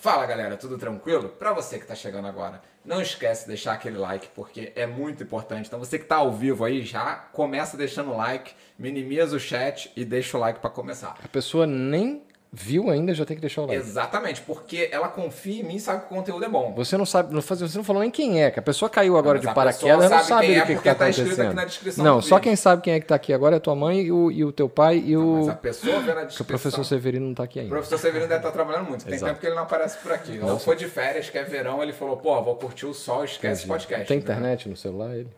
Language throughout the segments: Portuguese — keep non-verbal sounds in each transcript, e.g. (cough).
Fala galera, tudo tranquilo? Para você que está chegando agora, não esquece de deixar aquele like porque é muito importante. Então você que está ao vivo aí já começa deixando o like, minimiza o chat e deixa o like para começar. A pessoa nem viu ainda, já tem que deixar o like. Exatamente, porque ela confia em mim e sabe que o conteúdo é bom. Você não sabe, não faz, você não falou nem quem é, que a pessoa caiu agora de paraquedas, não sabe é o que, que tá tá acontecendo. na descrição não, só quem sabe quem é que tá aqui agora é tua mãe e o, e o teu pai e o. Mas a pessoa vê na (laughs) que descrição. o professor Severino não tá aqui O ainda. professor Severino deve estar trabalhando muito. Tem Exato. tempo que ele não aparece por aqui. Ou foi de férias, que é verão, ele falou, pô, vou curtir o sol, esquece o podcast. Tem entendeu? internet no celular ele?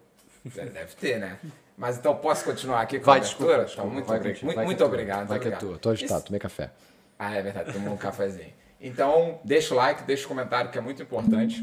Deve ter, né? Mas então posso continuar aqui com Vai, a abertura? desculpa, Então, muito, vai obri- contigo, muito, vai que muito é obrigado. Vai que é obrigado. tua, tô agitado, tomei café. Ah, é verdade, tomou um cafezinho. Então, deixa o like, deixa o comentário, que é muito importante.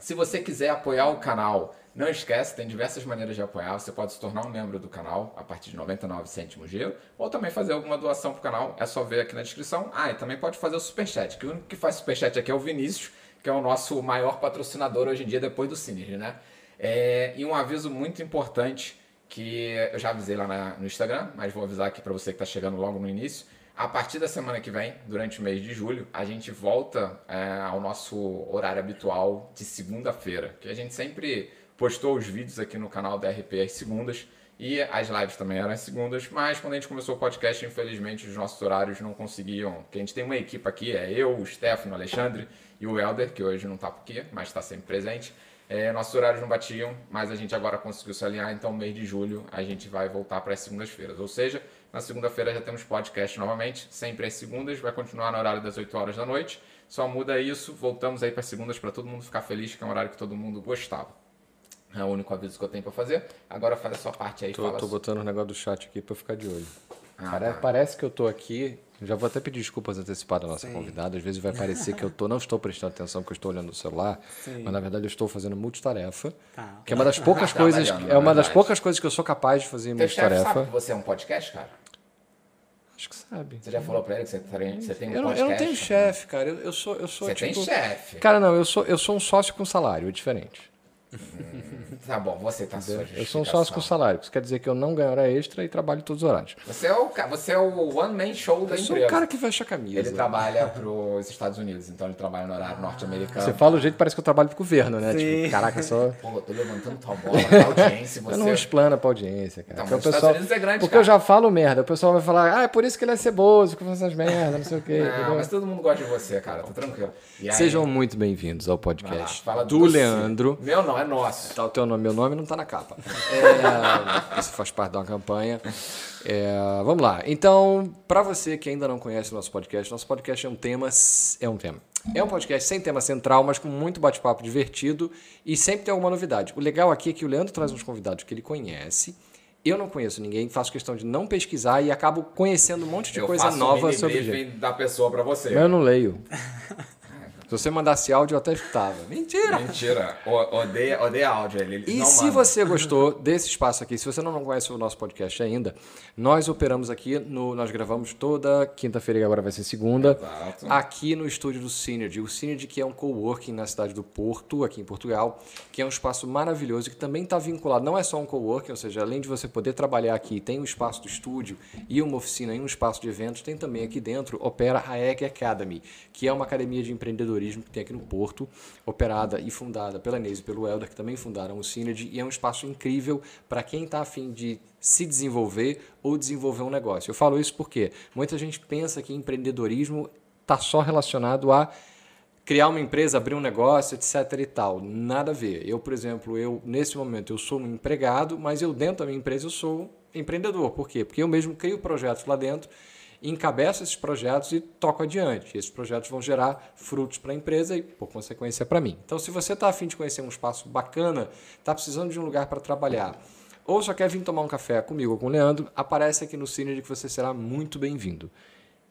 Se você quiser apoiar o canal, não esquece, tem diversas maneiras de apoiar. Você pode se tornar um membro do canal a partir de 99 cêntimos de euro, ou também fazer alguma doação pro canal, é só ver aqui na descrição. Ah, e também pode fazer o superchat, que o único que faz superchat aqui é o Vinícius, que é o nosso maior patrocinador hoje em dia, depois do Synergy, né? É, e um aviso muito importante, que eu já avisei lá na- no Instagram, mas vou avisar aqui para você que está chegando logo no início. A partir da semana que vem, durante o mês de julho, a gente volta é, ao nosso horário habitual de segunda-feira, que a gente sempre postou os vídeos aqui no canal da RP às segundas e as lives também eram às segundas, mas quando a gente começou o podcast, infelizmente os nossos horários não conseguiam, porque a gente tem uma equipe aqui, é eu, o Stefano, o Alexandre e o Helder, que hoje não está por aqui, mas está sempre presente. É, nossos horários não batiam, mas a gente agora conseguiu se alinhar, então mês de julho a gente vai voltar para as segundas-feiras. Ou seja, na segunda-feira já temos podcast novamente, sempre às segundas, vai continuar no horário das 8 horas da noite. Só muda isso, voltamos aí para as segundas para todo mundo ficar feliz, que é um horário que todo mundo gostava. É o único aviso que eu tenho para fazer. Agora faz a sua parte aí, Tô, fala tô botando o negócio do chat aqui pra ficar de olho. Ah, Pare- tá. Parece que eu tô aqui. Já vou até pedir desculpas antecipadas à nossa convidada. Às vezes vai parecer que eu tô, não estou prestando atenção porque eu estou olhando o celular, mas na verdade eu estou fazendo multitarefa. Tá. Que é uma das poucas Tá coisas, é uma das poucas coisas que eu sou capaz de fazer em Teu chefe sabe multitarefa. que você é um podcast, cara? Acho que sabe. Você já falou para ele que você tem, você tem um Eu não, podcast? eu não tenho chefe, cara. Eu, eu sou, eu sou Você tipo. tem chefe. Cara, não, eu sou, eu sou um sócio com salário, é diferente. (laughs) Tá bom, você tá sua Eu sou um sócio com salário. Isso quer dizer que eu não ganho hora extra e trabalho todos os horários. Você é o, você é o one man show da Eu sou empresa. um cara que veste a camisa. Ele trabalha pros Estados Unidos, então ele trabalha no horário norte-americano. Você fala o jeito que parece que eu trabalho pro governo, né? Sim. Tipo, caraca, só. Pô, eu tô levantando tua bola pra audiência, você... Eu não explana pra audiência, cara. Então, Porque, o os pessoal... É grande, Porque cara. eu já falo merda. O pessoal vai falar, ah, é por isso que ele é ceboso, que faz essas merdas, não sei o quê. Não, mas todo mundo gosta de você, cara, tô tranquilo. E aí, Sejam muito bem-vindos ao lá, podcast do você. Leandro. Meu não, é nosso. Tá o teu nome, meu nome não tá na capa. É, isso faz parte de uma campanha. É, vamos lá. Então, para você que ainda não conhece o nosso podcast, nosso podcast é um tema, é um tema. É um podcast sem tema central, mas com muito bate-papo divertido e sempre tem alguma novidade. O legal aqui é que o Leandro traz uns convidados que ele conhece. Eu não conheço ninguém, faço questão de não pesquisar e acabo conhecendo um monte de eu coisa faço nova um sobre o da pessoa pra você. Mas eu não leio. (laughs) Se você mandasse áudio, eu até escutava. Mentira! Mentira, o- odeia, odeia áudio ele. E se manda. você gostou desse espaço aqui, se você não conhece o nosso podcast ainda, nós operamos aqui, no, nós gravamos toda quinta-feira e agora vai ser segunda, Exato. aqui no estúdio do Synergy. O Synergy que é um coworking na cidade do Porto, aqui em Portugal, que é um espaço maravilhoso que também está vinculado, não é só um coworking, ou seja, além de você poder trabalhar aqui, tem o espaço do estúdio e uma oficina e um espaço de eventos, tem também aqui dentro, opera a Egg Academy, que é uma academia de empreendedorismo que tem aqui no Porto, operada e fundada pela Inês e pelo Helder, que também fundaram o Synergy, e é um espaço incrível para quem está afim de se desenvolver ou desenvolver um negócio. Eu falo isso porque muita gente pensa que empreendedorismo está só relacionado a criar uma empresa, abrir um negócio, etc e tal. Nada a ver. Eu, por exemplo, eu nesse momento eu sou um empregado, mas eu dentro da minha empresa eu sou empreendedor. Por quê? Porque eu mesmo crio projetos lá dentro, encabeço esses projetos e toco adiante. Esses projetos vão gerar frutos para a empresa e, por consequência, para mim. Então, se você está afim de conhecer um espaço bacana, está precisando de um lugar para trabalhar, ou só quer vir tomar um café comigo ou com o Leandro, aparece aqui no Cine que você será muito bem-vindo.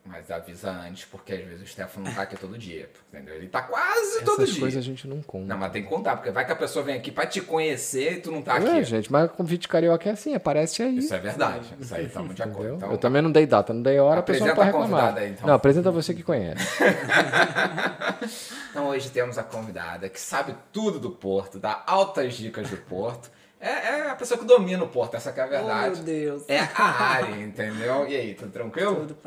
Mas avisa antes, porque às vezes o Stefano não tá aqui todo dia, entendeu? Ele tá quase todo Essas dia. coisas a gente não conta. Não, mas tem que contar, porque vai que a pessoa vem aqui pra te conhecer e tu não tá aqui. É, gente, mas convite carioca é assim, aparece aí. Isso é verdade. Isso aí estamos de acordo. Então, eu também não dei data, não dei hora, a pessoa não a reclamar. aí, então. Não, apresenta você que conhece. (laughs) então hoje temos a convidada que sabe tudo do Porto, dá altas dicas do Porto. É, é a pessoa que domina o porto, essa que é a Oh, verdade. meu Deus. É a área, entendeu? E aí, tudo tranquilo? Tudo,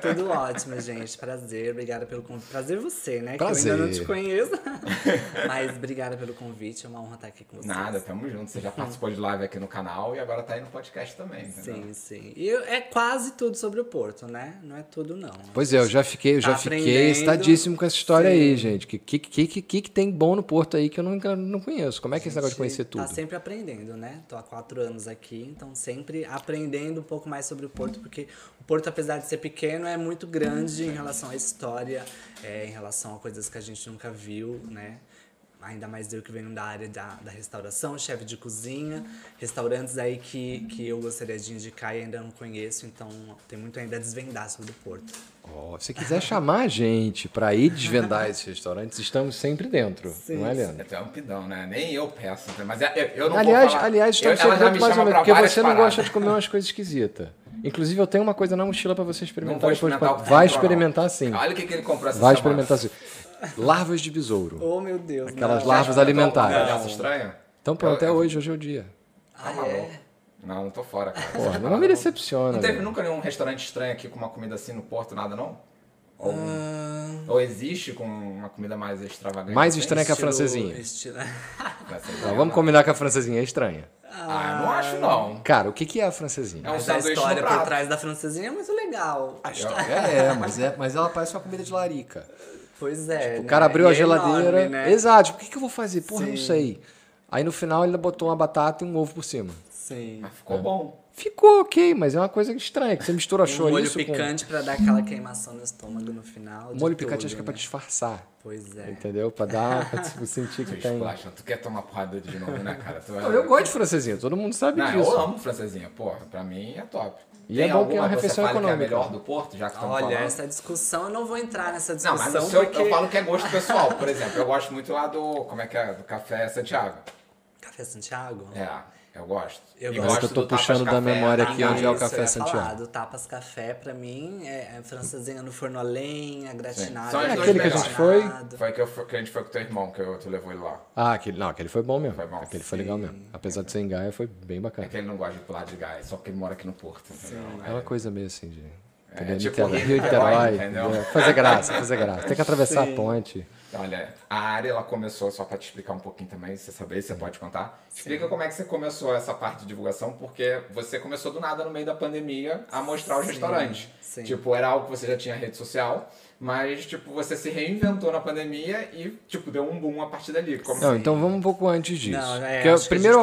tudo ótimo, gente. Prazer, obrigada pelo convite. Prazer você, né? Que eu Prazer. ainda não te conheço. (laughs) Mas obrigada pelo convite, é uma honra estar aqui com você. Nada, tamo junto. Você já participou de live aqui no canal e agora tá aí no podcast também, entendeu? Sim, sim. E é quase tudo sobre o Porto, né? Não é tudo, não. Pois é, eu já fiquei, eu já Tá fiquei excitadíssimo com essa história Sim. aí, gente. O que, que, que, que, que tem bom no Porto aí que eu nunca não conheço? Como é que é esse negócio de conhecer tudo? Tá sempre aprendendo, né? Tô há quatro anos aqui, então sempre aprendendo um pouco mais sobre o Porto, porque o Porto, apesar de ser pequeno, é muito grande em relação à história, é, em relação a coisas que a gente nunca viu, né? Ainda mais eu que venho da área da, da restauração, chefe de cozinha, restaurantes aí que, que eu gostaria de indicar e ainda não conheço, então tem muito ainda a desvendar sobre o Porto. Ó, se quiser chamar a gente pra ir desvendar esses restaurantes, estamos sempre dentro, Sim, não é, Leandro? É, é um pidão, né? Nem eu peço, né? mas eu, eu não aliás, vou falar. aliás, estamos sempre dentro mais ou menos, porque você não paradas. gosta de comer umas coisas esquisitas. Inclusive, eu tenho uma coisa na mochila pra você experimentar Não vou depois. experimentar o Vai tempo, experimentar não. sim. Olha o que, que ele comprou essa Vai semana. experimentar sim. Larvas de besouro. Oh, meu Deus. Aquelas não. larvas alimentares. alguma coisa estranha? Então pronto, Eu- é eu- hoje, hoje é o dia. Ah, Tá é? Não, não tô fora, cara. Porra, não me decepciona. Não teve velho. nunca nenhum restaurante estranho aqui com uma comida assim no Porto, nada não? Ou, Ah, ou existe com uma comida mais extravagante? Mais estranha que a francesinha. estilo- (laughs) Não, bom, vamos não. combinar que a francesinha é estranha. Ah, eu não acho não. Cara, o que, que é a francesinha? É um Mas a história por trás da francesinha é muito legal. É, mas, é, mas ela parece uma comida de larica. Pois é. O né? cara abriu E a é geladeira. enorme, né? Exato. O que, que eu vou fazer? Porra, não Sim. sei. Aí no final ele botou uma batata e um ovo por cima. Sim. Mas ficou bom. Ficou ok, mas é uma coisa estranha, que você mistura Um molho chouriço com... picante pra dar aquela queimação no estômago no final. O de molho picante tudo, acho que é né? pra disfarçar, Pois é. entendeu? Pra dar, (laughs) pra tipo, sentir que tem... tu quer tomar porrada de novo, né, cara? Tu é- Não, eu gosto de francesinha, todo mundo sabe Não, disso. eu amo francesinha, porra. Pra mim é top. E Tem é bom que é uma refeição fale que econômica. é a melhor do Porto, já que estamos Olha, falando? essa discussão, eu não vou entrar nessa Não, discussão. mas o seu, porque... eu falo que é gosto pessoal. Por exemplo, eu gosto muito lá do. Como é que é? Do Café Santiago. Café Santiago? É, eu gosto. Eu E gosto. Agora que eu tô do Tapas puxando da Café, memória aqui tá? onde é o Café eu ia Santiago. Falar, do Tapas Café, pra mim, é, é francesinha no forno a lenha, gratinado. São as É aquele que a gente foi? Foi que, eu, que a gente foi com teu irmão, que eu, tu levou ele lá. Ah, aquele, não, aquele foi bom mesmo. Foi bom. Aquele foi legal mesmo. Apesar de ser em Gaia, foi bem É bacana. que ele não gosta de pular de gás, só porque ele mora aqui no Porto, entendeu? É uma coisa meio assim de... É, tipo Niterói, Rio Rio de Niterói, Niterói, entendeu? entendeu? Fazer graça, fazer graça. Tem que atravessar a ponte. Olha, a área ela começou, só para te explicar um pouquinho também, se você saber, você pode contar. Explica como é que você começou essa parte de divulgação, porque você começou do nada no meio da pandemia a mostrar os Sim, restaurantes. sim. Tipo, era algo que você já tinha rede social, mas tipo, você se reinventou na pandemia e tipo, deu um boom a partir dali. Como Não, então vamos um pouco antes disso. Não, é, Porque a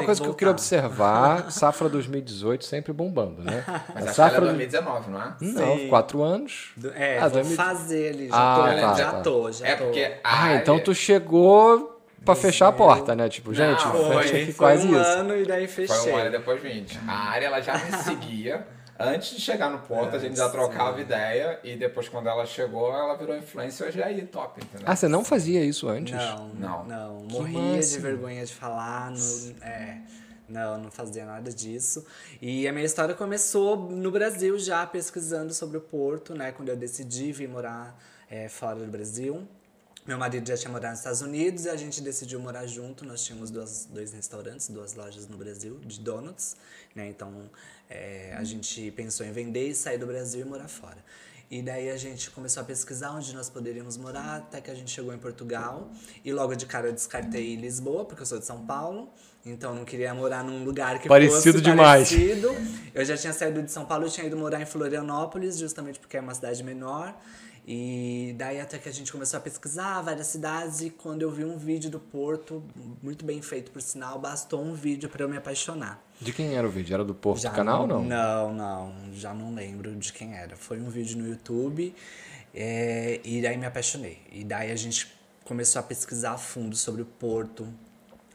coisa que que eu queria observar, (laughs) safra 2018 sempre bombando, né? Mas a safra é 2019, não é? Não, Sim. quatro anos. É, Ah, vou 2000. fazer ali, já Ah, tô, tá, já tá. tô, já É tô. porque Ah, área... então tu chegou pra fechar a porta, né? Tipo, gente, Não, foi, foi- foi quase um isso. ano e daí fechei. Foi um ano depois 20. A área ela já me seguia. (laughs) Antes de chegar no ponto, a gente já trocava ideia. E depois, quando ela chegou, ela virou influencer. Hoje é aí, top, entendeu? Ah, você não fazia isso antes? Não, Não. não. Morria massa. de vergonha de falar. Não, é, não, não fazia nada disso. E a minha história começou no Brasil já, pesquisando sobre o Porto, né? Quando eu decidi vir morar é, fora do Brasil. Meu marido já tinha morado nos Estados Unidos e a gente decidiu morar junto. Nós tínhamos duas, dois restaurantes, duas lojas no Brasil de donuts, né? Então é, a gente pensou em vender e sair do Brasil e morar fora. E daí a gente começou a pesquisar onde nós poderíamos morar, até que a gente chegou em Portugal. E logo de cara eu descartei Lisboa, porque eu sou de São Paulo. Então eu não queria morar num lugar que Parecido fosse demais. parecido. Eu já tinha saído de São Paulo e tinha ido morar em Florianópolis, justamente porque é uma cidade menor. E daí até que a gente começou a pesquisar várias cidades e quando eu vi um vídeo do Porto, muito bem feito por sinal, bastou um vídeo para eu me apaixonar. De quem era o vídeo? Era do Porto Já Canal ou não? Não, não, já não lembro de quem era. Foi um vídeo no YouTube é, e daí me apaixonei. E daí a gente começou a pesquisar a fundo sobre o Porto.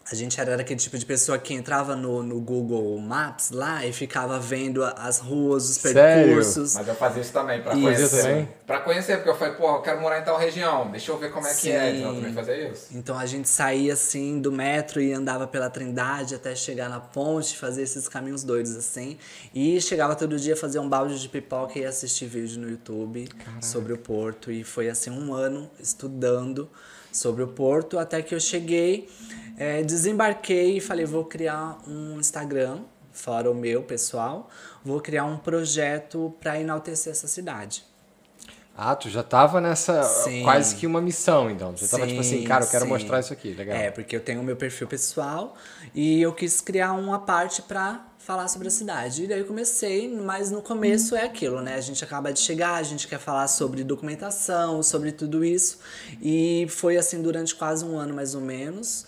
A gente era daquele tipo de pessoa que entrava no, no Google Maps lá e ficava vendo as ruas, os Sério? percursos. Mas eu fazia isso também, pra Isso. conhecer. também? Pra conhecer, porque eu falei, pô, eu quero morar em tal região, deixa eu ver como é que é. Sim. Então eu também fazia isso. Então a gente saía assim do metro e andava pela Trindade até chegar na ponte, fazer esses caminhos doidos assim. E chegava todo dia fazer um balde de pipoca e assistir vídeo no YouTube sobre o Porto. E foi assim um ano estudando sobre o Porto até que eu cheguei, é, desembarquei e falei, vou criar um Instagram, fora o meu pessoal, vou criar um projeto para enaltecer essa cidade. Ah, tu já tava nessa Sim. quase que uma missão, então. Tu já tava tipo assim, Sim, cara, eu quero sim. mostrar isso aqui, legal. É, porque eu tenho o meu perfil pessoal e eu quis criar uma parte pra falar sobre a cidade. E daí comecei, mas no começo é aquilo, né? A gente acaba de chegar, a gente quer falar sobre documentação, sobre tudo isso. E foi assim durante quase um ano mais ou menos.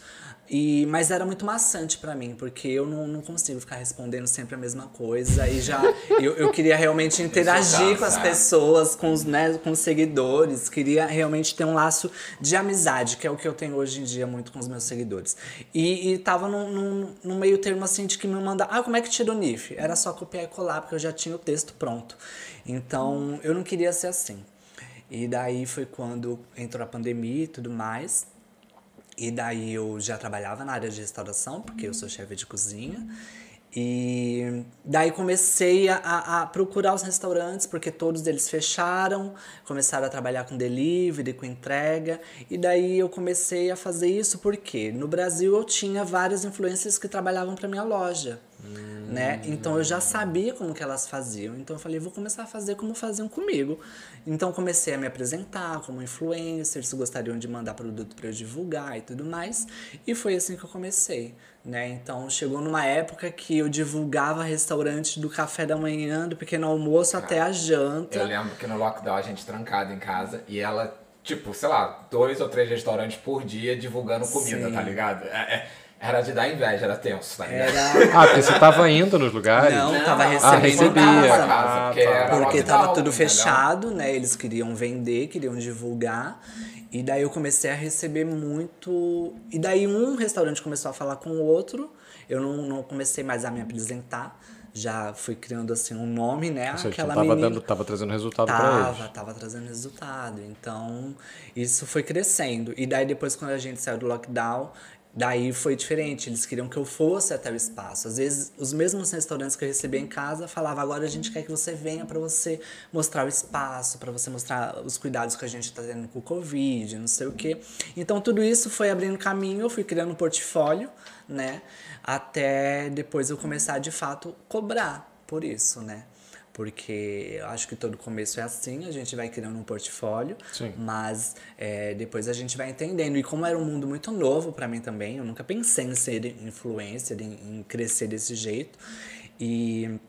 E, mas era muito maçante pra mim, porque eu não, não consigo ficar respondendo sempre a mesma coisa. E já (laughs) eu, eu queria realmente interagir com as pessoas, com os, né, com os seguidores. Queria realmente ter um laço de amizade, que é o que eu tenho hoje em dia muito com os meus seguidores. E, e tava num, num, num meio termo assim de que me mandar, ah, como é que tira o NIF? Era só copiar e colar, porque eu já tinha o texto pronto. Então eu não queria ser assim. E daí foi quando entrou a pandemia e tudo mais. E daí eu já trabalhava na área de restauração, porque eu sou chefe de cozinha. E daí comecei a, a, procurar os restaurantes, porque todos eles fecharam, começaram a trabalhar com delivery, com entrega. E daí eu comecei a fazer isso porque no Brasil eu tinha várias influências que trabalhavam para minha loja. Né? Então eu já sabia como que elas faziam. Então eu falei, vou começar a fazer como faziam comigo. Então comecei a me apresentar como influencer, se gostariam de mandar produto para eu divulgar e tudo mais. E foi assim que eu comecei, né? Então chegou numa época que eu divulgava restaurante do café da manhã, do pequeno almoço até a janta. Eu lembro que no lockdown a gente trancada em casa e ela, tipo, sei lá, dois ou três restaurantes por dia divulgando comida, Sim. tá ligado? É- é- era de dar inveja, era tenso, tá ligado? Era Ah, porque você tava indo nos lugares? Não, tava Ah, recebendo recebia. em casa. casa, porque Ah, tá. Porque tava tudo entendeu? fechado, né? Eles queriam vender, queriam divulgar. E daí eu comecei a receber muito. E daí um restaurante começou a falar com o outro. Eu não, não comecei mais a me apresentar. Já fui criando assim um nome, né? Ou seja, Aquela tava, menina. dando, tava trazendo resultado pra Tava, eles. tava trazendo resultado. Então, isso foi crescendo. E daí, depois, quando a gente saiu do lockdown, daí foi diferente. Eles queriam que eu fosse até o espaço. Às vezes, os mesmos restaurantes que eu recebia em casa falavam: agora a gente quer que você venha para você mostrar o espaço, para você mostrar os cuidados que a gente tá tendo com o Covid, não sei o quê. Então, tudo isso foi abrindo caminho. Eu fui criando um portfólio, né? Até depois eu começar de fato cobrar por isso, né? Porque eu acho que todo começo é assim, a gente vai criando um portfólio, Sim. mas é, depois a gente vai entendendo. E como era um mundo muito novo para mim também, eu nunca pensei em ser influencer, em, em crescer desse jeito. E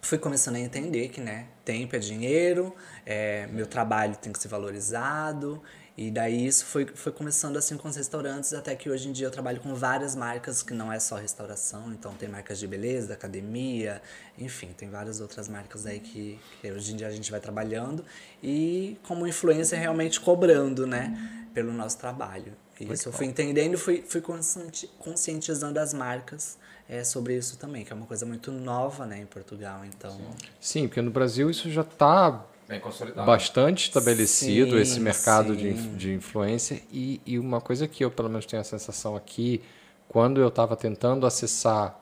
fui começando a entender que, né, tempo é dinheiro, é, meu trabalho tem que ser valorizado. E daí isso foi, foi começando assim com os restaurantes, até que hoje em dia eu trabalho com várias marcas que não é só restauração, então tem marcas de beleza, da academia, enfim, tem várias outras marcas aí que, que hoje em dia a gente vai trabalhando e como influencer realmente cobrando, né, pelo nosso trabalho. E isso eu fui entendendo e fui, fui conscienti- conscientizando as marcas é, sobre isso também, que é uma coisa muito nova, né, em Portugal, então... Sim, porque no Brasil isso já tá Bem consolidado. bastante estabelecido, Sim, esse mercado de, sim. de influência. E, e uma coisa que eu, pelo menos, tenho a sensação aqui, quando eu estava tentando acessar.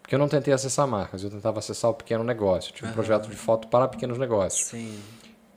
Porque eu não tentei acessar marcas, eu tentava acessar o pequeno negócio. Tinha um projeto de foto para pequenos negócios. Sim,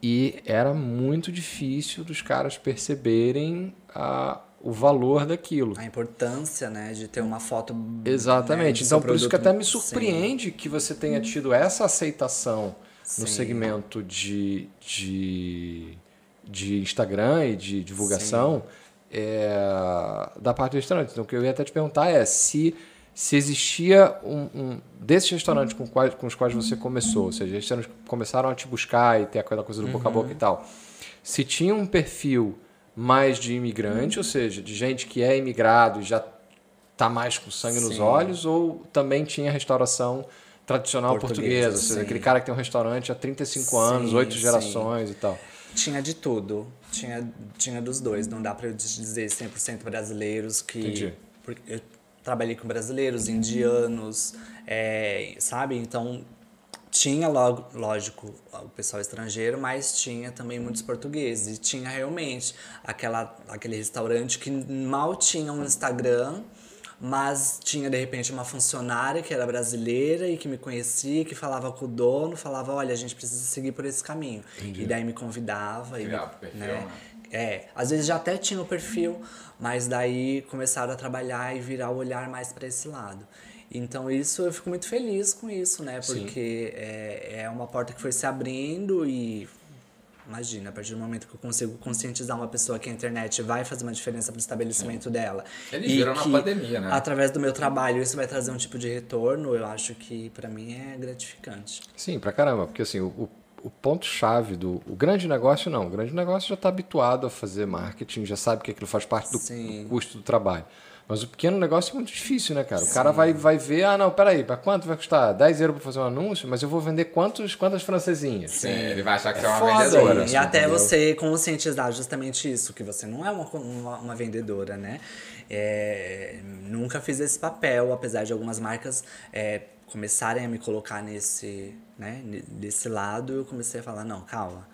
E era muito difícil dos caras perceberem a, o valor daquilo. a importância, né, de ter uma foto... né, Exatamente. de então, por isso que até me surpreende que você tenha tido essa aceitação no segmento de, de, de Instagram e de divulgação é, da parte do restaurante. Então, o que eu ia até te perguntar é se, se existia um, um desses restaurantes com, quais, com os quais você começou, ou seja, restaurantes que começaram a te buscar e ter aquela coisa do boca a boca e tal, se tinha um perfil mais de imigrante, ou seja, de gente que é imigrado e já tá mais com sangue nos Sim. olhos, ou também tinha restauração tradicional Portuguesa, ou seja, aquele cara que tem um restaurante há 35 Sim, anos, oito sim. gerações e tal. Tinha de tudo. Tinha, tinha dos dois. Não dá pra eu dizer 100% brasileiros que... Entendi. Porque eu trabalhei com brasileiros, indianos, é, sabe? Então, tinha, logo, lógico, o pessoal estrangeiro, mas tinha também muitos portugueses. E tinha realmente aquela, aquele restaurante que mal tinha um Instagram, mas tinha de repente uma funcionária que era brasileira e que me conhecia, que falava com o dono, falava, olha, a gente precisa seguir por esse caminho. E daí me convidava e Criava o perfil, né, né? É, às vezes já até tinha o perfil, mas daí começaram a trabalhar e virar o olhar mais para esse lado. Então isso eu fico muito feliz com isso, né? Porque é, é uma porta que foi se abrindo e Imagina, a partir do momento que eu consigo conscientizar uma pessoa que a internet vai fazer uma diferença para o estabelecimento dela. Eles e viram na que, pandemia, né? Através do meu trabalho, isso vai trazer um tipo de retorno, eu acho que para mim é gratificante. Sim, pra caramba, porque assim, o, o, ponto-chave do. O grande negócio não. O grande negócio já está habituado a fazer marketing, já sabe que aquilo faz parte do, Sim. do custo do trabalho. Mas o pequeno negócio é muito difícil, né, cara? O cara vai, vai ver, ah, não, peraí, para quanto vai custar? 10 euros para fazer um anúncio, mas eu vou vender quantos, quantas francesinhas? Sim, ele vai achar que você é uma foda vendedora. e até entendeu? você conscientizar justamente isso, que você não é uma, uma, uma vendedora, né? É, nunca fiz esse papel, apesar de algumas marcas é, começarem a me colocar nesse, né, desse lado, eu comecei a falar, não, calma.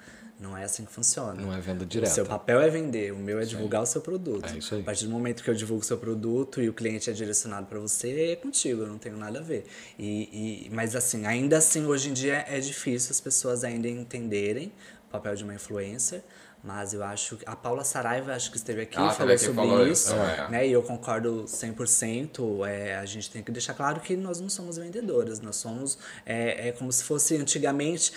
Não é assim que funciona. Não é venda O direta. seu papel é vender, o meu é divulgar o seu produto. É isso aí. A partir do momento que eu divulgo o seu produto e o cliente é direcionado para você, é contigo, eu não tenho nada a ver. E, e- mas assim, ainda assim, hoje em dia é difícil as pessoas ainda entenderem o papel de uma influencer. Mas eu acho que a Paula Saraiva acho que esteve aqui Ela falou sobre falou isso, isso, é. né? E eu concordo 100%. É, a gente tem que deixar claro que nós não somos vendedoras, nós somos é, é como se fosse antigamente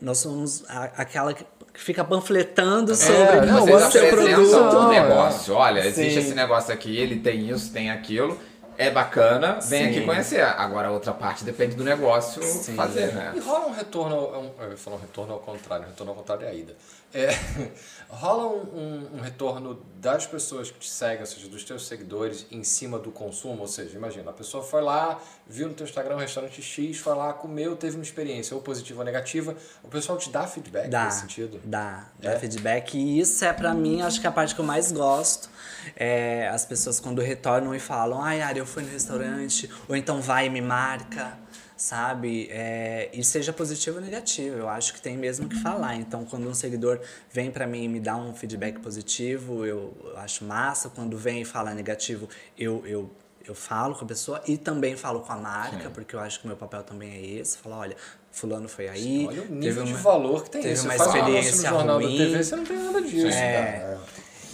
nós somos a- aquela que fica panfletando sobre não, o seu produto. um negócio. Olha, existe Sim. esse negócio aqui, ele tem isso, tem aquilo. É bacana, vem Sim. aqui conhecer. Agora a outra parte depende do negócio Sim. fazer, né? E rola um retorno, ao- um, eu ia falar um retorno ao contrário, um retorno ao contrário é a ida. É, (laughs) rola um, um- um retorno das pessoas que te seguem, ou seja, dos teus seguidores em cima do consumo, ou seja, imagina, a pessoa foi lá, viu no teu Instagram um restaurante X, foi lá, comeu, teve uma experiência ou positiva ou negativa, o pessoal te dá feedback Dá, nesse sentido? dá, dá É? feedback. E isso é pra mim, acho que a parte que eu mais gosto. É as pessoas quando retornam e falam, ai, Ari, eu fui no restaurante, ou então vai e me marca, sabe? É, e seja positivo ou negativo, eu acho que tem mesmo que falar. Então, quando um seguidor vem pra mim e me dá um feedback positivo, eu acho massa. Quando vem e fala negativo, eu, eu, eu falo com a pessoa e também falo com a marca, porque eu acho que o meu papel também é esse. Falar, olha, fulano foi aí. Olha o teve nível de uma- valor que tem teve isso. uma Você faz um anúncio experiência jornal ruim. da TV, você não tem nada disso, É. cara.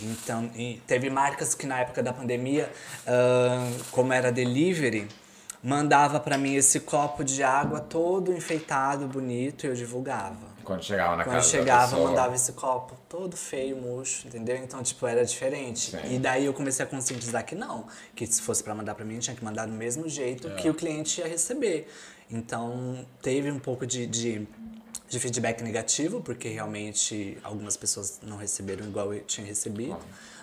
Então, teve marcas que na época da pandemia, ahn, como era delivery, mandava pra mim esse copo de água todo enfeitado, bonito, e eu divulgava. Quando chegava na Quando casa da chegava, pessoa. mandava esse copo todo feio, murcho, entendeu? Então, tipo, era diferente. Sim. E daí eu comecei a conscientizar que não, que se fosse pra mandar pra mim, tinha que mandar do mesmo jeito que o cliente ia receber. Então, teve um pouco de, de, de feedback negativo, porque realmente algumas pessoas não receberam igual eu tinha recebido.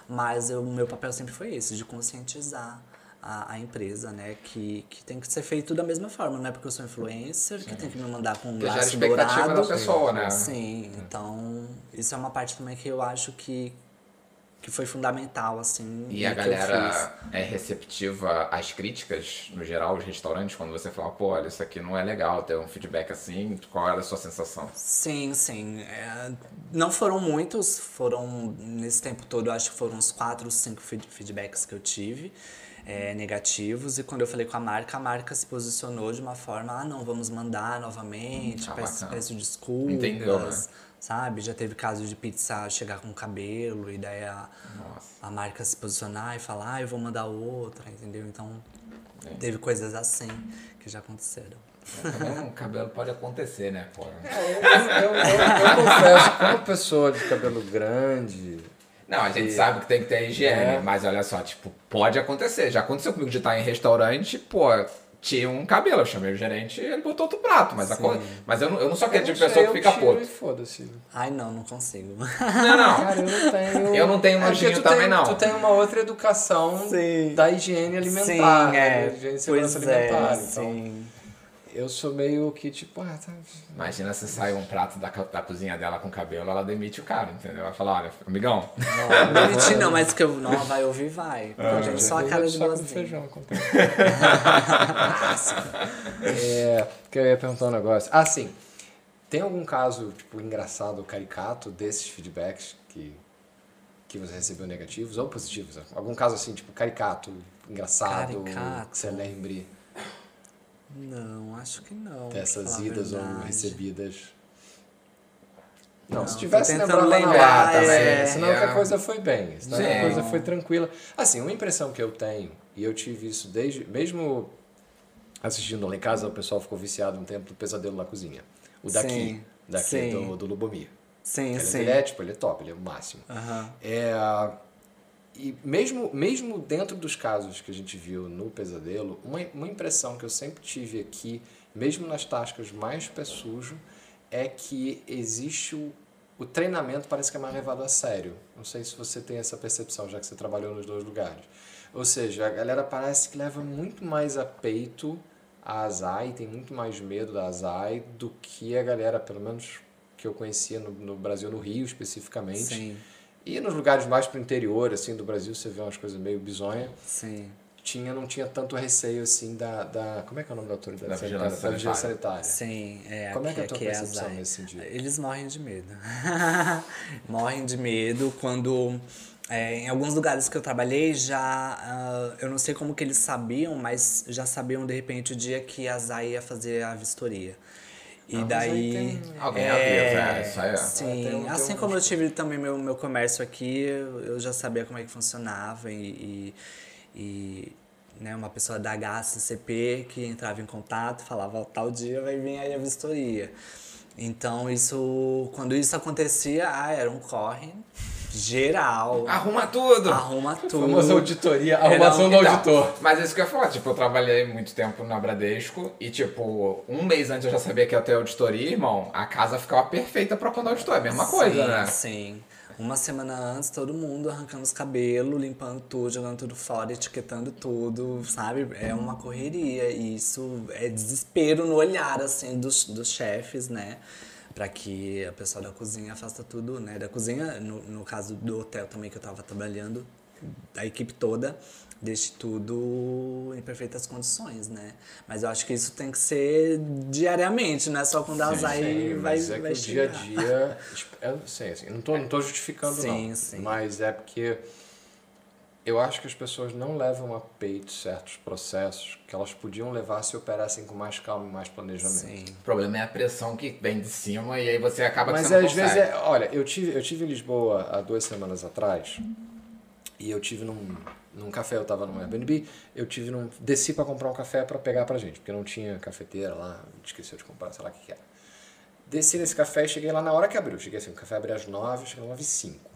Mas o meu papel sempre foi esse, de conscientizar a, a empresa, né? Que, que tem que ser feito da mesma forma. Não é porque eu sou influencer que tem que me mandar com um braço expectativa dourado. da pessoa, né? Sim, então isso é uma parte também que eu acho que, que foi fundamental, assim. E a que galera é receptiva às críticas, no geral, os restaurantes, quando você fala, pô, olha, isso aqui não é legal, ter um feedback assim, qual era a sua sensação? Sim, sim. É, não foram muitos, foram, nesse tempo todo, acho que foram uns quatro, cinco feed- feedbacks que eu tive. É, negativos e quando eu falei com a marca, a marca se posicionou de uma forma, ah não, vamos mandar novamente, Ah, peço, peço desculpas, Entendeu, né? sabe? Já teve caso de pizza chegar com cabelo e daí a, a marca se posicionar e falar, ah, eu vou mandar outra, entendeu? Então Sim. teve coisas assim que já aconteceram. Também o cabelo pode acontecer, né, pô? Eu, eu- eu confesso, como pessoa de cabelo grande, Não, a gente sabe que tem que ter higiene, É. mas olha só, tipo, pode acontecer. Já aconteceu comigo de estar em restaurante, pô, tinha um cabelo, eu chamei o gerente e ele botou outro prato. Mas, aco- mas eu, não, eu não sou aquele tipo de pessoa que eu fica puto. e Foda-se. Ai, não, não consigo. Não, não. Cara, eu não tenho. Eu não tenho É nojinho também, tem- não. Tu tem uma outra educação Sim. da higiene alimentar. Sim, né? é. Da higiene e Pois segurança é, alimentar. Então, sim. Eu sou meio que tipo, ah, tá. Imagina se sai um prato da, da cozinha dela com cabelo, ela demite o cara, entendeu? Vai falar, olha, amigão, Não, não menti não, mas que eu não vai ouvir, vai. Ah, Eu tenho só a cara de boazinha. feijão. (laughs) é, que eu ia perguntar um negócio. Ah, sim. Tem algum caso, tipo, engraçado caricato desses feedbacks que, que você recebeu negativos ou positivos? Algum caso assim, tipo, caricato, engraçado, Caricato. que você lembre Não, acho que não. dessas idas ou recebidas? Não, se tô tivesse lembrando lembrar, também. é. Senão que a É. coisa foi bem. Senão que a coisa foi tranquila. Assim, uma impressão que eu tenho, e eu tive isso desde. Mesmo assistindo lá em casa, o pessoal ficou viciado um tempo do pesadelo na cozinha. O daqui. Sim, Daqui sim. do, do Lubomir. Sim, Ele, sim. ele é tipo, ele é top, ele é o máximo. Aham. É, e mesmo, mesmo dentro dos casos que a gente viu no pesadelo, uma, uma impressão que eu sempre tive aqui, mesmo nas tascas mais pé sujo, é que existe o, o treinamento parece que é mais levado a sério. Não sei se você tem essa percepção, já que você trabalhou nos dois lugares. Ou seja, a galera parece que leva muito mais a peito a Azai, tem muito mais medo da Azai do que a galera, pelo menos que eu conhecia no, no Brasil, no Rio especificamente. Sim, E nos lugares mais pro interior, assim, do Brasil, você vê umas coisas meio bizonhas. sim. Tinha, não tinha tanto receio, assim, da... da como é que é o nome da autoridade Da sanitária? vigilância Da vigilância sanitária. Sim, é, Como é aqui, que é a tua aqui percepção nesse sentido? Eles morrem de medo. (laughs) morrem de medo quando. é, em alguns lugares que eu trabalhei, já. ah, eu não sei como que eles sabiam, mas já sabiam de repente o dia que a Zay ia fazer a vistoria. E Ah, daí. tem- Alguém avisa, é, isso aí é. Sim, tem tem assim um- como eu tive também meu, meu comércio aqui, eu eu já sabia como é que funcionava e, e, e, né, uma pessoa da HCCP que entrava em contato, falava tal dia vai vir aí a vistoria. Então isso, quando isso acontecia, ah, era um corre geral, Arruma tudo! arruma (laughs) tudo. Famosa auditoria, arrumação um- do Então, auditor. Mas isso que eu ia falar, tipo, eu trabalhei muito tempo na Bradesco e, tipo, um mês antes eu já sabia que ia ter auditoria, irmão, a casa ficava perfeita pra quando auditor. É a mesma coisa, sim, né? Sim. Uma semana antes, todo mundo arrancando os cabelos, limpando tudo, jogando tudo fora, etiquetando tudo, sabe? É uma correria. E isso é desespero no olhar, assim, dos, dos chefes, né? Pra que a pessoa da cozinha faça tudo, né? Da cozinha, no, no caso do hotel também que eu tava trabalhando, a equipe toda deixe tudo em perfeitas condições, né? Mas eu acho que isso tem que ser diariamente, não é só quando a Azai Sim, vai, mas é que o dia a dia. (laughs) Eu não sei, assim, não tô, não tô justificando, Sim, não. sim. Mas é porque eu acho que as pessoas não levam a peito certos processos que elas podiam levar se operassem com mais calma e mais planejamento. Sim. O problema é a pressão que vem de cima e aí você acaba que Mas você não às vezes, é, olha, eu tive, eu tive em Lisboa há duas semanas atrás e eu tive num, num café, eu tava num Airbnb, eu tive num, desci para comprar um café para pegar pra gente, porque não tinha cafeteira lá, esqueceu de comprar, sei lá o que que era. Desci nesse café e cheguei lá na hora que abriu. Cheguei assim, o café abriu às nove, cheguei às nove e cinco.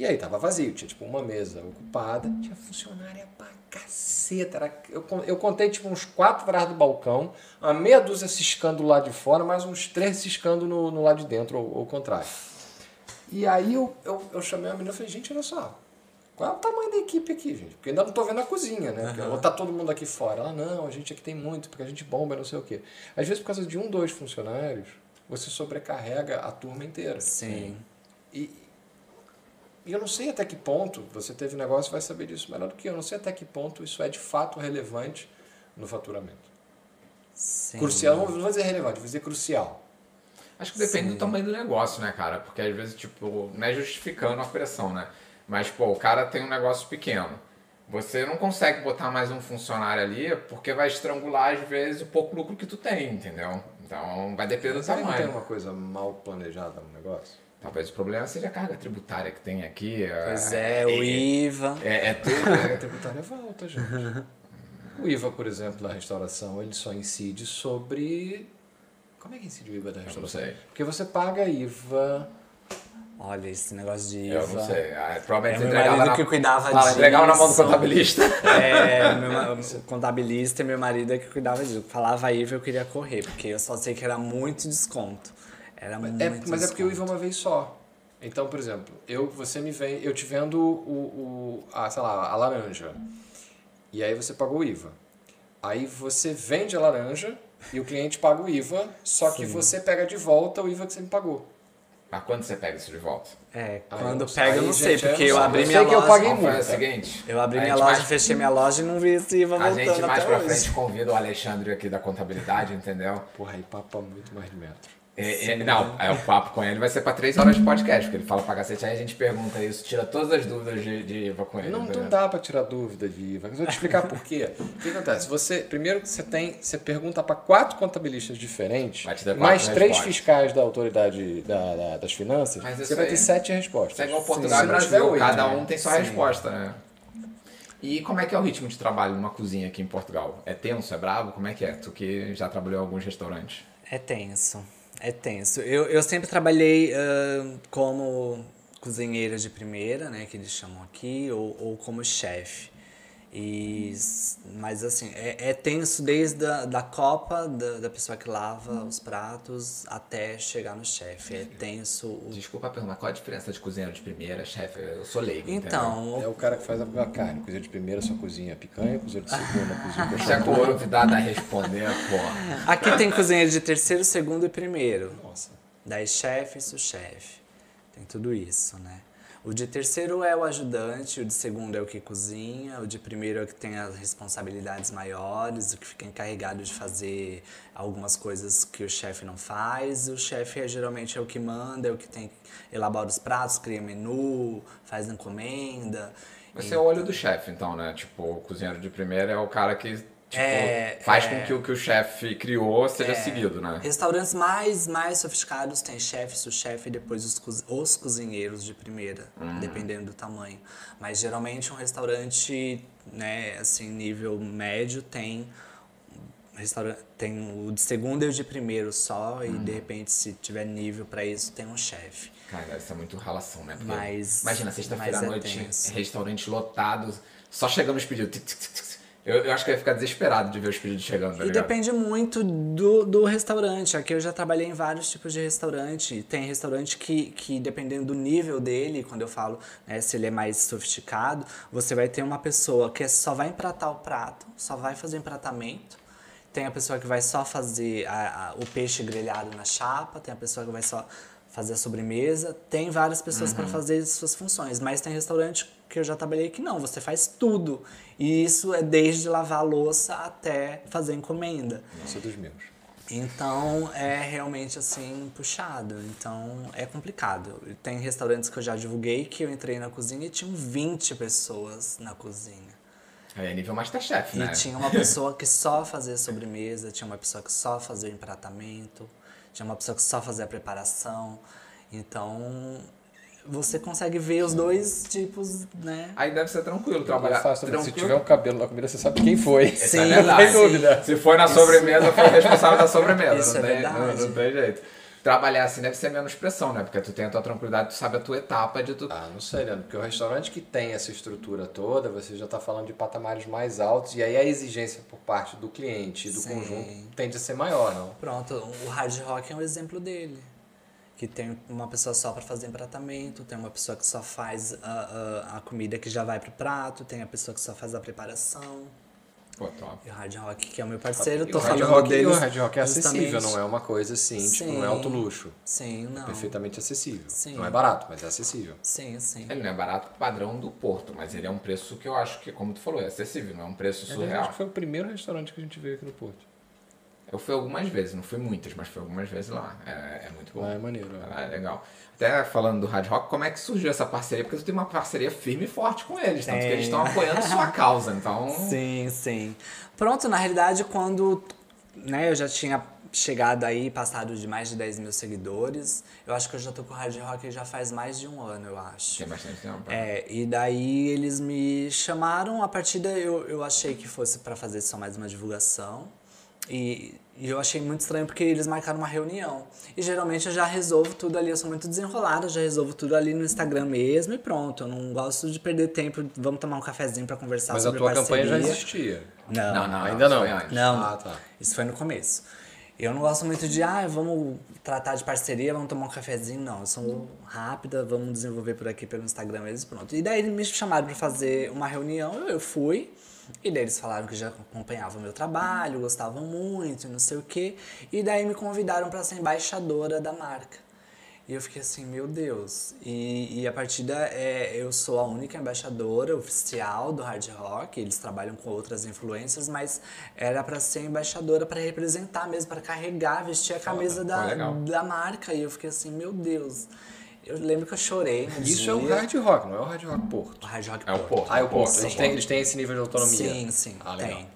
E aí tava vazio, tinha tipo uma mesa ocupada, tinha funcionária pra caceta. Era, eu, eu contei tipo uns quatro atrás do balcão, uma meia dúzia ciscando lá de fora, mais uns três ciscando no, no lado de dentro, ou ou o contrário. E aí eu, eu, eu chamei a menina e falei, gente, olha só, qual é o tamanho da equipe aqui, gente? Porque ainda não tô vendo a cozinha, né? Porque, Ou tá todo mundo aqui fora. Ela, não, a gente aqui tem muito, porque a gente bomba, não sei o quê. Às vezes, por causa de um, dois funcionários, você sobrecarrega a turma inteira. Sim. E, e eu não sei até que ponto, você teve negócio vai saber disso melhor do que eu, não sei até que ponto isso é de fato relevante no faturamento. Sim. Crucial, não vou dizer relevante, vou dizer crucial. Acho que depende do tamanho do negócio, né, cara? Porque às vezes, tipo, não é justificando a pressão, né? Mas, pô, o cara tem um negócio pequeno. Você não consegue botar mais um funcionário ali porque vai estrangular, às vezes, o pouco lucro que tu tem, entendeu? Então, vai depender do que não tem tamanho. uma coisa mal planejada no negócio? Talvez o problema seja a carga tributária que tem aqui. Pois é, o IVA. É, é (laughs) tudo. A é- tributária volta, gente. O IVA, por exemplo, da restauração, ele só incide sobre. Como é que incide o IVA da não restauração? sei. Porque você paga IVA. Olha, esse negócio de IVA. Eu não sei. Ah, provavelmente É meu entregava marido na- que cuidava Fala, entregava na mão do disso. contabilista. É, (laughs) meu, ma- o contabilista e meu marido é que cuidava disso. Falava IVA, eu queria correr, porque eu só sei que era muito desconto. Era muito É, mas é porque o IVA é desconto. uma vez só. Então, por exemplo, eu, você me vem, eu te vendo o, o a, sei lá, a laranja. E aí você pagou o IVA. Aí você vende a laranja e o cliente paga o IVA, só que você pega de volta o IVA que você me pagou. Mas quando você pega isso de volta? É, Aí quando eu- pega eu aí, não sei, gente, porque eu eu abri sei minha que eu loja. paguei o seguinte. Eu abri a minha loja, mais- fechei minha loja e não vi esse IVA A voltando gente mais pra hoje. frente convida o Alexandre aqui da contabilidade, entendeu? Porra, aí papa muito mais de metro. É, é, não, é, o papo com ele vai ser pra três horas de podcast, porque ele fala pra cacete, aí a gente pergunta isso, tira todas as dúvidas de, de Iva com ele. Não, não dá pra tirar dúvida de IVA. Mas eu vou te explicar por quê. O que acontece? Você, primeiro que você tem, você pergunta para quatro contabilistas diferentes, quatro mais três respostas. fiscais da autoridade da, da- das finanças, você vai aí- ter sete respostas. Isso é igual Portugal e Brasil, oito, cada um tem sua resposta, né? E como é que é o ritmo de trabalho numa cozinha aqui em Portugal? É tenso, é bravo? Como é que é? Tu que já trabalhou em alguns restaurantes. É tenso, é tenso. Eu, eu sempre trabalhei ah, como cozinheira de primeira, né, que eles chamam aqui, ou, ou como chefe. E, mas assim, é, é tenso desde a da copa, da, da pessoa que lava os pratos, até chegar no chefe. É tenso. o- Desculpa perguntar, qual a diferença de cozinheiro de primeira, chefe? Eu sou leigo, entendeu? Então, É o cara que faz a carne. Cozinha de primeira só cozinha picanha, cozinha de segunda (laughs) cozinha Isso é convidado a responder, porra. aqui tem cozinheiro de terceiro, segundo e primeiro. Nossa. Daí chefe, sous-chefe. Tem tudo isso, né? O de terceiro é o ajudante, o de segundo é o que cozinha, o de primeiro é o que tem as responsabilidades maiores, o que fica encarregado de fazer algumas coisas que o chefe não faz. O chefe é, geralmente é o que manda, é o que tem elabora os pratos, cria menu, faz encomenda. Você é o olho do chefe, então, né? Tipo, o cozinheiro de primeira é o cara que tipo, É, faz é. com que o que o chefe criou seja seguido, né? Restaurantes mais, mais sofisticados têm chefe, sous-chefe e depois os, os cozinheiros de primeira, dependendo do tamanho. Mas geralmente um restaurante, né, assim, nível médio tem restaurante tem o de segundo e o de primeiro só e de repente se tiver nível para isso tem um chefe. Cara, deve ser muito ralação, né? Porque Mas- imagina, sexta-feira à é noite, tenso. restaurantes lotados, só chegando os pedidos. tic, tic, tic, tic. Eu, eu acho que eu ia ficar desesperado de ver os pedidos chegando, tá E ligado? depende muito do, do restaurante. Aqui eu já trabalhei em vários tipos de restaurante. Tem restaurante que, que dependendo do nível dele, quando eu falo né, se ele é mais sofisticado, você vai ter uma pessoa que só vai empratar o prato, só vai fazer empratamento. Tem a pessoa que vai só fazer a- a- o peixe grelhado na chapa, tem a pessoa que vai só fazer a sobremesa. Tem várias pessoas para fazer suas funções, mas tem restaurante que eu já trabalhei que não, você faz tudo. E isso é desde lavar louça até fazer encomenda. É dos meus. Então é realmente assim puxado. Então é complicado. Tem restaurantes que eu já divulguei que eu entrei na cozinha e tinham 20 pessoas na cozinha. É nível Masterchef, E né? tinha uma pessoa que só (laughs) fazia sobremesa, tinha uma pessoa que só fazia o empratamento, tinha uma pessoa que só fazia a preparação. Então você consegue ver os dois tipos, né? Aí deve ser tranquilo É trabalhar. fácil também. Se tranquilo. tiver um cabelo na comida, você sabe quem foi. Isso Sim, é verdade. Sem dúvida. Se for na sobremesa, foi o responsável da sobremesa. Isso não é tem. Não, não tem jeito. Trabalhar assim deve ser menos pressão, né? Porque tu tem a tua tranquilidade, tu sabe a tua etapa de tu. Ah, não sei, Leandro, porque o restaurante que tem essa estrutura toda, você já está falando de patamares mais altos, e aí a exigência por parte do cliente e do Sim. conjunto tende a ser maior, não? Pronto, o hard rock é um exemplo dele. Que tem uma pessoa só para fazer empratamento, tem uma pessoa que só faz a, a, a comida que já vai pro prato, tem a pessoa que só faz a preparação. Pô, top. E o hard rock, que é o meu parceiro, tô o hard falando rock, dele. e o hard rock é acessível, justamente- não é uma coisa assim, tipo, não é Sim. alto luxo. Sim, não. Perfeitamente acessível. Sim. Não é barato, mas é acessível. Sim, sim. Ele não é barato padrão do Porto, mas ele é um preço que eu acho que, como tu falou, é acessível, não é um preço Aliás, surreal. acho que foi o primeiro restaurante que a gente veio aqui no Porto. Eu fui algumas vezes, não fui muitas, mas fui algumas vezes lá. É, é muito bom. Lá é maneiro. Ah, é legal. Até falando do Hard Rock, como é que surgiu essa parceria? Porque tu tem uma parceria firme e forte com eles, tanto que eles estão apoiando sua (laughs) causa, então... Sim, sim. Pronto, na realidade, quando né, eu já tinha chegado aí, passado de mais de 10 mil seguidores, eu acho que eu já tô com o Hard Rock já faz mais de um ano, eu acho. Tem bastante tempo. É, e daí eles me chamaram, a partir daí eu, eu achei que fosse para fazer só mais uma divulgação. E, e eu achei muito estranho porque eles marcaram uma reunião. E geralmente eu já resolvo tudo ali, eu sou muito desenrolada, já resolvo tudo ali no Instagram mesmo e pronto. Eu não gosto de perder tempo, vamos tomar um cafezinho para conversar Mas a sobre tua parceria. campanha já existia. Não, Não, não, Ainda não. antes. não. Ah, tá. Isso foi no começo. Eu não gosto muito de, ah, vamos tratar de parceria, vamos tomar um cafezinho. Não, eu sou rápida, vamos desenvolver por aqui pelo Instagram mesmo, pronto. E daí eles me chamaram para fazer uma reunião, eu- eu fui. E daí eles falaram que já acompanhavam o meu trabalho, gostavam muito, não sei o quê. E daí me convidaram para ser embaixadora da marca. E eu fiquei assim, meu Deus. E, e a partir da. É, eu sou a única embaixadora oficial do hard rock. Eles trabalham com outras influências, mas era para ser embaixadora para representar mesmo, para carregar, vestir a camisa da, da marca. E eu fiquei assim, meu Deus. Eu lembro que eu chorei. Isso dia. é o hard rock, não é o hard rock Porto. O hard rock é o Porto. Ah, é o Porto. Eles têm, eles têm esse nível de autonomia. Sim, sim. Ah, tem.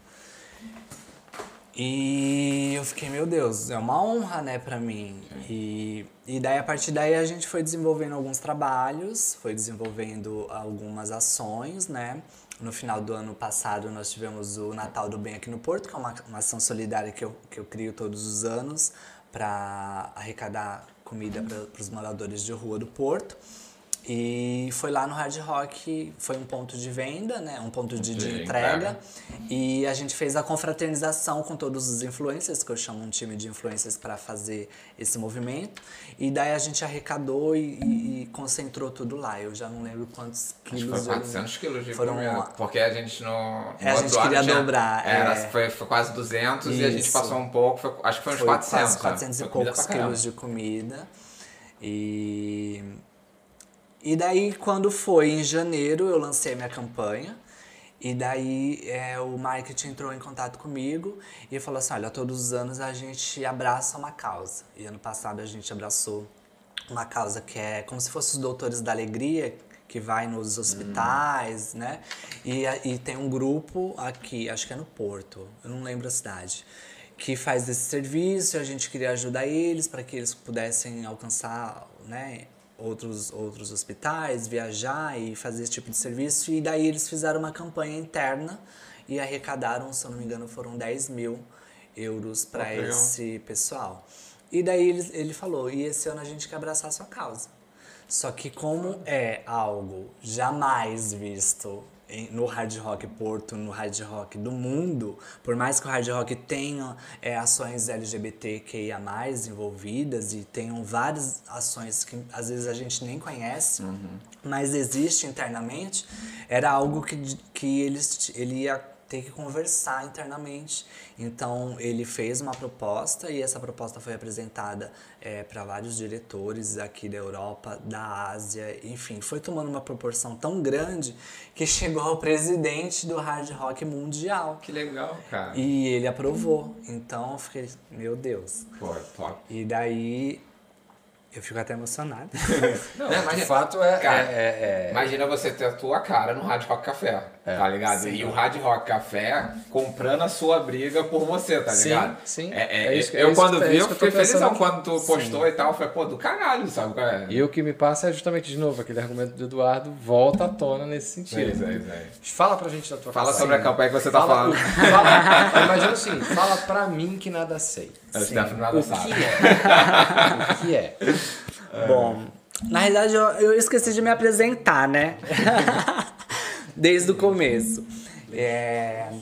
E eu fiquei, meu Deus, é uma honra, né, pra mim. E, e daí, a partir daí, a gente foi desenvolvendo alguns trabalhos, foi desenvolvendo algumas ações, né. No final do ano passado, nós tivemos o Natal do Bem aqui no Porto, que é uma, uma ação solidária que eu, que eu crio todos os anos para arrecadar comida para os moradores de rua do Porto. E foi lá no Hard Rock, foi um ponto de venda, né? Um ponto de, de entrega. E a gente fez a confraternização com todos os influencers, que eu chamo um time de influencers para fazer esse movimento. E daí a gente arrecadou e, e, e, concentrou tudo lá. Eu já não lembro quantos quilos. Acho foi 400 quilos de foram, comida. Porque a gente não. É, a gente queria dobrar. Era, é. foi, foi quase 200 Isso. e a gente passou um pouco. Foi, acho que foi uns foi 400. Quase 400 né? e poucos quilos de comida. E e daí, quando foi em janeiro, eu lancei minha campanha. E daí é, o marketing entrou em contato comigo e falou assim: olha, todos os anos a gente abraça uma causa. E ano passado a gente abraçou uma causa que é como se fosse os doutores da alegria, que vai nos hospitais, hum. né? E, e tem um grupo aqui, acho que é no Porto, eu não lembro a cidade, que faz esse serviço. A gente queria ajudar eles para que eles pudessem alcançar, né? Outros, outros hospitais, viajar e fazer esse tipo de serviço. E daí eles fizeram uma campanha interna e arrecadaram, se eu não me engano, foram 10 mil euros para esse pessoal. E daí ele, ele falou: e esse ano a gente quer abraçar a sua causa. Só que, como é algo jamais visto no hard rock Porto, no hard rock do mundo, por mais que o hard rock tenha é, ações LGBTQIA+, envolvidas e tenham várias ações que às vezes a gente nem conhece, uhum. mas existe internamente, era algo que, que eles, ele ia ter que conversar internamente. Então ele fez uma proposta e essa proposta foi apresentada é, para vários diretores aqui da Europa, da Ásia, enfim, foi tomando uma proporção tão grande que chegou ao presidente do hard rock mundial. Que legal, cara. E ele aprovou. Então eu fiquei, meu Deus. Pô, top. E daí eu fico até emocionado. (laughs) Não, mas de fato é, cara, é, é, é, Imagina você ter a tua cara no Hard Rock Café, é, tá ligado? Sim. E o Hard Rock Café comprando a sua briga por você, tá ligado? Sim, sim. É, é, isso, eu quando vi, eu fiquei felizão quando tu postou sim. e tal. Eu falei, pô, do caralho, sabe? E o que me passa é justamente, de novo, aquele argumento do Eduardo volta à tona nesse sentido. É, é, Fala pra gente da tua Fala sobre a campanha que você tá fala, falando. (laughs) Fala, imagina assim, fala pra mim que nada sei. O Stefano nada sabe. (laughs) O que é? o que é? É. Bom, na realidade eu, eu esqueci de me apresentar, né? (laughs) Desde o começo. É,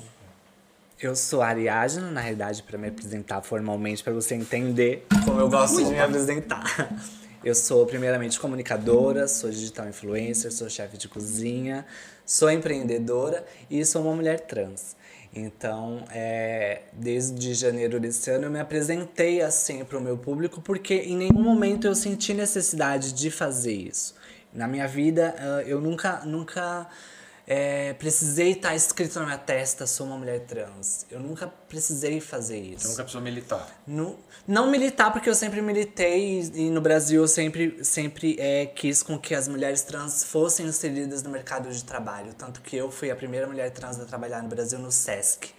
eu sou Ariadna, na realidade, para me apresentar formalmente, para você entender como eu gosto de me apresentar. Eu sou, primeiramente, comunicadora, sou digital influencer, sou chefe de cozinha, sou empreendedora e sou uma mulher trans. Então, é, desde janeiro desse ano, eu me apresentei assim para o meu público, porque em nenhum momento eu senti necessidade de fazer isso. Na minha vida, eu nunca, nunca é, precisei estar escrito na minha testa, sou uma mulher trans. Eu nunca precisei fazer isso. Você nunca precisou militar? No, não militar, porque eu sempre militei e, e no Brasil eu sempre, sempre é, quis com que as mulheres trans fossem inseridas no mercado de trabalho. Tanto que eu fui a primeira mulher trans a trabalhar no Brasil no SESC.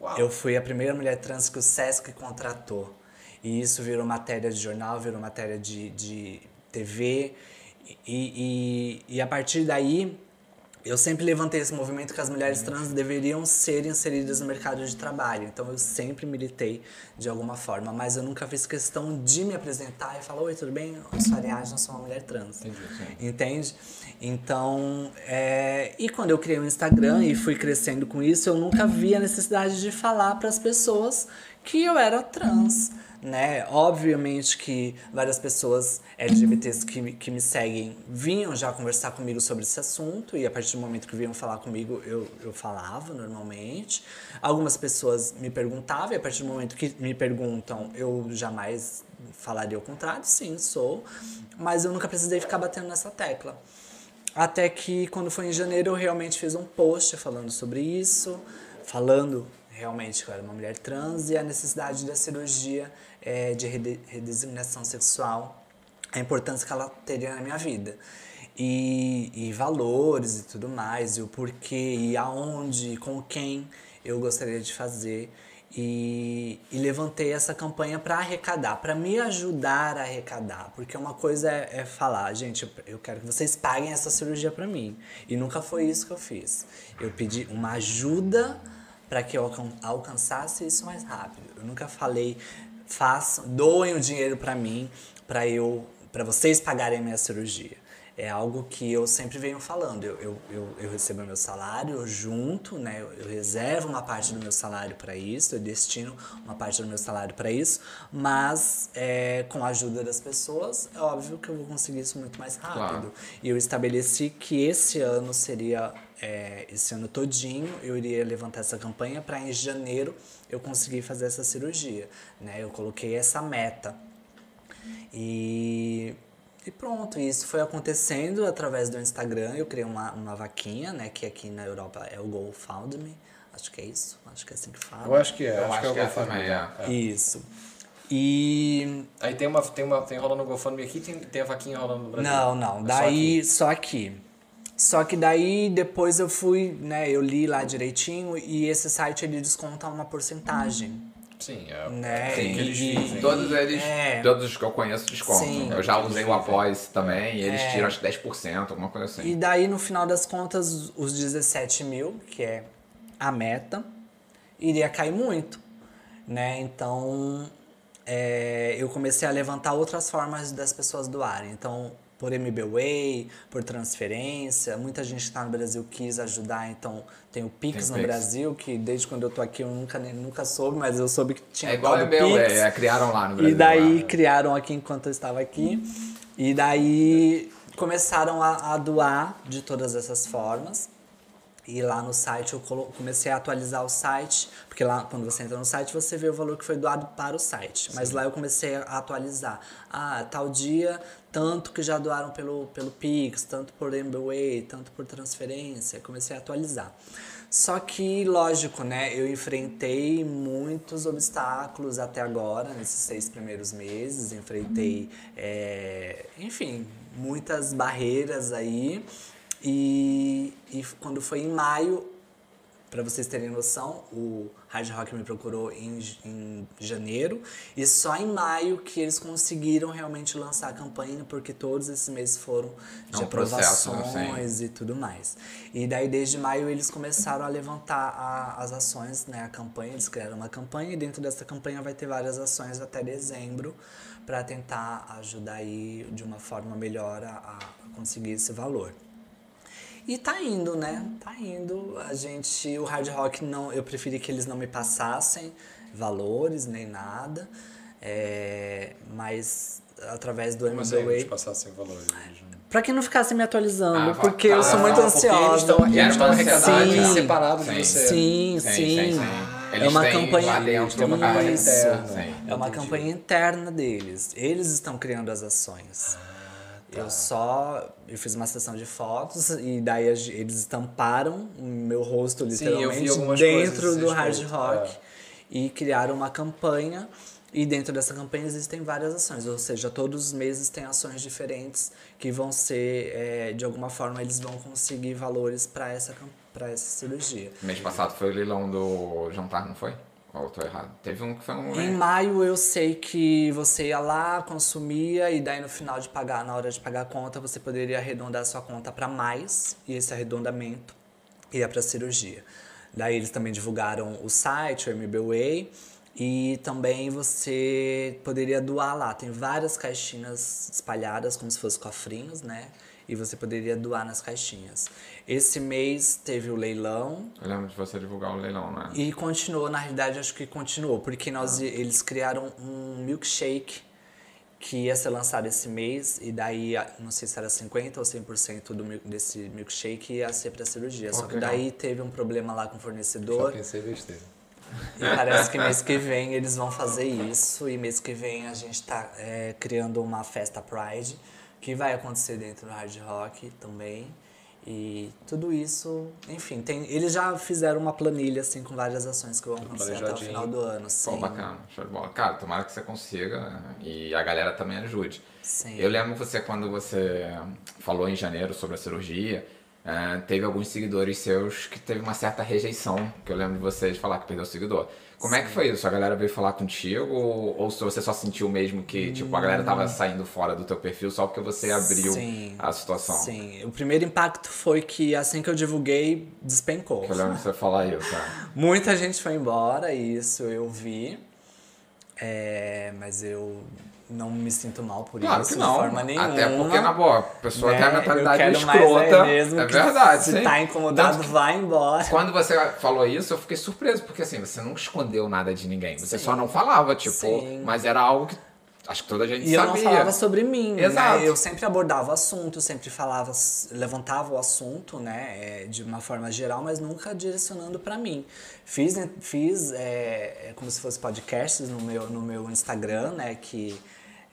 Uau. Eu fui a primeira mulher trans que o SESC contratou. E isso virou matéria de jornal, virou matéria de, de TV. E, e, e a partir daí eu sempre levantei esse movimento que as mulheres trans deveriam ser inseridas no mercado de trabalho. Então eu sempre militei de alguma forma, mas eu nunca fiz questão de me apresentar e falar: Oi, tudo bem? Eu sou Ariadne, sou uma mulher trans. Entendi, Entende? Então, é... e quando eu criei o um Instagram e fui crescendo com isso, eu nunca vi a necessidade de falar para as pessoas que eu era trans né? Obviamente que várias pessoas LGBTs que, que me seguem vinham já conversar comigo sobre esse assunto e a partir do momento que vinham falar comigo eu, eu falava normalmente. Algumas pessoas me perguntavam e a partir do momento que me perguntam eu jamais falaria o contrário, sim, sou, mas eu nunca precisei ficar batendo nessa tecla. Até que quando foi em janeiro eu realmente fiz um post falando sobre isso, falando realmente eu era uma mulher trans e a necessidade da cirurgia é, de redesignação sexual, a importância que ela teria na minha vida. E, e valores e tudo mais, e o porquê, e aonde, com quem eu gostaria de fazer. E, e, levantei essa campanha para arrecadar, para me ajudar a arrecadar, porque uma coisa é, é falar, gente, eu quero que vocês paguem essa cirurgia para mim, e nunca foi isso que eu fiz. Eu pedi uma ajuda para que eu alcançasse isso mais rápido. Eu nunca falei, façam, doem o dinheiro para mim, para eu, para vocês pagarem a minha cirurgia. É algo que eu sempre venho falando. Eu, eu, eu, eu recebo meu salário, eu junto, né? Eu, eu reservo uma parte do meu salário para isso, eu destino uma parte do meu salário para isso, mas é, com a ajuda das pessoas, é óbvio que eu vou conseguir isso muito mais rápido. Claro. E eu estabeleci que esse ano seria é, esse ano todinho eu iria levantar essa campanha para em janeiro eu conseguir fazer essa cirurgia, né? Eu coloquei essa meta. E, e pronto, isso foi acontecendo através do Instagram. Eu criei uma, uma vaquinha, né? Que aqui na Europa é o GoFundMe. Acho que é isso. Acho que é assim que fala. Eu acho que é. Eu acho, acho que, é, é o GoFundMe. É. é. Isso. E. Aí tem uma, tem uma tem rolando o GoFundMe aqui tem, tem a vaquinha rolando no Brasil. Não, não. É Daí, só aqui. Só aqui. Só que daí depois eu fui, né, eu li lá direitinho e esse site ele desconta uma porcentagem. Sim, é, né? Sim, que eles dizem. Todos eles, é. todos os que eu conheço descontam. Sim, eu já usei o Após também e eles é. tiram acho que 10%, alguma coisa assim. E daí no final das contas, os 17 mil, que é a meta, iria cair muito, né? Então é, eu comecei a levantar outras formas das pessoas doarem. Então por MBWay, por transferência. Muita gente que está no Brasil quis ajudar, então tem o Pix tem no Pix. Brasil, que desde quando eu tô aqui eu nunca, nunca soube, mas eu soube que tinha É igual o MBWay, é, criaram lá no Brasil. E daí lá. criaram aqui enquanto eu estava aqui. E daí começaram a, a doar de todas essas formas. E lá no site eu comecei a atualizar o site, porque lá quando você entra no site você vê o valor que foi doado para o site. Mas Sim. lá eu comecei a atualizar. Ah, tal dia, tanto que já doaram pelo, pelo Pix, tanto por MBWay, tanto por transferência. Comecei a atualizar. Só que, lógico, né? Eu enfrentei muitos obstáculos até agora, nesses seis primeiros meses. Enfrentei, é, enfim, muitas barreiras aí. E, e quando foi em maio, para vocês terem noção, o Hard Rock me procurou em, em janeiro e só em maio que eles conseguiram realmente lançar a campanha, porque todos esses meses foram de é um aprovações processo, e tudo mais. E daí desde maio eles começaram a levantar a, as ações, né, a campanha, eles criaram uma campanha e dentro dessa campanha vai ter várias ações até dezembro para tentar ajudar aí de uma forma melhor a, a conseguir esse valor. E tá indo, né? Tá indo. A gente, o hard rock não, eu preferi que eles não me passassem valores nem nada. É, mas através do MBA. Como assim, passassem valores? Pra que não ficasse me atualizando, ah, porque tá, eu sou muito ansiosa. Eles estão arrecadados separados de você. Sim, sim. sim. sim. é uma campanha, dentro, é uma campanha interna. É uma campanha interna deles. Eles estão criando as ações. Ah. Tá. Eu só eu fiz uma sessão de fotos e daí eles estamparam o meu rosto literalmente Sim, dentro do hard rock é. e criaram uma campanha e dentro dessa campanha existem várias ações, ou seja, todos os meses tem ações diferentes que vão ser, é, de alguma forma, eles vão conseguir valores para essa, essa cirurgia. Mês passado foi o leilão do jantar, não foi? Ou eu tô errado? Teve um que foi um. Em maio eu sei que você ia lá, consumia, e daí no final de pagar, na hora de pagar a conta, você poderia arredondar a sua conta para mais, e esse arredondamento ia para cirurgia. Daí eles também divulgaram o site, o MBWay, e também você poderia doar lá. Tem várias caixinhas espalhadas, como se fossem cofrinhos, né? E você poderia doar nas caixinhas. Esse mês teve o leilão Eu lembro de você divulgar o leilão, né? e continuou, na realidade acho que continuou, porque nós, eles criaram um milkshake que ia ser lançado esse mês e daí, não sei se era 50% ou 100% do, desse milkshake ia ser para cirurgia. Pô, Só que daí teve um problema lá com o Só fornecedor pensei besteira. e parece que mês que vem eles vão fazer isso. E mês que vem a gente tá é, criando uma festa Pride que vai acontecer dentro do Hard Rock também. E tudo isso, enfim, tem, eles já fizeram uma planilha assim com várias ações que vão acontecer até o final do ano. Pô, Sim. bacana, show de bola. Cara, tomara que você consiga e a galera também ajude. Sim. Eu lembro você quando você falou em janeiro sobre a cirurgia, eh, teve alguns seguidores seus que teve uma certa rejeição, que eu lembro de você de falar que perdeu o seguidor. Como é que foi isso? A galera veio falar contigo ou, ou se você só sentiu mesmo que tipo, a galera tava saindo fora do teu perfil só porque você abriu Sim. a situação? Sim, o primeiro impacto foi que assim que eu divulguei, despencou. Que eu lembro você falar isso, né? (laughs) Muita gente foi embora, isso eu vi. É, mas eu não me sinto mal por Claro isso que não. de forma nenhuma. Até porque, na boa, a pessoa né? tem a mentalidade eu quero mais escrota. é mesmo é verdade, Se sim. tá incomodado, Tanto vai embora. Quando você falou isso, eu fiquei surpreso, porque assim, você nunca escondeu nada de ninguém. Você Sim. só não falava, tipo, Sim. mas era algo que acho que toda a gente E eu sabia. não falava sobre mim, Exato. né? Eu sempre abordava o assunto, sempre falava, levantava o assunto, né? é, de uma forma geral, mas nunca direcionando pra mim. Fiz, fiz é, é como se fosse podcasts no meu, no meu Instagram, né? Que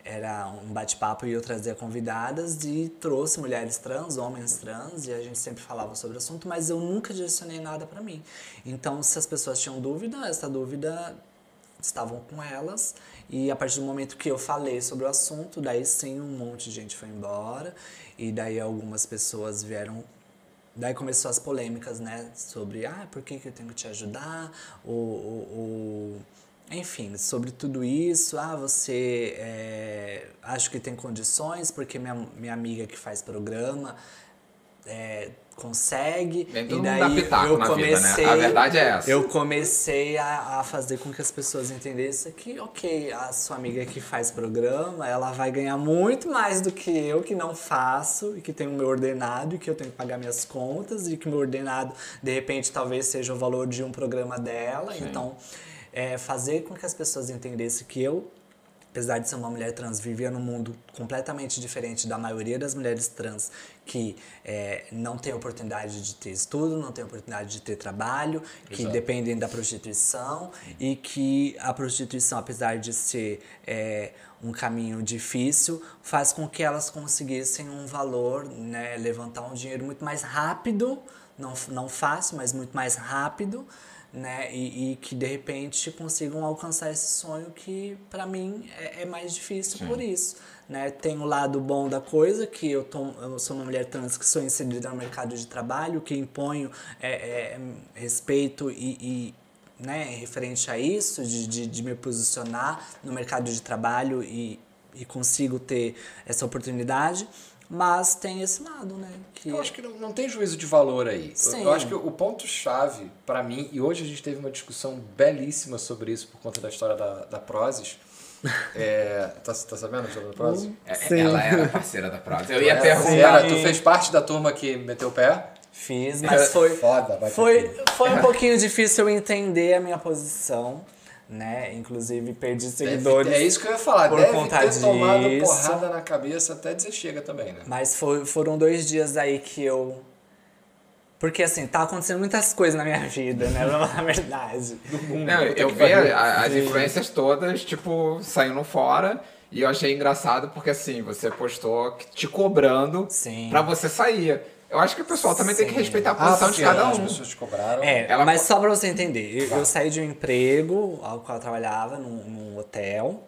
era um bate-papo e eu trazia convidadas e trouxe mulheres trans, homens trans, e a gente sempre falava sobre o assunto, mas eu nunca direcionei nada pra mim. Então, se as pessoas tinham dúvida, essa dúvida estavam com elas e a partir do momento que eu falei sobre o assunto, daí sim um monte de gente foi embora e daí algumas pessoas vieram daí começou as polêmicas né sobre ah por que, que eu tenho que te ajudar o, o, o- enfim sobre tudo isso ah você é, acho que tem condições porque minha, minha amiga que faz programa é, consegue todo e daí eu na vida, né? comecei A verdade é essa. eu comecei a, a fazer com que as pessoas entendessem que, ok, a sua amiga que faz programa, ela vai ganhar muito mais do que eu, que não faço, e que tenho o meu ordenado, e que eu tenho que pagar minhas contas, e que meu ordenado, de repente, talvez seja o valor de um programa dela. Sim. Então, é, fazer com que as pessoas entendessem que eu apesar de ser uma mulher trans, vivia num mundo completamente diferente da maioria das mulheres trans que é, não tem oportunidade de ter estudo, não tem oportunidade de ter trabalho, que Exato. dependem da prostituição e que a prostituição, apesar de ser é, um caminho difícil, faz com que elas conseguissem um valor, né, levantar um dinheiro muito mais rápido, não, não fácil, mas muito mais rápido, né? E, e que de repente consigam alcançar esse sonho que para mim é, é mais difícil por isso, né? Tem o lado bom da coisa que eu, tô, eu sou uma mulher trans que sou inserida no mercado de trabalho, que imponho é, é, respeito e, e né, referente a isso, de, de, de me posicionar no mercado de trabalho e, e consigo ter essa oportunidade. Mas tem esse lado, né? Que Eu acho que não, não tem juízo de valor aí. Eu- Sim. Eu acho que o ponto-chave, pra mim, e hoje a gente teve uma discussão belíssima sobre isso por conta da história da, da Prozis. (laughs) É, tá, tá sabendo sobre a Prozis? É, Sim. Ela era (laughs) parceira da Prozis. Eu ia perguntar. Tu fez parte da turma que meteu o pé? Fiz, mas foi, Foda, vai foi, foi um pouquinho difícil eu entender a minha posição, né? Inclusive perdi seguidores. é isso que eu ia falar. por Deve conta ter tomado disso. porrada na cabeça até dizer chega também, né? Mas foi, foram dois dias aí que eu. Porque assim, tá acontecendo muitas coisas na minha (laughs) vida, né? Na verdade. Não, eu vi a- as influências todas, tipo, saindo fora. E eu achei engraçado porque, assim, você postou que- te cobrando Sim. pra você sair. Eu acho que o pessoal também tem que Sim. respeitar a Ah, posição de porque cada as um. pessoas te cobraram. É, Ela- mas só pra você entender, eu, eu saí de um emprego ao qual eu trabalhava num, num hotel.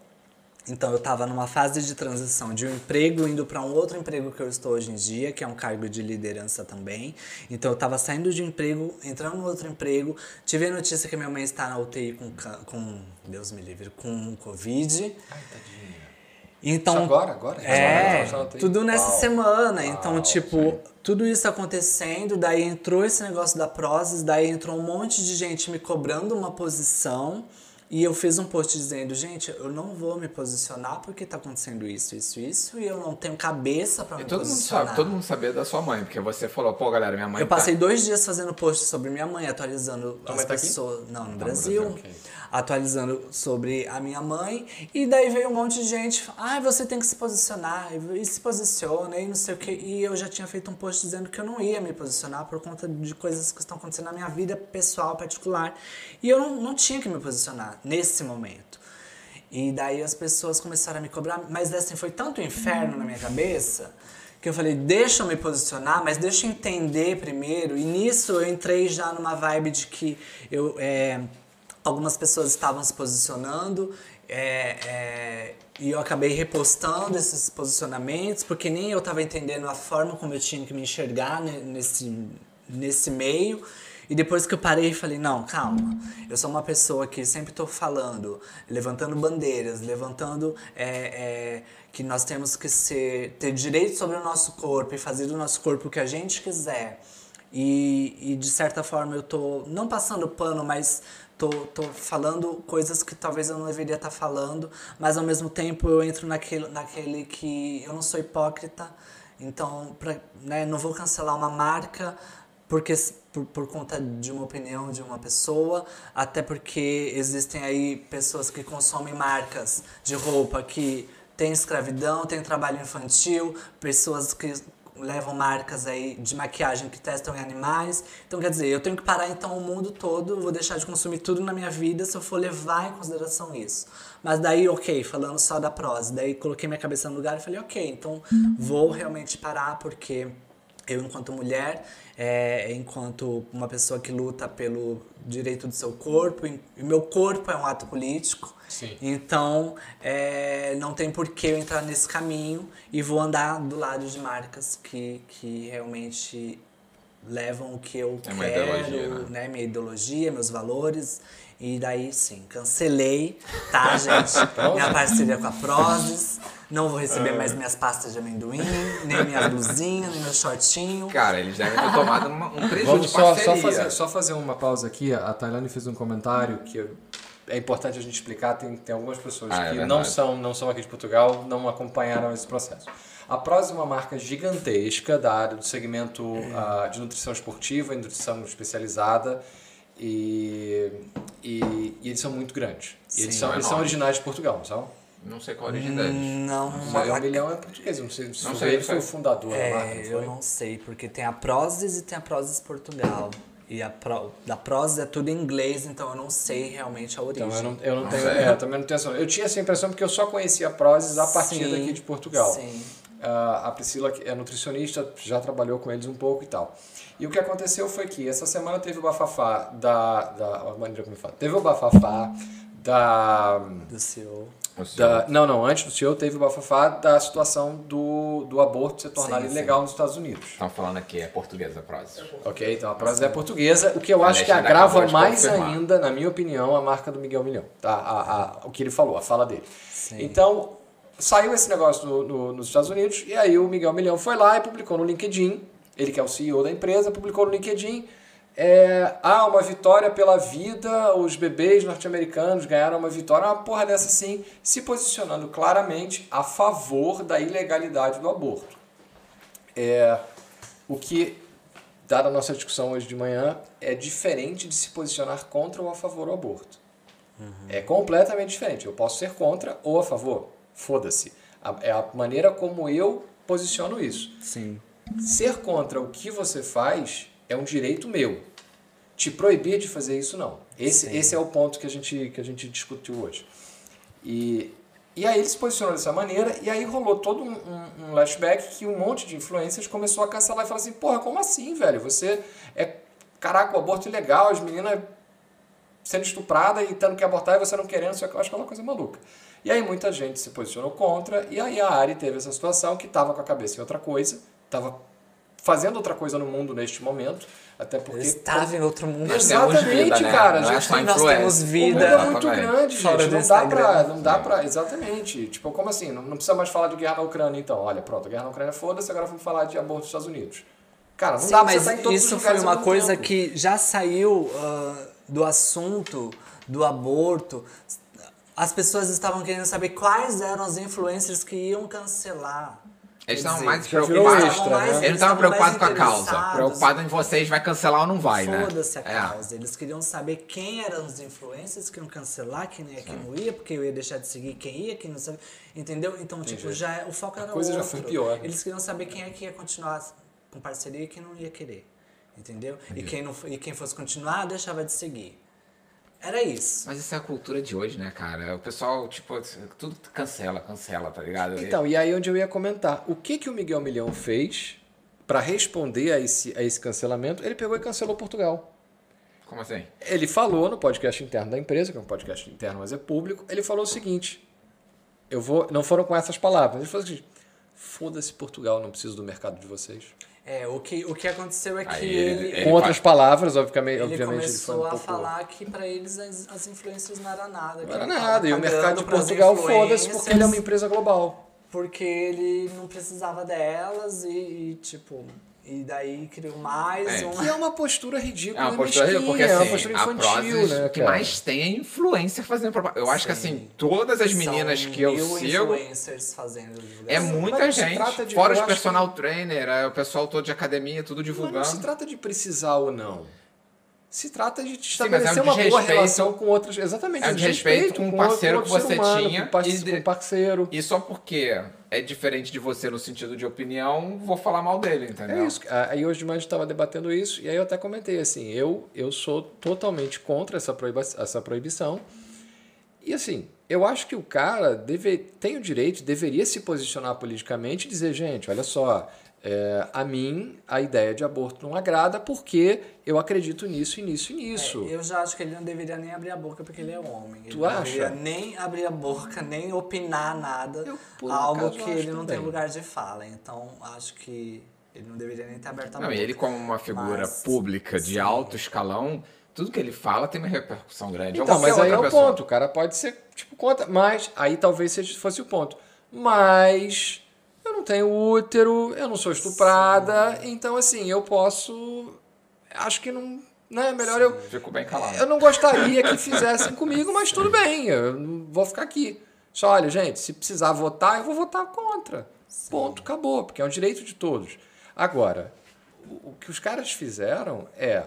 Então eu tava numa fase de transição de um emprego indo para um outro emprego que eu estou hoje em dia, que é um cargo de liderança também. Então eu tava saindo de um emprego, entrando no outro emprego, tive a notícia que minha mãe está na UTI com, com Deus me livre, com Covid. Então, agora, agora? é, Agora, tudo nessa Uau. semana. Então, Uau, tipo, tudo isso acontecendo, daí entrou esse negócio da Prozis, daí entrou um monte de gente me cobrando uma posição. E eu fiz um post dizendo, gente, eu não vou me posicionar porque tá acontecendo isso, isso, isso, e eu não tenho cabeça para me E todo mundo posicionar. sabe, todo mundo sabia da sua mãe, porque você falou, pô, galera, minha mãe Eu tá- passei dois dias fazendo post sobre minha mãe, atualizando as mãe tá aqui? pessoas. Não, no no Brasil. Brasil, ok. Atualizando sobre a minha mãe. E daí veio um monte de gente. Ah, você tem que se posicionar. E se posiciona e não sei o que. E eu já tinha feito um post dizendo que eu não ia me posicionar por conta de coisas que estão acontecendo na minha vida pessoal, particular. E eu não, não tinha que me posicionar nesse momento. E daí as pessoas começaram a me cobrar, mas assim, foi tanto inferno na minha cabeça que eu falei, deixa eu me posicionar, mas deixa eu entender primeiro. E nisso eu entrei já numa vibe de que eu, é, algumas pessoas estavam se posicionando é, é, e eu acabei repostando esses posicionamentos, porque nem eu estava entendendo a forma como eu tinha que me enxergar ne- nesse, nesse meio. E depois que eu parei falei, não, calma, eu sou uma pessoa que sempre estou falando, levantando bandeiras, levantando é, é, que nós temos que ser, ter direito sobre o nosso corpo e fazer do nosso corpo o que a gente quiser. E, e de certa forma eu tô não passando pano, mas tô, tô falando coisas que talvez eu não deveria estar falando, mas ao mesmo tempo eu entro naquele, naquele que eu não sou hipócrita, então pra, né, não vou cancelar uma marca porque por, por conta de uma opinião de uma pessoa, até porque existem aí pessoas que consomem marcas de roupa que tem escravidão, tem trabalho infantil, pessoas que levam marcas aí de maquiagem que testam em animais. Então, quer dizer, eu tenho que parar então o mundo todo, vou deixar de consumir tudo na minha vida se eu for levar em consideração isso. Mas daí, ok, falando só da prosa, daí coloquei minha cabeça no lugar e falei, ok, então vou realmente parar porque eu enquanto mulher, é, enquanto uma pessoa que luta pelo direito do seu corpo, e meu corpo é um ato político, Sim. então é, não tem por que eu entrar nesse caminho e vou andar do lado de marcas que, que realmente levam o que eu É quero, né? né? Minha ideologia, meus valores. E daí sim, cancelei, tá, gente? (laughs) minha parceria com a Prozis. Não vou receber É. mais minhas pastas de amendoim, nem minhas (laughs) blusinhas, nem meu shortinho. Cara, eles devem ter tomado uma- um prejuízo Vamos de só, só, parceria. fazer, só fazer uma pausa aqui. A Tailândia fez um comentário que eu- é importante a gente explicar. Tem, tem algumas pessoas Ah, é que verdade. não, são, não são aqui de Portugal, não acompanharam esse processo. A Prozis é uma marca gigantesca da área do segmento ah, de nutrição esportiva e nutrição especializada. E, e, e eles são muito grandes. E eles, Sim. são, eles são originais de Portugal, não são? Não sei qual a origem deles. Não, O Milhão Milhão é português, não sei se Não sei, ele foi o sei. fundador da marca, É, não eu foi? não sei, porque tem a Prozis e tem a Prozis Portugal. E a Pro, da Prozis é tudo em inglês, então eu não sei realmente a origem. Então eu não, eu não tenho, sei. é, eu também não tenho essa. Eu tinha essa impressão porque eu só conhecia a Prozis a partir Sim, daqui de Portugal. Sim. Ah, a Priscila que é nutricionista, já trabalhou com eles um pouco e tal. E o que aconteceu foi que essa semana teve o bafafá da. da a maneira como eu falo. Teve o bafafá da. Do CEO. Da não, não, antes do CEO teve o bafafá da situação do, do aborto se tornar Sim, ilegal nos Estados Unidos. Estão falando aqui, é portuguesa a frase. Ok? Então a Prozis é portuguesa, o que eu acho que agrava mais confirmar. ainda, na minha opinião, a marca do Miguel Milhão. Tá? A, a- o que ele falou, a fala dele. Sim. Então, saiu esse negócio no- no- nos Estados Unidos, e aí o Miguel Milhão foi lá e publicou no LinkedIn, ele que é o CEO da empresa, publicou no LinkedIn, é, ah, uma vitória pela vida, os bebês norte-americanos ganharam uma vitória, uma porra dessa assim, se posicionando claramente a favor da ilegalidade do aborto. É, o que, dada a nossa discussão hoje de manhã, é diferente de se posicionar contra ou a favor do aborto. É completamente diferente. Eu posso ser contra ou a favor. Foda-se. É a maneira como eu posiciono isso. Sim. Ser contra o que você faz é um direito meu. Te proibir de fazer isso, não. Esse, Sim. esse é o ponto que a gente, que a gente discutiu hoje. E, e aí ele se posicionou dessa maneira, e aí rolou todo um, um, um flashback que um monte de influências começou a cancelar e falar assim, porra, como assim, velho? Você é, caraca, o aborto ilegal, as meninas sendo estuprada e tendo que abortar e você não querendo, só que eu acho que é uma coisa maluca. E aí muita gente se posicionou contra, e aí a Ari teve essa situação que estava com a cabeça em outra coisa, estava fazendo outra coisa no mundo neste momento, até Eu porque... estava em outro mundo. Nós Exatamente, vida, né? cara, é gente só tem- nós temos O vida. mundo é muito grande, gente. Não dá, pra, Instagram. não dá pra. Exatamente. Tipo, como assim? Não, não precisa mais falar de guerra na Ucrânia, então. Olha, pronto, guerra na Ucrânia, foda-se, agora vamos falar de aborto nos Estados Unidos. Cara, não Sim, dá mas você estar em todos os isso foi uma coisa tempo. que já saiu ah, do assunto do aborto, as pessoas estavam querendo saber quais eram as influencers que iam cancelar. Eles estavam dizer, mais já preocupados. extra, né? Eles não estavam preocupados com a causa. Preocupados em vocês, vai cancelar ou não vai, né? Foda-se a É. causa. Eles queriam saber quem eram os influencers que iam cancelar, quem ia, quem não ia, porque eu ia deixar de seguir quem ia, quem não sabe. Entendeu? Então, tipo, já é- o foco era coisa já outro. foi pior, né? Eles queriam saber quem é que ia continuar com parceria e quem não ia querer. Entendeu? E quem, não, e quem fosse continuar, deixava de seguir. Era isso. Mas isso é a cultura de hoje, né, cara? O pessoal, tipo, tudo cancela, cancela, tá ligado? Então, e aí onde eu ia comentar. O que, que o Miguel Milhão fez para responder a esse, a esse cancelamento? Ele pegou e cancelou Portugal. Como assim? Ele falou no podcast interno da empresa, que é um podcast interno, mas é público, ele falou o seguinte: eu vou. Não foram com essas palavras. Ele falou o seguinte: foda-se Portugal, não preciso do mercado de vocês. É, o que, o que aconteceu é que Aí ele, ele- Com outras palavras, obviamente, ele obviamente ele começou foi um a pouco... falar que pra eles as, as influências não era nada. que Não era ele nada. E o mercado de Portugal, foda-se, porque ele é uma empresa global. Porque ele não precisava delas e, e, tipo. E daí criou mais É. um. Que é uma postura ridícula É uma e postura mesquinha, porque é uma assim, postura a infantil, Prozis, né, o que cara? mais tem é influencer fazendo propaganda. Eu acho que assim, todas as meninas São que eu mil sigo influencers fazendo é divulgação. muita Mas gente. de- Fora os personal trainer, é o pessoal todo de academia, tudo Mas divulgando. não se trata de precisar ou não. Se trata de mas é estabelecer um uma boa relação com outras. Exatamente. é um desrespeito com o parceiro outro que você humano, tinha Com, parce- e de- com parceiro. E só porque é diferente de você no sentido de opinião, vou falar mal dele, entendeu? É isso. Aí hoje de manhã a gente estava debatendo isso, e aí eu até comentei assim, eu, eu sou totalmente contra essa, proiba essa proibição. E assim, eu acho que o cara deve, tem o direito, deveria se posicionar politicamente e dizer, gente, olha só, é, a mim a ideia de aborto não agrada porque eu acredito nisso e nisso e nisso. É, eu já acho que ele não deveria nem abrir a boca porque ele é homem. Ele Tu não acha? deveria nem abrir a boca, nem opinar nada. Eu, algo que ele não tem também. lugar de fala. Então, acho que ele não deveria nem estar aberto a Não, e ele como uma figura Mas, pública de sim. alto escalão, tudo que ele fala tem uma repercussão grande. Ou Então, mas aí é o pessoa. ponto. O cara pode ser, tipo, contra. Mas aí talvez seja, fosse o ponto. Mas não tenho útero, eu não sou estuprada, então assim, eu posso. Acho que não. Né, melhor eu. Fico bem calado. Eu não gostaria que fizessem comigo, mas tudo bem, eu vou ficar aqui. Só olha, gente, se precisar votar, eu vou votar contra. Ponto, acabou, porque é um direito de todos. Agora, o que os caras fizeram é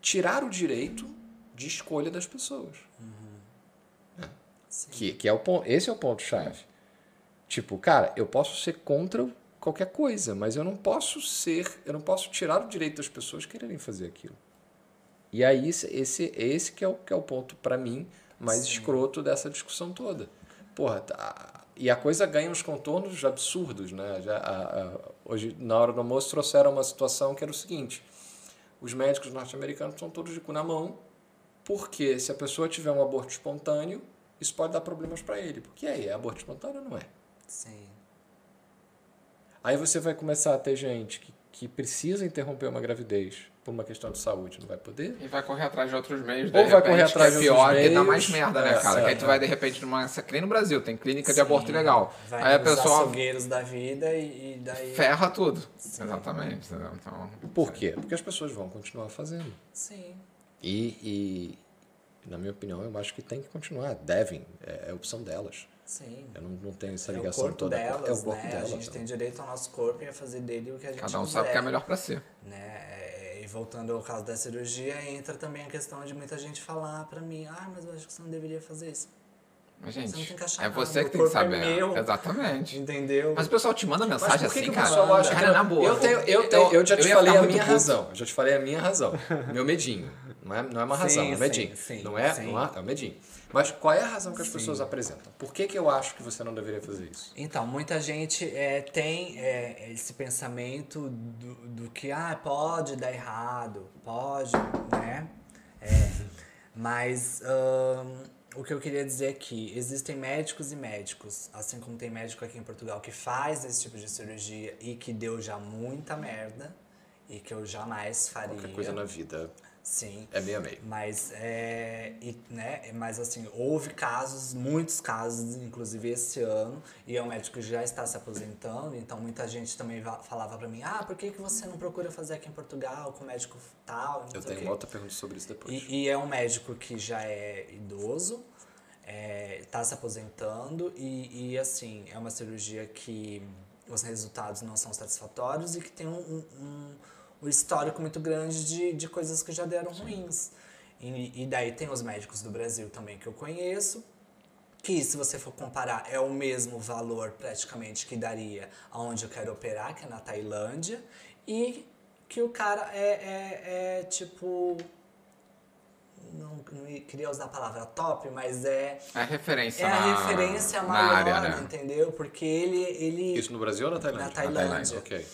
tirar o direito de escolha das pessoas. Sim. Que, que é o ponto, esse é o ponto chave. Tipo, cara, eu posso ser contra qualquer coisa, mas eu não posso ser, eu não posso tirar o direito das pessoas quererem fazer aquilo. E aí esse esse, que é o que é o ponto para mim mais escroto dessa discussão toda. Porra, tá, e a coisa ganha uns contornos absurdos, né? Já, a- a- hoje na hora do almoço trouxeram uma situação que era o seguinte: os médicos norte-americanos estão todos de cu na mão, porque se a pessoa tiver um aborto espontâneo, isso pode dar problemas para ele. Porque aí, é aborto espontâneo ou não é? Sim. Aí você vai começar a ter gente que, que precisa interromper uma gravidez por uma questão de saúde, não vai poder? E vai correr atrás de outros meios, de Ou vai repente, correr atrás que de é outros pior, que dá meios. mais merda, né, É, cara? é, que aí tu é. vai, de repente, numa... Que nem no Brasil, tem clínica de Sim, aborto ilegal. Vai Aí a pessoa açougueiros da vida e, e daí. ferra tudo. Exatamente. entendeu? Então, Por quê? Porque as pessoas vão continuar fazendo. Sim. E, e, na minha opinião, eu acho que tem que continuar. Devem, é, é a opção delas. Sim. Eu não, não tenho essa É o ligação corpo toda. delas, é o corpo né? delas. a gente né? tem direito ao nosso corpo e a fazer dele o que a gente cada um quiser. sabe o que é melhor pra si. Né? É, E voltando ao caso da cirurgia, entra também a questão de muita gente falar pra mim, ah, mas eu acho que você não deveria fazer isso. Mas, Você não gente, tem que achar é você que tem que é saber. meu. Exatamente. Entendeu? Mas o pessoal te manda Mas mensagem por que assim, que cara. pessoal acha cara, que na boa. Eu, tenho, eu, tenho, eu já te falei a minha puto. razão. Eu já te falei a minha razão. Meu medinho. Não é, não é uma razão, Sim, é um medinho. sim, sim, não é, sim. não é, é um medinho. Mas qual é a razão que as pessoas apresentam? Por que, que eu acho que você não deveria fazer isso? Então, muita gente é, tem é, esse pensamento do, do que, ah, pode dar errado, pode, né? É, mas ahn, o que eu queria dizer é que existem médicos e médicos, assim como tem médico aqui em Portugal que faz esse tipo de cirurgia e que deu já muita merda. e que eu jamais faria. Qualquer coisa na vida Sim. é meio a meio. Mas, é, e, né, mas assim, houve casos, muitos casos, inclusive esse ano, e é um médico que já está se aposentando, então muita gente também va- falava pra mim, ah, por que, que você não procura fazer aqui em Portugal com médico tal? Eu tenho quê." uma outra pergunta sobre isso depois. E, e é um médico que já é idoso, está se aposentando e, e, assim, é uma cirurgia que os resultados não são satisfatórios e que tem um, um, um histórico muito grande de, de coisas que já deram ruins. E, e daí tem os médicos do Brasil também que eu conheço, que se você for comparar é o mesmo valor praticamente que daria aonde eu quero operar, que é na Tailândia, e que o cara é, é, é tipo. Não, não queria usar a palavra top, mas é. É a referência É na, a referência na maior, área, né? entendeu? Porque ele. ele Isso no Brasil ou na Tailândia? Na Tailândia. Ok.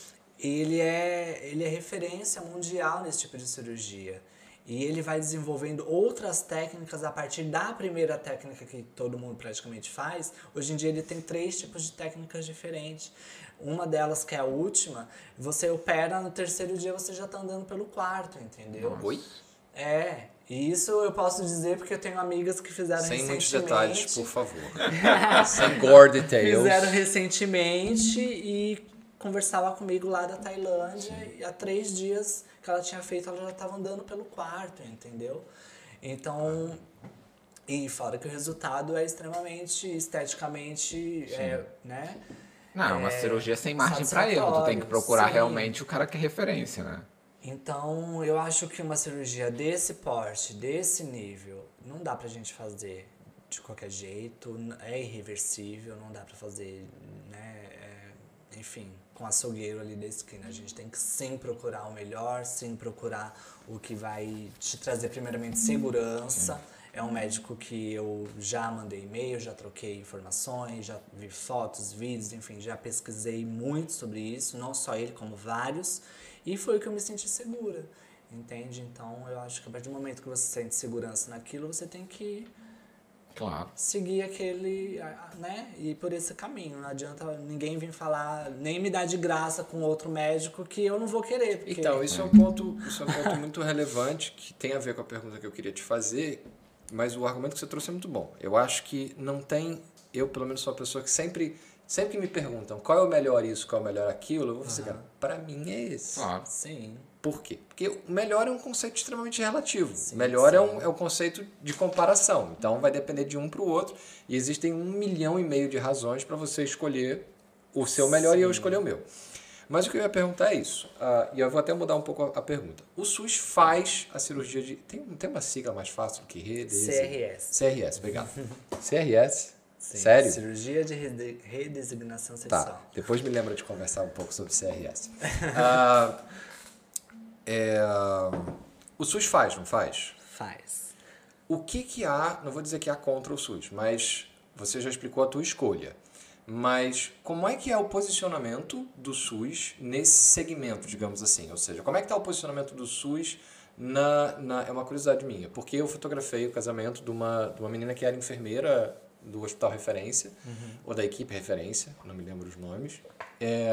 Ele é, ele é referência mundial nesse tipo de cirurgia. E ele vai desenvolvendo outras técnicas a partir da primeira técnica que todo mundo praticamente faz. Hoje em dia ele tem três tipos de técnicas diferentes. Uma delas, que é a última, você opera, no terceiro dia você já está andando pelo quarto, entendeu? Oi? É, e isso eu posso dizer porque eu tenho amigas que fizeram Sem muitos recentemente. detalhes, por favor. (laughs) Sem gore details. Fizeram recentemente e conversava comigo lá da Tailândia e há três dias que ela tinha feito, ela já estava andando pelo quarto, entendeu? Então, e fora que o resultado é extremamente esteticamente, é, né? Não, é uma É, cirurgia sem margem pra erro. Tu tem que procurar sim. realmente o cara que é referência, né? Então, eu acho que uma cirurgia desse porte, desse nível, não dá pra gente fazer de qualquer jeito, é irreversível, não dá pra fazer, né, é, enfim, com açougueiro ali da esquina. A gente tem que sim procurar o melhor, sim procurar o que vai te trazer primeiramente segurança. É um médico que eu já mandei e-mail, já troquei informações, já vi fotos, vídeos, enfim, já pesquisei muito sobre isso, não só ele, como vários. E foi o que eu me senti segura, entende? Então eu acho que a partir do momento que você sente segurança naquilo, você tem que Claro. seguir aquele, né? E por esse caminho. Não adianta ninguém vir falar, nem me dar de graça com outro médico que eu não vou querer. Porque... Então, isso é um ponto, isso é um ponto muito relevante que tem a ver com a pergunta que eu queria te fazer, mas o argumento que você trouxe é muito bom. Eu acho que não tem, eu pelo menos sou uma pessoa que sempre, sempre que me perguntam qual é o melhor isso, qual é o melhor aquilo, eu vou dizer, cara, pra mim é esse. Claro. Sim. Por quê? Porque o melhor é um conceito extremamente relativo. Sim, melhor sim. É, um, é um conceito de comparação. Então vai depender de um para o outro. E existem um milhão e meio de razões para você escolher o seu melhor e eu escolher o meu. Mas o que eu ia perguntar é isso. ah, e eu vou até mudar um pouco a, a pergunta. O SUS faz a cirurgia de. Tem, tem uma sigla mais fácil do que rede? CRS. CRS, obrigado. (laughs) CRS? Sim. Sério? Cirurgia de rede- redesignação Tá, sexual. depois me lembra de conversar um pouco sobre CRS. (laughs) Ah, é, o SUS faz, não faz? Faz. O que que há, não vou dizer que há contra o SUS, mas você já explicou a tua escolha. Mas como é que é o posicionamento do SUS nesse segmento, digamos assim? Ou seja, como é que está o posicionamento do SUS na, na... É uma curiosidade minha, porque eu fotografei o casamento de uma, de uma menina que era enfermeira do Hospital Referência, ou da equipe Referência, não me lembro os nomes. É,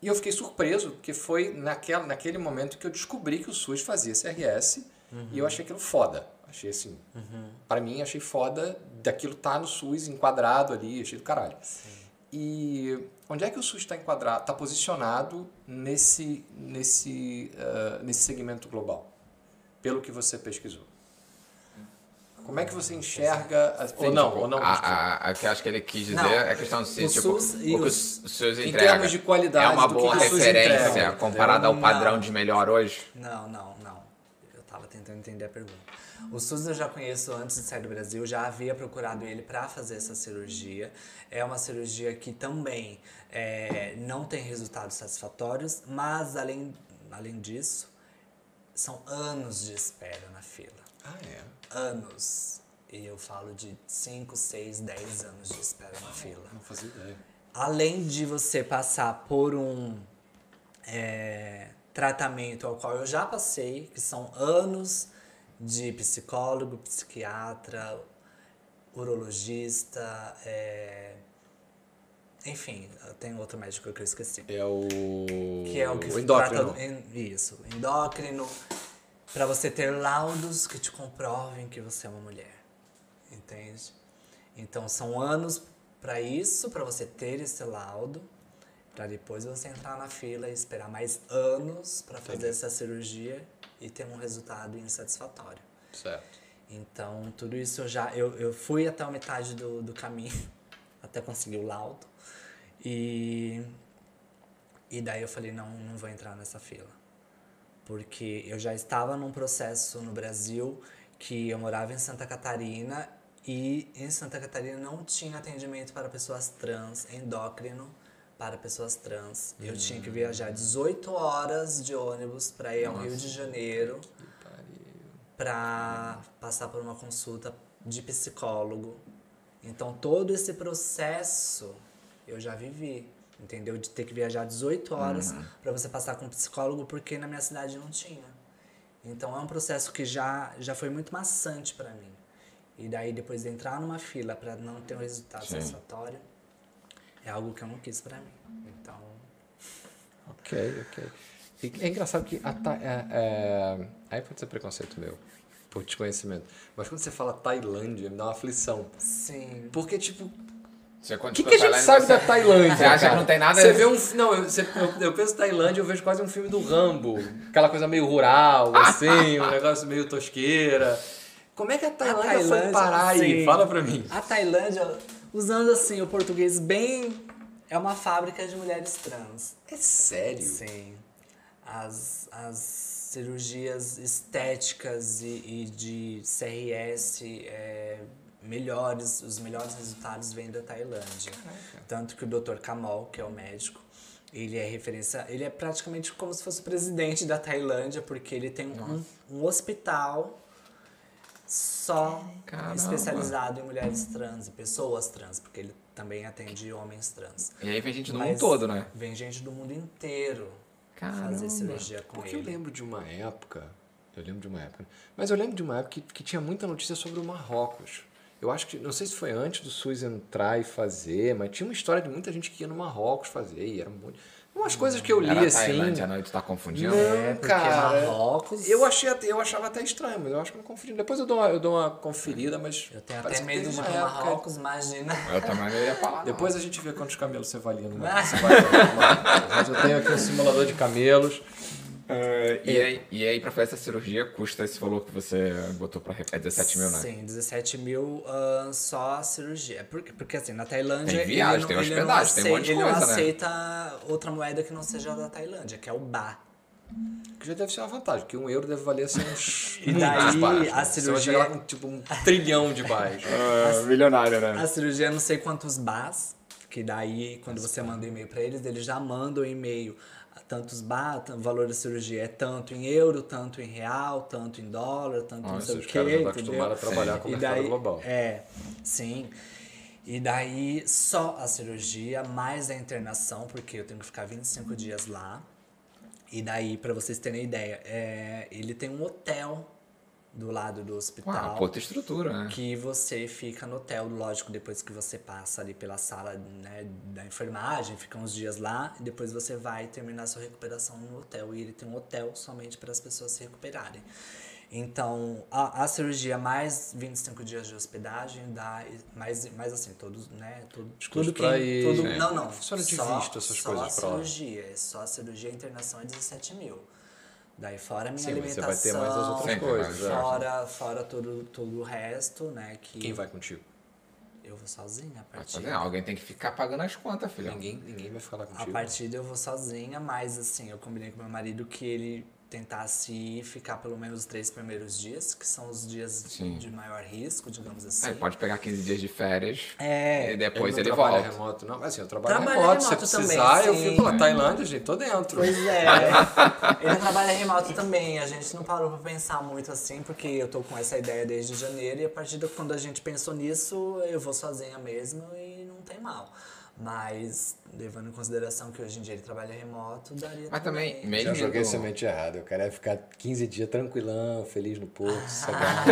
e eu fiquei surpreso, porque foi naquela, naquele momento que eu descobri que o SUS fazia CRS e eu achei aquilo foda. Achei assim, para mim achei foda daquilo tá no SUS enquadrado ali, achei do caralho. E onde é que o SUS está enquadrado, está posicionado nesse, nesse, ah, nesse segmento global? Pelo que você pesquisou. Como é que você enxerga, as- ou não, ou não, A, a, a que eu acho que ele quis dizer Não, é a questão de ser, o tipo, SUS e o que o os- SUS em entrega. termos de qualidade É uma boa o referência entrega, comparada ao padrão Não. de melhor hoje? Não, não, não. Eu tava tentando entender a pergunta. O SUS eu já conheço antes de sair do Brasil, já havia procurado ele para fazer essa cirurgia. É uma cirurgia que também é, não tem resultados satisfatórios, mas além, além disso, são anos de espera na fila. Ah, é. Anos. E eu falo de 5, 6, 10 anos de espera na fila. Não fazia ideia. além de você passar por um é, tratamento ao qual eu já passei, que são anos de psicólogo, psiquiatra, urologista, é, Enfim, tem outro médico que eu esqueci. É o. Que é o que o endócrino. trata isso, endócrino, para você ter laudos que te comprovem que você é uma mulher. Entende? Então são anos para isso, para você ter esse laudo, para depois você entrar na fila e esperar mais anos para fazer essa cirurgia e ter um resultado insatisfatório. Certo. Então, tudo isso eu já. Eu, eu fui até a metade do, do caminho, (laughs) até conseguir o laudo. E. E daí eu falei: não, não vou entrar nessa fila. Porque eu já estava num processo no Brasil que eu morava em Santa Catarina e em Santa Catarina não tinha atendimento para pessoas trans, endócrino para pessoas trans. Eu tinha que viajar 18 horas de ônibus para ir ao Rio de Janeiro para passar por uma consulta de psicólogo. Então todo esse processo eu já vivi, entendeu? De ter que viajar 18 horas para você passar com um psicólogo porque na minha cidade não tinha. Então é um processo que já já foi muito maçante para mim. E daí depois de entrar numa fila para não ter um resultado Sim. satisfatório é algo que eu não quis para mim. Então Ok, ok. E é engraçado que a Ta- é, é, aí pode ser preconceito meu, por desconhecimento. Mas quando você fala Tailândia, me dá uma aflição. sim, Porque, tipo, Você, o que, que a gente sabe da (laughs) Tailândia? Você acha cara? que não tem nada Você vê um. Não, eu, você- eu, eu penso Tailândia, eu vejo quase um filme do Rambo. Aquela coisa meio rural, assim, um (laughs) negócio meio tosqueira. Como é que a Tailândia, foi Tailândia, parar aí? Fala pra mim. A Tailândia, usando assim o português bem, é uma fábrica de mulheres trans. É sério? Sim. As, as cirurgias estéticas e, e de CRS é, melhores, os melhores resultados vêm da Tailândia. Tanto que o Dr. Kamal, que é o médico, ele é referência, ele é praticamente como se fosse o presidente da Tailândia, porque ele tem um, um hospital só Caramba. especializado em mulheres trans e pessoas trans, porque ele também atende homens trans. E aí vem gente do Mas mundo todo, né? Vem gente do mundo inteiro Caramba. fazer cirurgia com Porque eu ele. lembro de uma época, eu lembro de uma época, mas eu lembro de uma época que, que tinha muita notícia sobre o Marrocos. Eu acho que, não sei se foi antes do SUS entrar e fazer, mas tinha uma história de muita gente que ia no Marrocos fazer, e era muito... Umas coisas que eu li Era assim... Tailândia, não? E tu tá confundindo? Não, É, cara, Marrocos- Eu, achei, eu achava até estranho, mas eu acho que eu não confundi. Depois eu dou uma, eu dou uma conferida, mas... Eu tenho até medo de pro época- Marrocos, imagina. (laughs) Eu também não ia falar. não. Depois a gente vê quantos camelos você valia no (laughs) Marrocos. Mas eu tenho aqui um simulador de camelos. Eh, e, aí, e aí, pra fazer essa cirurgia, custa esse valor que você botou pra. re- É 17 mil, né? Sim, 17 mil ah, só a cirurgia. Porque, porque assim, na Tailândia. Tem viagem, ele não, tem ele não hospedagem, tem um monte de aceita- Ele coisa, não né? aceita outra moeda que não seja da Tailândia, que é o Ba. Que já deve ser uma vantagem, porque um euro deve valer assim uns. (laughs) E daí, a né? Você vai cirurgia- chegar com tipo um trilhão de bares. (laughs) Ah, milionário, né? A cirurgia é não sei quantos Bas, que daí, quando você manda um e-mail pra eles, eles já mandam o e-mail. Tantos ba, o valor da cirurgia é tanto em euro, tanto em real, tanto em dólar, tanto não Nossa, sei o quê. caras já estão entendeu? a trabalhar (laughs) com o E mercado daí, global. É, sim. E daí só a cirurgia, mais a internação, porque eu tenho que ficar 25 dias lá. E daí, pra vocês terem ideia, é, ele tem um hotel do lado do hospital. Uau, puta estrutura, né? Que você fica no hotel, lógico, depois que você passa ali pela sala né, da enfermagem, fica uns dias lá, e depois você vai terminar sua recuperação no hotel. E ele tem um hotel somente para as pessoas se recuperarem. Então, a, a cirurgia mais 25 dias de hospedagem dá mais, mais assim, todos, né? Tudo, tudo que. ir, tudo, né? Não, não. Funciona de só, visto, essas só coisas a pra lá. cirurgia, é só a cirurgia e a internação é 17 mil. Daí fora a minha Sim, mas você alimentação. vai ter mais as outras coisas. mas é. Fora, fora todo, todo o resto, né? Que Quem vai contigo? eu vou sozinha a Vai partir. fazer, alguém tem que ficar pagando as contas, filho. Ninguém, ninguém vai falar A contigo. partida eu vou sozinha, mas assim, eu combinei com meu marido que ele tentasse ficar pelo menos os três primeiros dias, que são os dias Sim. de maior risco, digamos assim. Aí pode pegar 15 dias de férias É, e depois não ele trabalha volta. remoto, não. Mas assim, eu trabalho Trabalha remoto. Se remoto precisar, também, eu fico lá. Tailândia, gente, tô dentro. Pois é. (laughs) ele trabalha remoto também. A gente não parou pra pensar muito assim, porque eu tô com essa ideia desde janeiro e a partir de quando a gente pensou nisso, eu vou sozinha mesmo e não tem mal. Mas, levando em consideração que hoje em dia ele trabalha remoto, daria Mas também, Já mesmo joguei indo- semente errada. Eu quero ficar 15 dias tranquilão, feliz no porto, sossegado.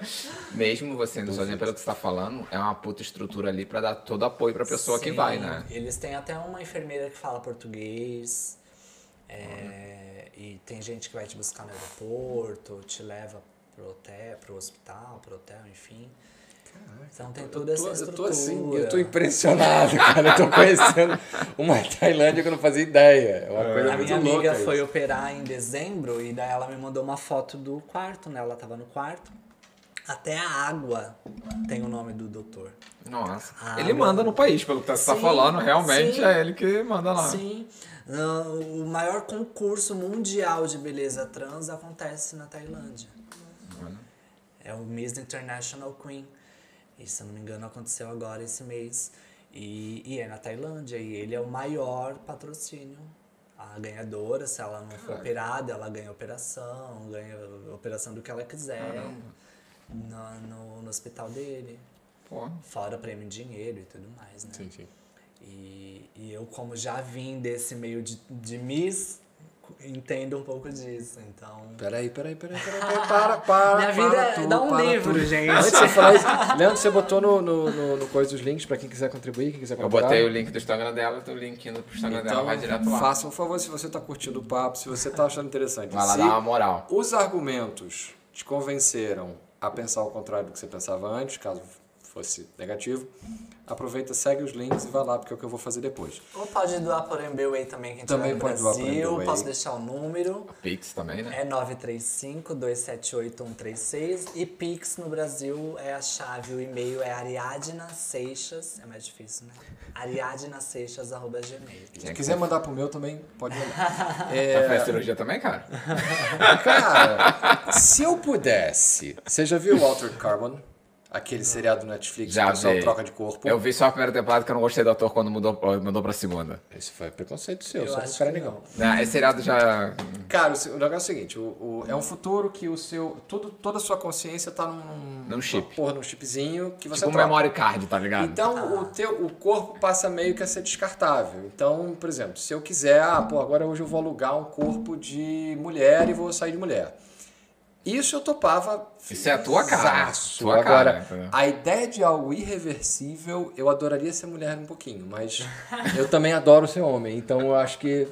(laughs) mesmo você indo sozinho, pelo que você tá falando, é uma puta estrutura ali pra dar todo apoio pra pessoa que Sim, vai, né? Eles têm até uma enfermeira que fala português. é, e tem gente que vai te buscar no aeroporto, te leva pro hotel, pro hospital, pro hotel, enfim. Então tem toda essa eu, tô, estrutura. eu tô assim, eu tô impressionado, (laughs) cara. Eu tô conhecendo uma Tailândia que eu não fazia ideia. É uma coisa A muito minha amiga louca foi isso. operar em dezembro e daí ela me mandou uma foto do quarto, né? Ela tava no quarto. Até a água tem o nome do doutor. Nossa. Ele manda no país, pelo que você tá Sim, falando, realmente sim. é ele que manda lá. Sim. O maior concurso mundial de beleza trans acontece na Tailândia. É o Miss International Queen. E se eu não me engano aconteceu agora esse mês. E, e é na Tailândia. E ele é o maior patrocínio. A ganhadora, se ela não for operada, ela ganha operação, ganha operação do que ela quiser no, no, no hospital dele. Pô. Fora prêmio em dinheiro e tudo mais, né? Sim, sim. E, e eu, como já vim desse meio de, de Miss, entendo um pouco disso. Então. Peraí, peraí, peraí, peraí, peraí, para, (laughs) para. Minha vida para é tudo, dar um para livro, tudo. gente. Antes de você falar isso, Leandro, você botou no, no, no, no coisa dos links pra quem quiser contribuir, quem quiser Eu comprar. botei o link do Instagram dela, tô link indo pro Instagram dela, vai direto lá. faça um favor se você tá curtindo o papo, se você tá achando interessante. Vai lá se dar uma moral. os argumentos te convenceram a pensar o contrário do que você pensava antes, caso fosse negativo, aproveita, segue os links e vai lá, porque é o que eu vou fazer depois. Ou pode doar por MBWay também, quem Também pode doar por Brasil. MBWay. Posso deixar o número. Pix também, né? É 935-278-136. E Pix no Brasil é a chave, o e-mail é Ariadna Seixas. É mais difícil, né? ariadnaseixas.gmail. Se quiser mandar pro meu também, pode mandar. (laughs) É, fazer cirurgia também, cara? (laughs) cara, se eu pudesse... Você já viu o Walter Carbon? Aquele seriado do Netflix Já que o pessoal vi. troca de corpo? Eu vi só a primeira temporada que eu não gostei do ator quando mudou, mudou pra segunda. Esse foi preconceito seu, Eu só acho o cara é. Né, Esse seriado já. Cara, o, negócio é o seguinte, o, o- é um futuro que o seu, tudo, toda a sua consciência tá num, Num chip. Porra, num chipzinho que você Tipo um troca. memory card, tá ligado? Então o, teu, o corpo passa meio que a ser descartável. Então, por exemplo, se eu quiser, ah, pô, agora hoje eu vou alugar um corpo de mulher e vou sair de mulher. Isso eu topava. Isso é a tua cara, tua Agora, cara, a ideia de algo irreversível, eu adoraria ser mulher um pouquinho, mas (laughs) eu também adoro ser homem. Então eu acho que.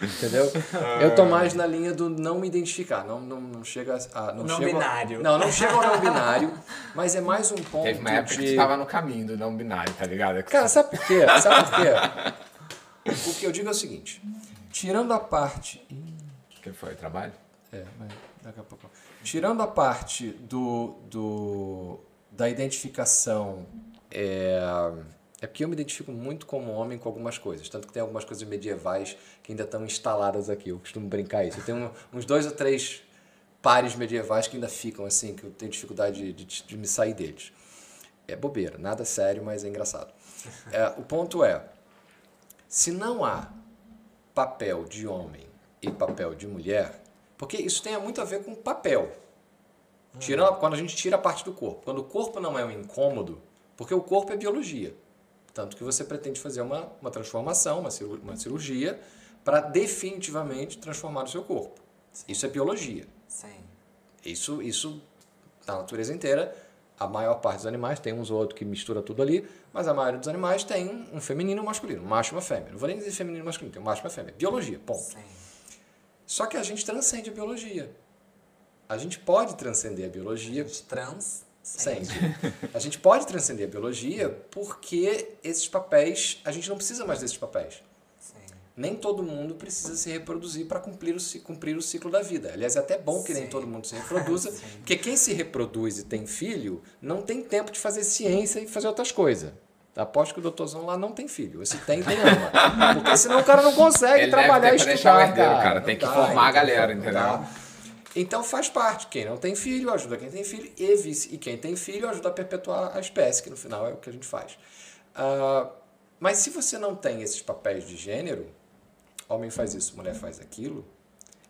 Entendeu? (laughs) Eu tô mais na linha do não me identificar. Não, não, não chega a. Não, Não chega ao- binário. Não, não chega ao não (laughs) binário, mas é mais um ponto Teve uma época de. que tava no caminho do não binário, tá ligado? Cara, sabe por quê? Sabe por quê? O que eu digo é o seguinte: tirando a parte. Ih, que foi? Trabalho? É, mas daqui a pouco. Tirando a parte do, do da identificação. É, é porque eu me identifico muito como homem com algumas coisas. Tanto que tem algumas coisas medievais que ainda estão instaladas aqui. Eu costumo brincar isso. Eu tenho uns dois ou três pares medievais que ainda ficam assim, que eu tenho dificuldade de, de, de me sair deles. É bobeira, nada sério, mas é engraçado. É, o ponto é: se não há papel de homem e papel de mulher, porque isso tem muito a ver com papel. Tirando, quando a gente tira a parte do corpo. Quando o corpo não é um incômodo, porque o corpo é biologia. Tanto que você pretende fazer uma, uma transformação, uma cirurgia, uma cirurgia para definitivamente transformar o seu corpo. Isso é biologia. Sim. Isso, isso na natureza inteira, a maior parte dos animais tem uns ou outros que mistura tudo ali, mas a maioria dos animais tem um, um feminino e um masculino, um macho e uma fêmea. Não vou nem dizer feminino e masculino, tem um macho e uma fêmea. Biologia, ponto. Sim. Só que a gente transcende a biologia. A gente pode transcender a biologia De trans. Sempre. A gente pode transcender a biologia porque esses papéis, a gente não precisa mais desses papéis. Sim. Nem todo mundo precisa se reproduzir para cumprir o, cumprir o ciclo da vida. Aliás, é até bom que nem Sim. todo mundo se (laughs) reproduza, porque quem se reproduz e tem filho não tem tempo de fazer ciência e fazer outras coisas. Aposto que o doutorzão lá não tem filho. Se tem, tem ama. Porque senão o cara não consegue Ele trabalhar deve e estudar, deixar o herdeiro, cara. cara. Tem que dá, formar a galera, entendeu? Então faz parte. Quem não tem filho ajuda quem tem filho e vice. E quem tem filho ajuda a perpetuar a espécie, que no final é o que a gente faz. Ah, mas se você não tem esses papéis de gênero, homem faz isso, mulher faz aquilo,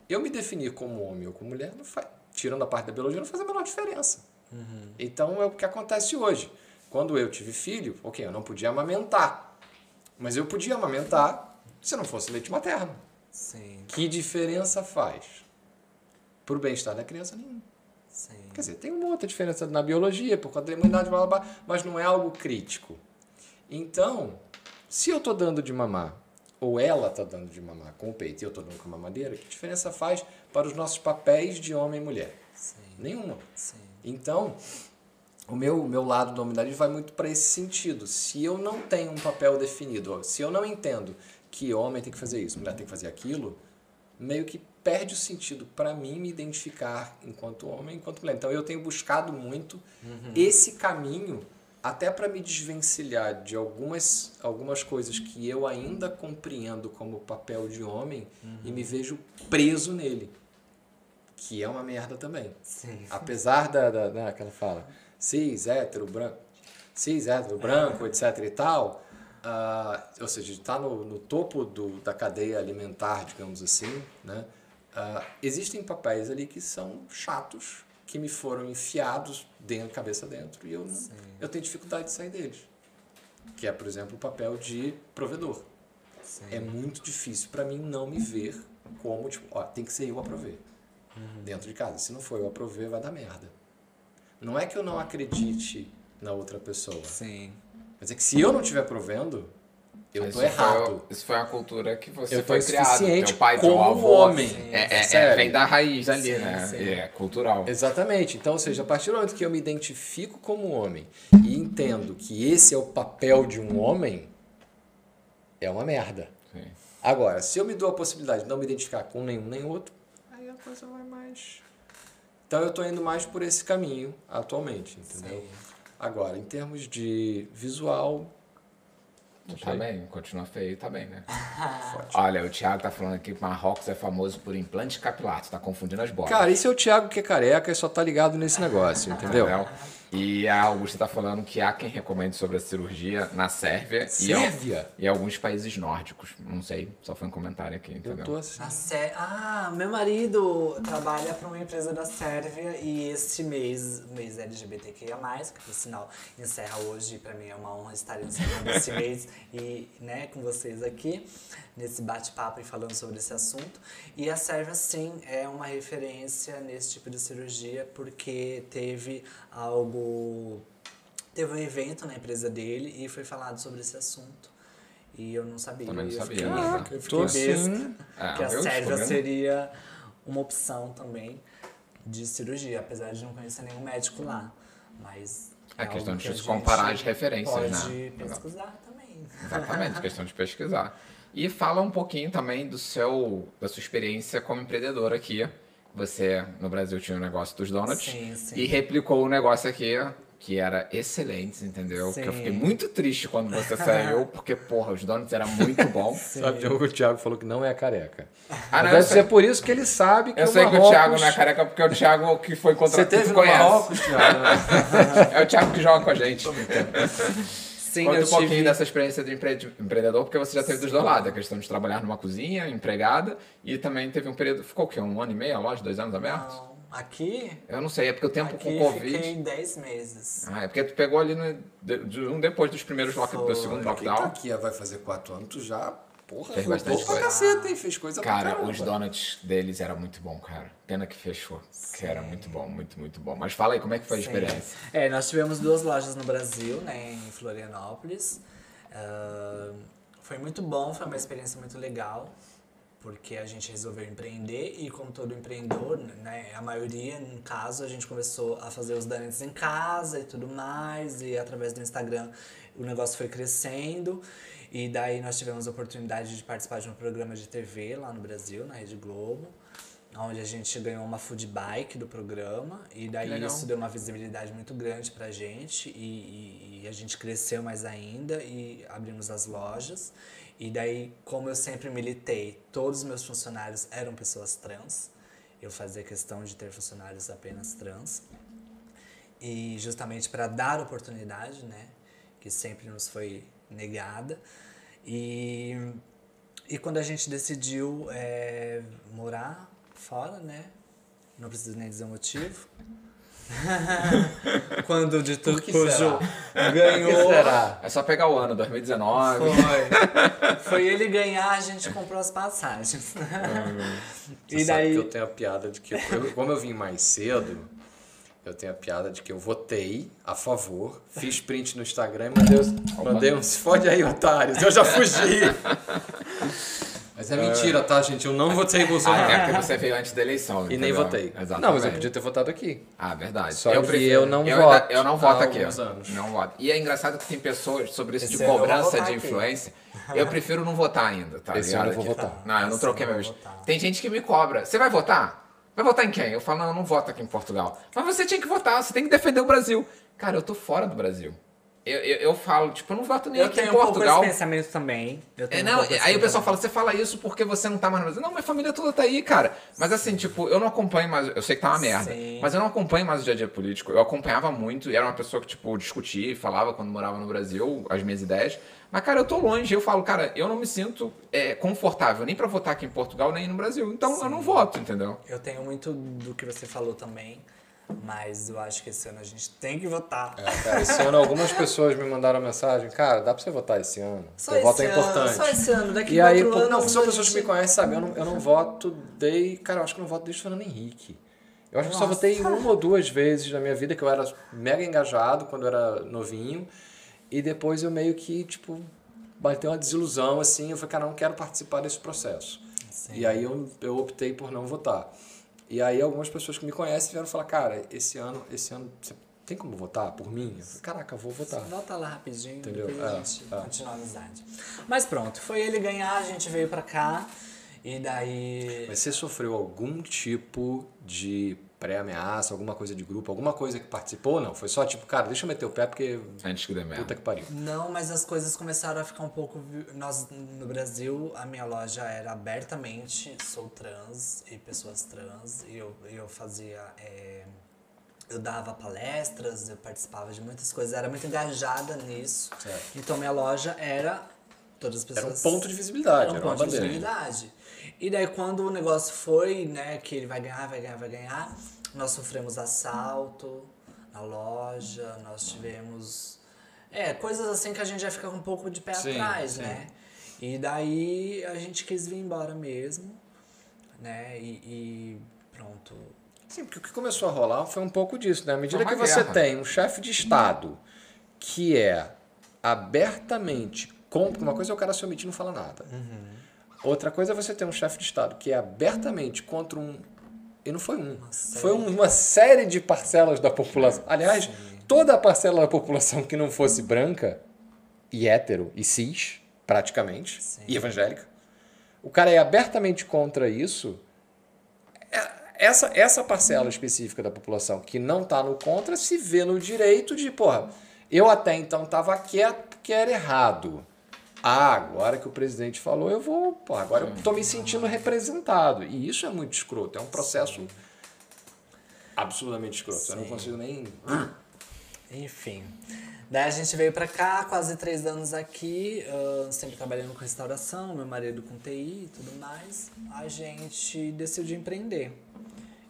eu me definir como homem ou como mulher, não faz, tirando a parte da biologia, não faz a menor diferença. Então é o que acontece hoje. Quando eu tive filho, ok, eu não podia amamentar. Mas eu podia amamentar se não fosse leite materno. Sim, Que diferença faz? Pro bem-estar da criança, nenhuma. sim. Quer dizer, tem uma outra diferença na biologia, por conta da imunidade, blá, blá, blá, mas não é algo crítico. Então, se eu tô dando de mamar, ou ela tá dando de mamar com o peito e eu tô dando com a mamadeira, que diferença faz para os nossos papéis de homem e mulher? Sim, Nenhuma. sim. Então, o meu, meu lado da humanidade vai muito para esse sentido. Se eu não tenho um papel definido, se eu não entendo que homem tem que fazer isso, mulher tem que fazer aquilo, meio que perde o sentido para mim me identificar enquanto homem, enquanto mulher. Então eu tenho buscado muito esse caminho até para me desvencilhar de algumas, algumas coisas que eu ainda compreendo como papel de homem e me vejo preso nele. Que é uma merda também. Sim. Apesar da, da, da que ela fala cis, hétero, branco, cis, hétero, branco, etc e tal, ah, ou seja, está no, no topo do, da cadeia alimentar, digamos assim, né? Ah, existem papéis ali que são chatos, que me foram enfiados dentro, cabeça dentro, e eu, não, eu tenho dificuldade de sair deles. Que é, por exemplo, o papel de provedor. Sim. É muito difícil para mim não me ver como, tipo, ó, tem que ser eu a prover. Dentro de casa. Se não for eu a prover, vai dar merda. Não é que eu não acredite na outra pessoa. Sim. Mas é que se eu não estiver provendo, eu Isso tô errado. Foi, isso foi a cultura que você Eu foi criado. Teu pai, teu como avô. homem. É, é- é, vem da raiz ali, Sim, né? sim. É cultural. Exatamente. Então, ou seja, a partir do momento que eu me identifico como homem e entendo que esse é o papel de um homem, é uma merda. Sim. Agora, se eu me dou a possibilidade de não me identificar com nenhum nem outro, aí a coisa vai mais. Então eu tô indo mais por esse caminho atualmente, entendeu? Sim. Agora, em termos de visual, Tá bem, continua feio, tá bem, né? (laughs) Olha, o Thiago tá falando aqui que Marrocos é famoso por implante capilar. Tu tá confundindo as bolas. Cara, esse é o Thiago que é careca e só tá ligado nesse negócio, (laughs) entendeu? E a Augusta tá falando que há quem recomende sobre a cirurgia na Sérvia, e Sérvia? E, alguns países nórdicos. Não sei, só foi um comentário aqui, entendeu? Eu tô assim. Sé- Ah, meu marido trabalha para uma empresa da Sérvia e este mês, mês LGBTQIA+, que por sinal encerra hoje, e para mim é uma honra estar encerrando esse (laughs) mês e, né, com vocês aqui, nesse bate-papo e falando sobre esse assunto. E a Sérvia, sim, é uma referência nesse tipo de cirurgia porque teve algo... Teve um evento na empresa dele e foi falado sobre esse assunto. E eu não sabia. Também não eu sabia, fiquei- né? eu Tô fiquei assim. besta Ah, que a eu Sérvia seria uma opção também de cirurgia, apesar de não conhecer nenhum médico lá. Mas É algo questão de que a se gente comparar as referências, pode né? pesquisar também. Exatamente, questão de pesquisar. (laughs) E fala um pouquinho também do seu, da sua experiência como empreendedor aqui. Você, no Brasil, tinha o negócio dos donuts. Sim, sim. E replicou o negócio aqui, que era excelente, entendeu? Que eu Sim. fiquei muito triste quando você saiu, (laughs) porque, porra, os donuts eram muito bons. (laughs) Sabe, o Thiago falou que não é careca. Ah, não, Deve eu ser sei, por isso que ele sabe que eu o sei que o Marrocos- Thiago não é careca, porque é o Thiago que foi Você contratado. teve no conhece. Marrocos, Thiago? né? (laughs) É o Thiago que joga com a gente. Sim, Conta eu um pouquinho tive... dessa experiência de empre- empreendedor, porque você já teve dos dois lados. A questão de trabalhar numa cozinha, empregada, e também teve um período... Ficou o quê? Um ano e meio a loja? Dois anos abertos? Não, aqui, Eu não sei, é porque o tempo aqui com o Covid... fiquei 10 meses. Ah, é porque tu pegou ali no, de- de um depois dos primeiros lockdowns, do segundo tá lockdown. aqui vai fazer quatro anos, tu já, porra, Fez bastante pra coisa. caceta, hein? Fez coisa pra Cara, caramba. os donuts deles era muito bom, cara. Pena que fechou. Que era muito bom, muito, muito bom. Mas fala aí, como é que foi a Sim. experiência? É, nós tivemos duas lojas no Brasil, né, em Florianópolis. Ah, foi muito bom, foi uma experiência muito legal, porque a gente resolveu empreender e como todo empreendedor, né, a maioria, no caso, a gente começou a fazer os donuts em casa e tudo mais, e através do Instagram o negócio foi crescendo. E daí nós tivemos a oportunidade de participar de um programa de TV lá no Brasil, na Rede Globo onde a gente ganhou uma food bike do programa. E daí legal. isso deu uma visibilidade muito grande pra gente e, e- e a gente cresceu mais ainda e abrimos as lojas. E daí como eu sempre militei todos os meus funcionários eram pessoas trans. Eu fazia questão de ter funcionários apenas trans. E justamente para dar oportunidade né que sempre nos foi negada e e quando a gente decidiu é, morar fora, né? Não preciso nem dizer o motivo. (laughs) Quando de tudo que cujo (laughs) ganhou. É só pegar o ano, 2019. Foi. Foi ele ganhar, a gente comprou as passagens. (laughs) Você e sabe daí. que eu tenho a piada de que, como eu vim mais cedo, eu tenho a piada de que eu votei a favor, fiz (laughs) print no Instagram e mandei, mandei um se fode aí, otários, eu já fugi. Mas é mentira, tá, gente? Eu não votei em Ah, Bolsonaro. é porque você veio antes da eleição. E nem entendeu? votei. Exatamente. Não, mas eu podia ter votado aqui. Ah, verdade. Só que eu não eu voto ainda- eu não voto há aqui. anos. Não voto. E é engraçado que tem pessoas sobre isso Esse de eu cobrança de aqui. influência. Eu prefiro não votar ainda, tá Esse eu vou Aqui. votar. Não, eu não Esse troquei meu eu votar. Tem gente que me cobra. Você vai votar? Vai votar em quem? Eu falo, não, eu não voto aqui em Portugal. Mas você tinha que votar, você tem que defender o Brasil. Cara, eu tô fora do Brasil. Eu, eu, eu falo, tipo, eu não voto nem Eu aqui tenho em um Portugal. esse pensamento também. Eu É, tenho um não, esse aí o pessoal fala, você fala isso porque você não tá mais no Brasil. Não, minha família toda tá aí, cara. Mas assim, tipo, eu não acompanho mais. Eu sei que tá uma merda. Sim. Mas eu não acompanho mais o dia a dia político. Eu acompanhava muito e era uma pessoa que, tipo, discutia e falava quando morava no Brasil as minhas ideias. Mas, cara, eu tô longe. Eu falo, cara, eu não me sinto é, confortável nem pra votar aqui em Portugal nem no Brasil. Então eu não voto, entendeu? Eu tenho muito do que você falou também. Mas eu acho que esse ano a gente tem que votar. Cara, esse ano algumas pessoas me mandaram mensagem, cara, dá pra você votar esse ano? Só o esse voto é ano, importante. Só esse ano, daqui E aí, quatro pô, não, são pessoas que me conhecem, sabe? Eu não, eu não voto desde. Cara, eu acho que eu não voto desde o Fernando Henrique. Eu acho que só Nossa. votei uma ou duas vezes na minha vida, que eu era mega engajado quando eu era novinho. E depois eu meio que, tipo, bateu uma desilusão, assim. Eu falei, cara, não quero participar desse processo. E aí eu, eu optei por não votar. E aí algumas pessoas que me conhecem vieram falar, cara, esse ano, esse ano você tem como votar por mim? Eu falei, caraca, eu vou votar. Volta lá rapidinho, Entendeu? depois a É, gente é. continua a amizade. Mas pronto, foi ele ganhar, a gente veio pra cá. E daí. Mas você sofreu algum tipo de pré-ameaça, alguma coisa de grupo, alguma coisa que participou ou não? Foi só tipo, cara, deixa eu meter o pé porque Antes que dê merda. puta que pariu. Não, mas as coisas começaram a ficar um pouco. Nós, no Brasil, a minha loja era abertamente sou trans e pessoas trans. E eu, eu fazia. é, eu dava palestras, eu participava de muitas coisas, era muito engajada nisso. Certo. Então minha loja era. Todas as Era um pessoas. ponto de visibilidade, Era um era uma ponto de bandeira. visibilidade. E daí quando o negócio foi, né, que ele vai ganhar, vai ganhar, vai ganhar, nós sofremos assalto na loja, nós tivemos. É, coisas assim que a gente já fica um pouco de pé Sim, atrás, sim. né? E daí a gente quis vir embora mesmo, né? E, e pronto. Sim, porque o que começou a rolar foi um pouco disso, né? À medida que você guerra. tem um chefe de Estado que é abertamente contra. Uma coisa é o cara se omitir e não fala nada. Outra coisa é você ter um chefe de Estado que é abertamente contra um. E não foi um. série. Foi uma série de parcelas da população. Aliás, toda a parcela da população que não fosse branca e hétero e cis, praticamente, Sim. e evangélica, o cara é abertamente contra isso. É- Essa, essa parcela específica da população que não tá no contra se vê no direito de, porra, eu até então tava quieto porque era errado. Ah, agora que o presidente falou, eu vou. Pô, agora eu tô me sentindo representado. E isso é muito escroto. É um processo absurdamente escroto. Eu não Sim. consigo nem. Enfim. Daí a gente veio pra cá, quase três anos aqui, ah, sempre trabalhando com restauração, meu marido com TI e tudo mais. A gente decidiu empreender.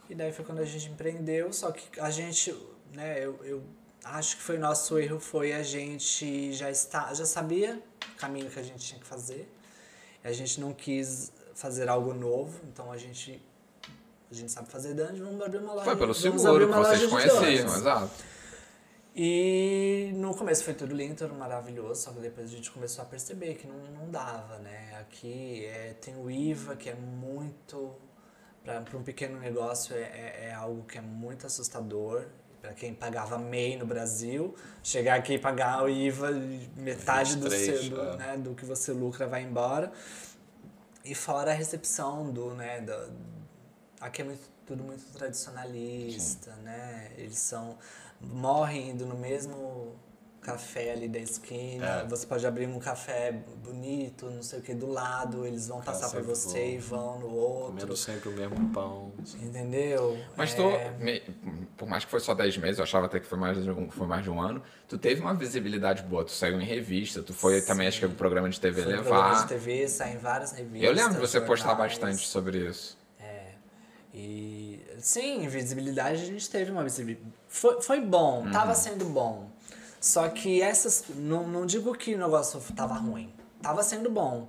E daí foi quando a gente empreendeu, só que a gente, né, eu, eu acho que foi nosso erro, foi a gente já, está, já sabia caminho que a gente tinha que fazer. A gente não quis fazer algo novo, então a gente, a gente sabe fazer dungeon, vamos abrir uma loja. Foi pelo vamos abrir seguro que uma vocês conheciam, exato. E no começo foi tudo lindo, tudo maravilhoso, só que depois a gente começou a perceber que não, não dava, né? Aqui é, tem o IVA, que é muito. Para um pequeno negócio é, é, é algo que é muito assustador. Para quem pagava MEI no Brasil, chegar aqui e pagar o IVA, metade do, 23, seu, do, é. né, do que você lucra vai embora. E fora a recepção do, né, da, aqui é muito, tudo muito tradicionalista, né? Eles são morrem indo no mesmo café ali da esquina. É. Você pode abrir um café bonito, não sei o que, do lado, eles vão passar por você vão. e vão no outro. Comendo sempre o mesmo pão. Entendeu? Mas É, tu, me- por mais que foi só 10 meses, eu achava até que foi mais, de um, foi mais de um ano, tu teve uma visibilidade boa, tu saiu em revista, tu foi também, acho que o programa de TV foi um levar. programa de TV, sai em várias revistas. Eu lembro de você postar jornais. bastante sobre isso. É. E sim, visibilidade a gente teve uma visibilidade. Foi, foi bom, Uhum. tava sendo bom. Só que essas. Não, não digo que o negócio tava ruim. Tava sendo bom.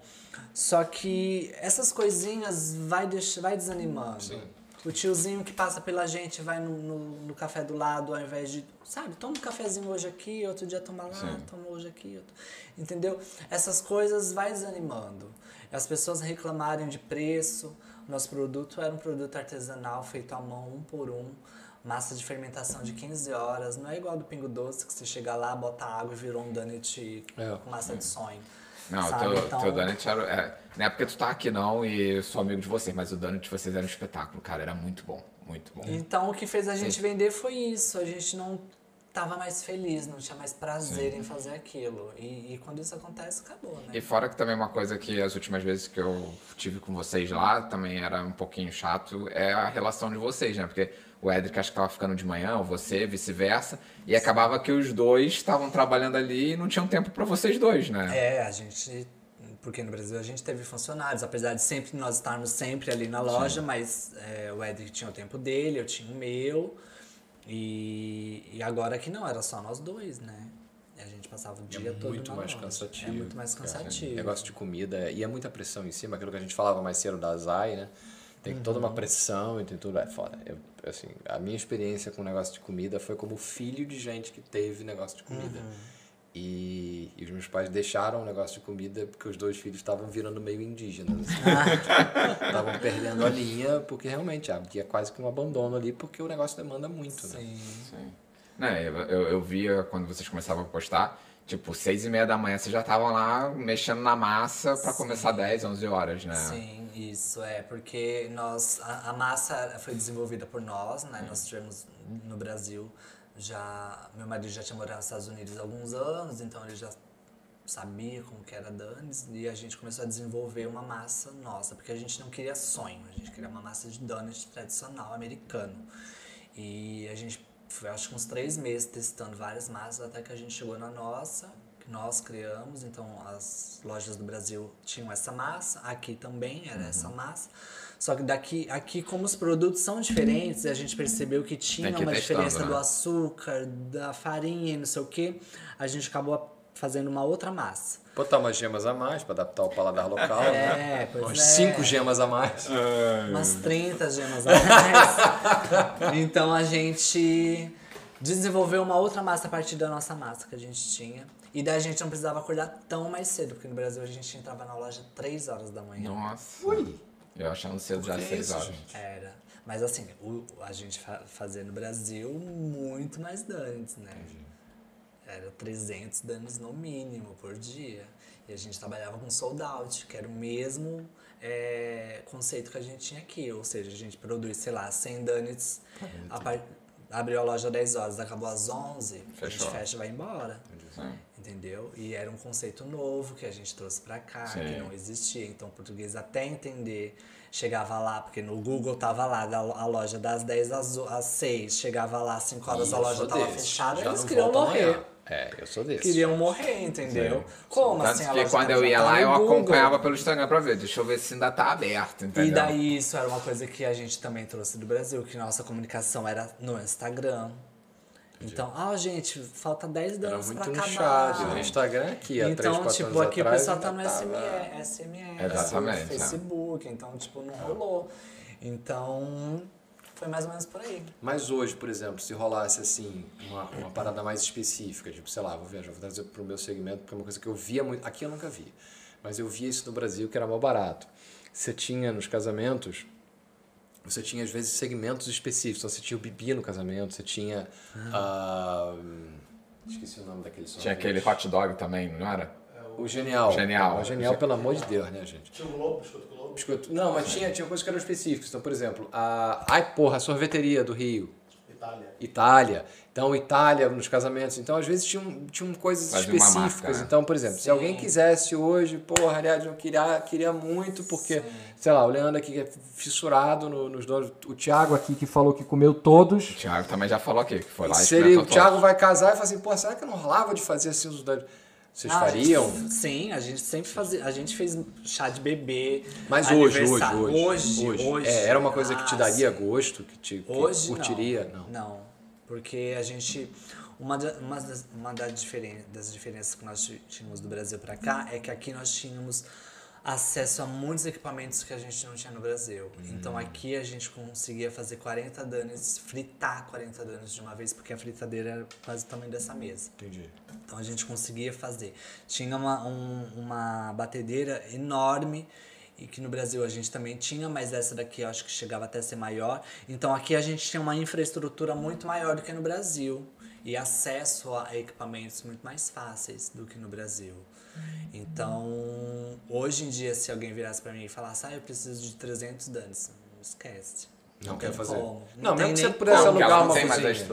Só que essas coisinhas vai, deixar, vai desanimando. O tiozinho que passa pela gente vai no, no, no café do lado ao invés de. Sabe, toma um cafezinho hoje aqui, outro dia toma lá, Sim. toma hoje aqui. Outro, entendeu? Essas coisas vai desanimando. As pessoas reclamarem de preço. Nosso produto era um produto artesanal feito à mão, um por um. Massa de fermentação de 15 horas. Não é igual do Pingo Doce, que você chega lá, bota água e virou um donut É. com massa de sonho. Não, sabe? teu, Então- teu Donut era. É, não é porque tu tá aqui não e eu sou amigo de vocês, mas o Donut de vocês era um espetáculo, cara. Era muito bom. Muito bom. Então o que fez a gente vender foi isso. A gente não tava mais feliz, não tinha mais prazer em fazer aquilo. E, e quando isso acontece, acabou, né? E fora que também uma coisa que as últimas vezes que eu tive com vocês lá também era um pouquinho chato, é a relação de vocês, né? Porque o Edric acho que tava ficando de manhã, ou você, vice-versa, e acabava que os dois estavam trabalhando ali e não tinham tempo pra vocês dois, né? É, a gente. Porque no Brasil a gente teve funcionários, apesar de sempre nós estarmos sempre ali na loja, mas é, o Edric tinha o tempo dele, eu tinha o meu. E, e agora que não, era só nós dois, né? E a gente passava o dia todo muito na mais loja. cansativo. É muito mais cansativo. Negócio de comida e é muita pressão em cima, aquilo que a gente falava mais cedo da Zai, né? Tem toda Uhum. uma pressão e tem tudo. É foda. Eu, assim, a minha experiência com o negócio de comida foi como filho de gente que teve negócio de comida. Uhum. E, e os meus pais deixaram o negócio de comida porque os dois filhos estavam virando meio indígenas. Ah. assim. (laughs) Estavam perdendo a linha, porque realmente havia quase que um abandono ali, porque o negócio demanda muito, né? Sim. Sim. Né, eu, eu, eu via quando vocês começavam a postar, tipo, seis e meia da manhã vocês já estavam lá mexendo na massa pra começar 10, 11 horas, né? Sim, isso é porque nós a, a massa foi desenvolvida por nós, né? Nós tivemos no Brasil já meu marido já tinha morado nos Estados Unidos há alguns anos, então ele já sabia como que era donuts e a gente começou a desenvolver uma massa nossa, porque a gente não queria sonho, a gente queria uma massa de donut tradicional americano. E a gente foi acho que uns três meses testando várias massas até que a gente chegou na nossa, que nós criamos. Então as lojas do Brasil tinham essa massa, aqui também era essa Uhum. massa. Só que daqui, aqui como os produtos são diferentes, a gente percebeu que tinha que uma testando, diferença do né? açúcar, da farinha e não sei o que, a gente acabou fazendo uma outra massa. Botar umas gemas a mais para adaptar o paladar local, né? É, pois Umas é. 5 gemas a mais. umas 30 gemas a mais. (laughs) então a gente desenvolveu uma outra massa a partir da nossa massa que a gente tinha. E daí a gente não precisava acordar tão mais cedo, porque no Brasil a gente entrava na loja 3 horas da manhã. Nossa. Ui. Eu achando cedo já que 6 isso, horas. gente? Era. Mas assim, o, a gente fa fazia no Brasil muito mais danos, né? Era 300 danos no mínimo por dia. E a gente trabalhava com sold out, que era o mesmo é, conceito que a gente tinha aqui. Ou seja, a gente produz, sei lá, 100 donuts, a par- abriu a loja às 10 horas, acabou às 11, a Fechou. gente fecha e vai embora. Sim. Entendeu? E era um conceito novo que a gente trouxe pra cá, Sim. que não existia. Então, o português até entender, chegava lá, porque no Google tava lá, a loja das 10 às, o- às 6, chegava lá às 5 horas, Ih, a loja tava desse. fechada, Já eles queriam morrer. amanhã. É, eu sou desse. Queriam morrer, entendeu? Como Tanto assim? a que loja quando eu ia lá, eu no Google. acompanhava pelo Instagram pra ver. Deixa eu ver se ainda tá aberto, entendeu? E daí isso era uma coisa que a gente também trouxe do Brasil, que nossa comunicação era no Instagram. Então, ah, gente, falta 10 Era danos pra no acabar. chat. No Instagram aqui, há 3, Então, 4 tipo, aqui atrás, o pessoal tá no tava- SMS, SMS, Exatamente, é. Facebook, então, tipo, não rolou. Então, foi mais ou menos por aí. Mas hoje, por exemplo, se rolasse assim, uma, uma parada mais específica, tipo, sei lá, vou viajar, vou trazer pro meu segmento, porque é uma coisa que eu via muito. Aqui eu nunca vi. Mas eu via isso no Brasil, que era mal barato. Você tinha nos casamentos, você tinha às vezes segmentos específicos. Então, você tinha o bibi no casamento, você tinha. ah, esqueci o nome daquele sorvete. Tinha aquele hot dog também, não era? O genial. Genial. O genial, pelo amor de Deus, né, gente? Tinha um Globo, biscoito Globo. Biscoito. Não, mas tinha, tinha coisas que eram específicas. Então, por exemplo, a. Ai, porra, a sorveteria do Rio. Itália. Itália. Então, Itália nos casamentos. Então, às vezes tinham, tinham coisas específicas. marca, né? Então, por exemplo, se alguém quisesse hoje, porra, aliás, eu queria, queria muito, porque, sei lá, o Leandro aqui que é fissurado no- nos donos. O Thiago aqui que falou que comeu todos. O Thiago também já falou aqui, que foi lá e Se ele, experimentou o Thiago todos. vai casar e fala assim, pô, será que eu não rolava de fazer assim os dois? Vocês Ah, a gente- fariam? sim, a gente sempre fazia. A gente fez chá de bebê. Mas hoje, hoje, aniversário. hoje, Hoje, hoje. É, era uma coisa que te Ah, daria sim. gosto, que te que Hoje curtiria? não. Não. Não, porque a gente uma, uma, das, uma das, diferen, das diferenças que nós tínhamos do Brasil para cá é que aqui nós tínhamos acesso a muitos equipamentos que a gente não tinha no Brasil. Então aqui a gente conseguia fazer 40 danos, fritar 40 danos de uma vez, porque a fritadeira era quase o tamanho dessa mesa. Entendi. Então a gente conseguia fazer. Tinha uma, um- uma batedeira enorme e que no Brasil a gente também tinha, mas essa daqui eu acho que chegava até a ser maior. Então aqui a gente tinha uma infraestrutura muito maior do que no Brasil e acesso a equipamentos muito mais fáceis do que no Brasil. Então, hoje em dia, se alguém virasse pra mim e falasse, ah, eu preciso de 300 danos, não esquece. Não, quer tem fazer. como. Não, tem mesmo que você pudesse como, alugar não uma cozinha.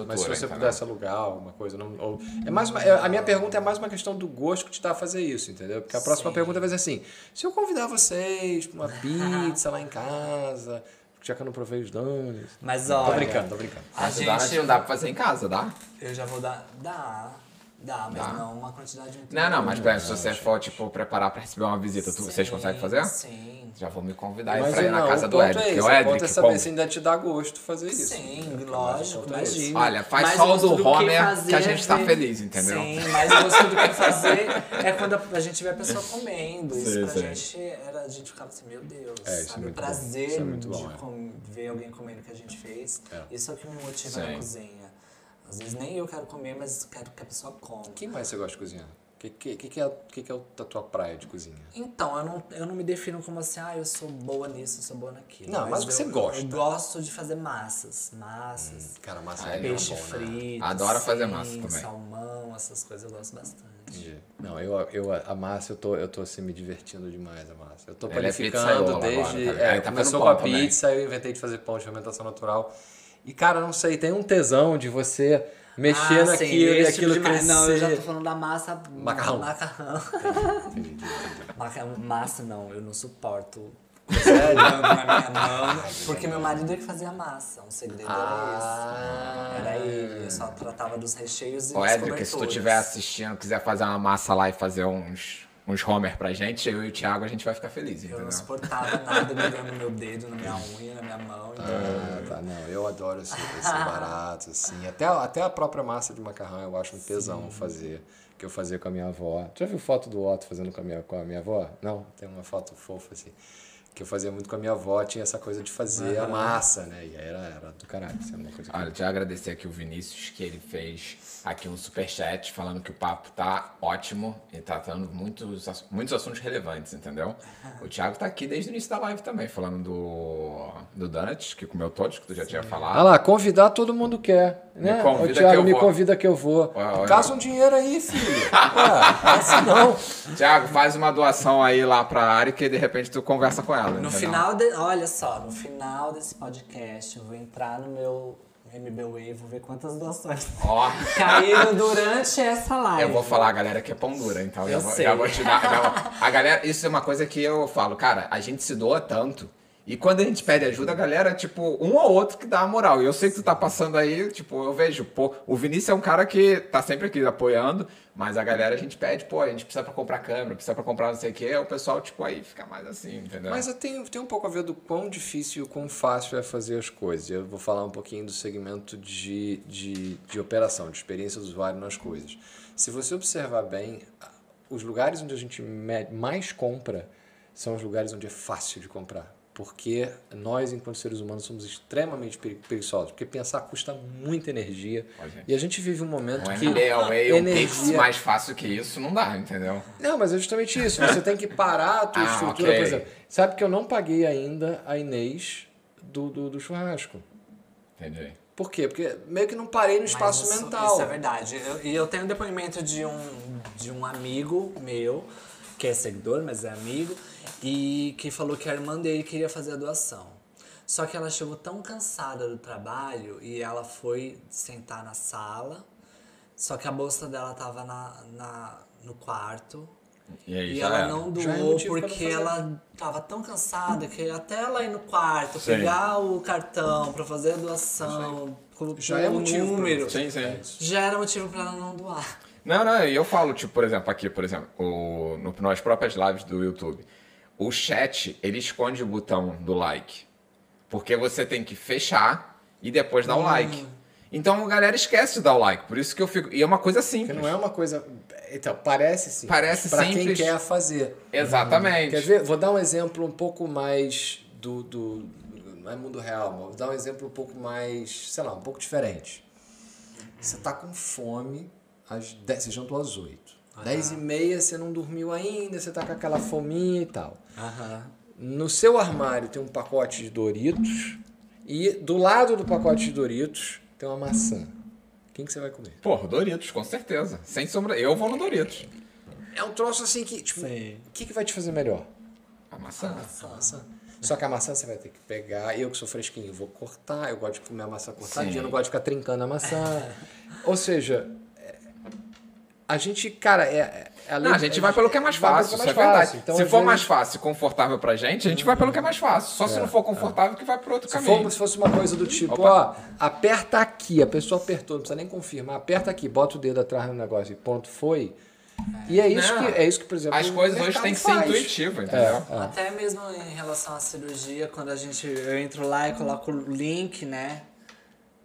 Mas se você entendeu? pudesse alugar alguma coisa. Não, ou- é mais uma- é- a minha pergunta é mais uma questão do gosto que te dá a fazer isso, entendeu? Porque a próxima Sim. pergunta vai ser assim: se eu convidar vocês pra uma pizza lá em casa, já que eu não provei os danos. Mas Tô olha, brincando, tô brincando. a gente não dá pra fazer em casa, dá? Eu já vou dar. Dá. Dá, mas Dá. não uma quantidade muito Não, não, mas por exemplo, se você for, tipo, preparar pra receber uma visita, tu- vocês Sim, conseguem fazer? Sim. Já vou me convidar aí Mas pra ir na casa o do Edric, é porque esse, o o Edric, é saber como- se ainda te dá gosto fazer isso. Sim, Mas o lógico, é esse. imagina. Olha, faz Mais só o gosto do que Homer fazer que a gente tá ver- feliz, entendeu? Sim, mais gosto do que fazer é quando a, a gente vê a pessoa comendo. Isso Sim, pra sim. gente era. A gente ficava assim, meu Deus. É, isso é sabe? o muito bom. prazer Isso é muito de bom, é. com- ver alguém comendo o que a gente fez. É. Isso é o que me motiva na Sim. cozinha. Às vezes nem eu quero comer, mas quero que a pessoa coma. O que mais você gosta de cozinhar? O que, que, que, que é, que, que é a tua praia de cozinha? Então, eu não, eu não me defino como assim, ah, eu sou boa nisso, eu sou boa naquilo. Não, mas o que você gosta. Eu gosto de fazer massas. Massas, Cara, massa Ai, é peixe bom, né? frito. Adoro fazer sim, massa também. Salmão, essas coisas eu gosto bastante. Entendi. Não, eu, eu, a massa, eu tô, eu tô assim, me divertindo demais a massa. Eu tô Ele é planificando pizzaiolo desde. agora, cara. é, tá começou com a pão também. pizza, eu inventei de fazer pão de fermentação natural. E, cara, não sei, tem um tesão de você mexer Ah, naquilo sim, e esse aquilo tipo crescer. Não, eu já tô falando da massa. Macarrão. Macarrão. Entendi, Massa não, eu não suporto. Sério? Dando na minha mão, porque meu marido é que fazia a massa, um segredo Ah. era esse. Era ele, eu só tratava dos recheios e Ô, dos Edric, se tu estiver assistindo, quiser fazer uma massa lá e fazer uns, uns Homer pra gente, eu e o Thiago, a gente vai ficar feliz, Eu entendeu? não suportava nada (laughs) grudando no meu dedo, na minha unha, na minha mão. Então, Ah, tá, não, eu adoro esse, esse barato, assim. Até, até a própria massa de macarrão eu acho um tesão fazer, que eu fazia com a minha avó. Tu já viu foto do Otto fazendo com a minha, com a minha avó? Não, tem uma foto fofa, assim. Que eu fazia muito com a minha avó, tinha essa coisa de fazer a massa, né? E aí era, era do caralho, isso é uma coisa que... Olha, deixa eu agradecer aqui o Vinícius, que ele fez aqui um superchat falando que o papo tá ótimo e tá tratando muitos, muitos assuntos relevantes, entendeu? O Thiago tá aqui desde o início da live também, falando do, do Donuts, que comeu todos, que tu já tinha falado. Ah lá, convidar todo mundo quer, né? Me convida Ô, Thiago, que eu me vou. convida que eu vou. Caça um dinheiro aí, filho. (laughs) Ué, assim não. Thiago, faz uma doação aí lá pra área que de repente tu conversa com ela. no entendeu? final, de, olha só, no final desse podcast, eu vou entrar no meu MB Wave, vou ver quantas doações Ó, caíram durante essa live. eu vou falar, galera, que é pão dura, então já Eu vou, sei. já vou te dar. já vou- (laughs) A galera, isso é uma coisa que eu falo, cara, a gente se doa tanto. E quando a gente pede ajuda, a galera, tipo, um ou outro que dá a moral. E eu sei que tu tá passando aí, tipo, eu vejo, pô, o Vinícius é um cara que tá sempre aqui apoiando, mas a galera a gente pede, pô, a gente precisa pra comprar câmera, precisa pra comprar não sei o quê, o pessoal, tipo, aí fica mais assim, entendeu? Mas tem, tem um pouco a ver do quão difícil e quão fácil é fazer as coisas. Eu vou falar um pouquinho do segmento de, de, de operação, de experiência do usuário nas coisas. Se você observar bem, os lugares onde a gente mais compra são os lugares onde é fácil de comprar. Porque nós, enquanto seres humanos, somos extremamente preguiçosos. Porque pensar custa muita energia. E a gente vive um momento Um que. MBA, um Pix energia- mais fácil que isso não dá, entendeu? não, mas é justamente isso. Você tem que parar a tua Ah, estrutura. ok. Por exemplo, sabe que eu não paguei ainda a Inês do, do, do churrasco. Entendi. Por quê? Porque meio que não parei no Mas espaço isso, mental. Isso é verdade. Eu- E eu, tenho um depoimento de um, de um amigo meu, que é seguidor, mas é amigo, e que falou que a irmã dele queria fazer a doação. Só que ela chegou tão cansada do trabalho e ela foi sentar na sala, só que a bolsa dela tava na, na, no quarto. E aí, E ela era. não é doou não porque ela tava tão cansada que até ela ir no quarto, Sim. pegar o cartão pra fazer a doação, Já é o motivo pra número, Sim, sim. já era motivo pra ela não doar. Não, não, e eu falo, tipo, por exemplo, aqui, por exemplo, o, no, nas próprias lives do YouTube, o chat, ele esconde o botão do like. Porque você tem que fechar e depois dar o like. Então a galera esquece de dar o like. Por isso que eu fico. E é uma coisa simples. não é uma coisa. Então, parece simples. Parece pra quem simples. quer fazer. Exatamente. Quer ver? Vou dar um exemplo um pouco mais do, do. Não é mundo real, mas vou dar um exemplo um pouco mais. sei lá, um pouco diferente. Você tá com fome, às 10, você jantou às 8. 10 e meia você não dormiu ainda, você tá com aquela fominha e tal. Aham. No seu armário tem um pacote de Doritos e do lado do pacote de Doritos tem uma maçã. Quem que você vai comer? Porra, Doritos, com certeza. Sem sombra. Eu vou no Doritos. É um troço assim que, tipo, Sim. o que, que vai te fazer melhor? A maçã. A maçã. Só que a maçã você vai ter que pegar. Eu que sou fresquinho, vou cortar. Eu gosto de comer a maçã cortadinha, Sim. eu não gosto de ficar trincando a maçã. (laughs) Ou seja, a gente, cara, é. é a lei- Não, a gente vai pelo que é mais pelo fácil, que isso é verdade. Então, se for vezes, mais fácil e confortável pra gente, a gente vai pelo que é mais fácil. Só se não for confortável que vai pro outro Se, caminho. for, se fosse uma coisa do tipo, Opa. ó, aperta aqui, a pessoa apertou, não precisa nem confirmar, aperta aqui, bota o dedo atrás no negócio e ponto, foi. E é isso, Não. que, é isso que, por exemplo, As coisas hoje têm que ser intuitivas, entendeu? Até mesmo em relação à cirurgia, quando a gente eu entro lá e coloco o link, né?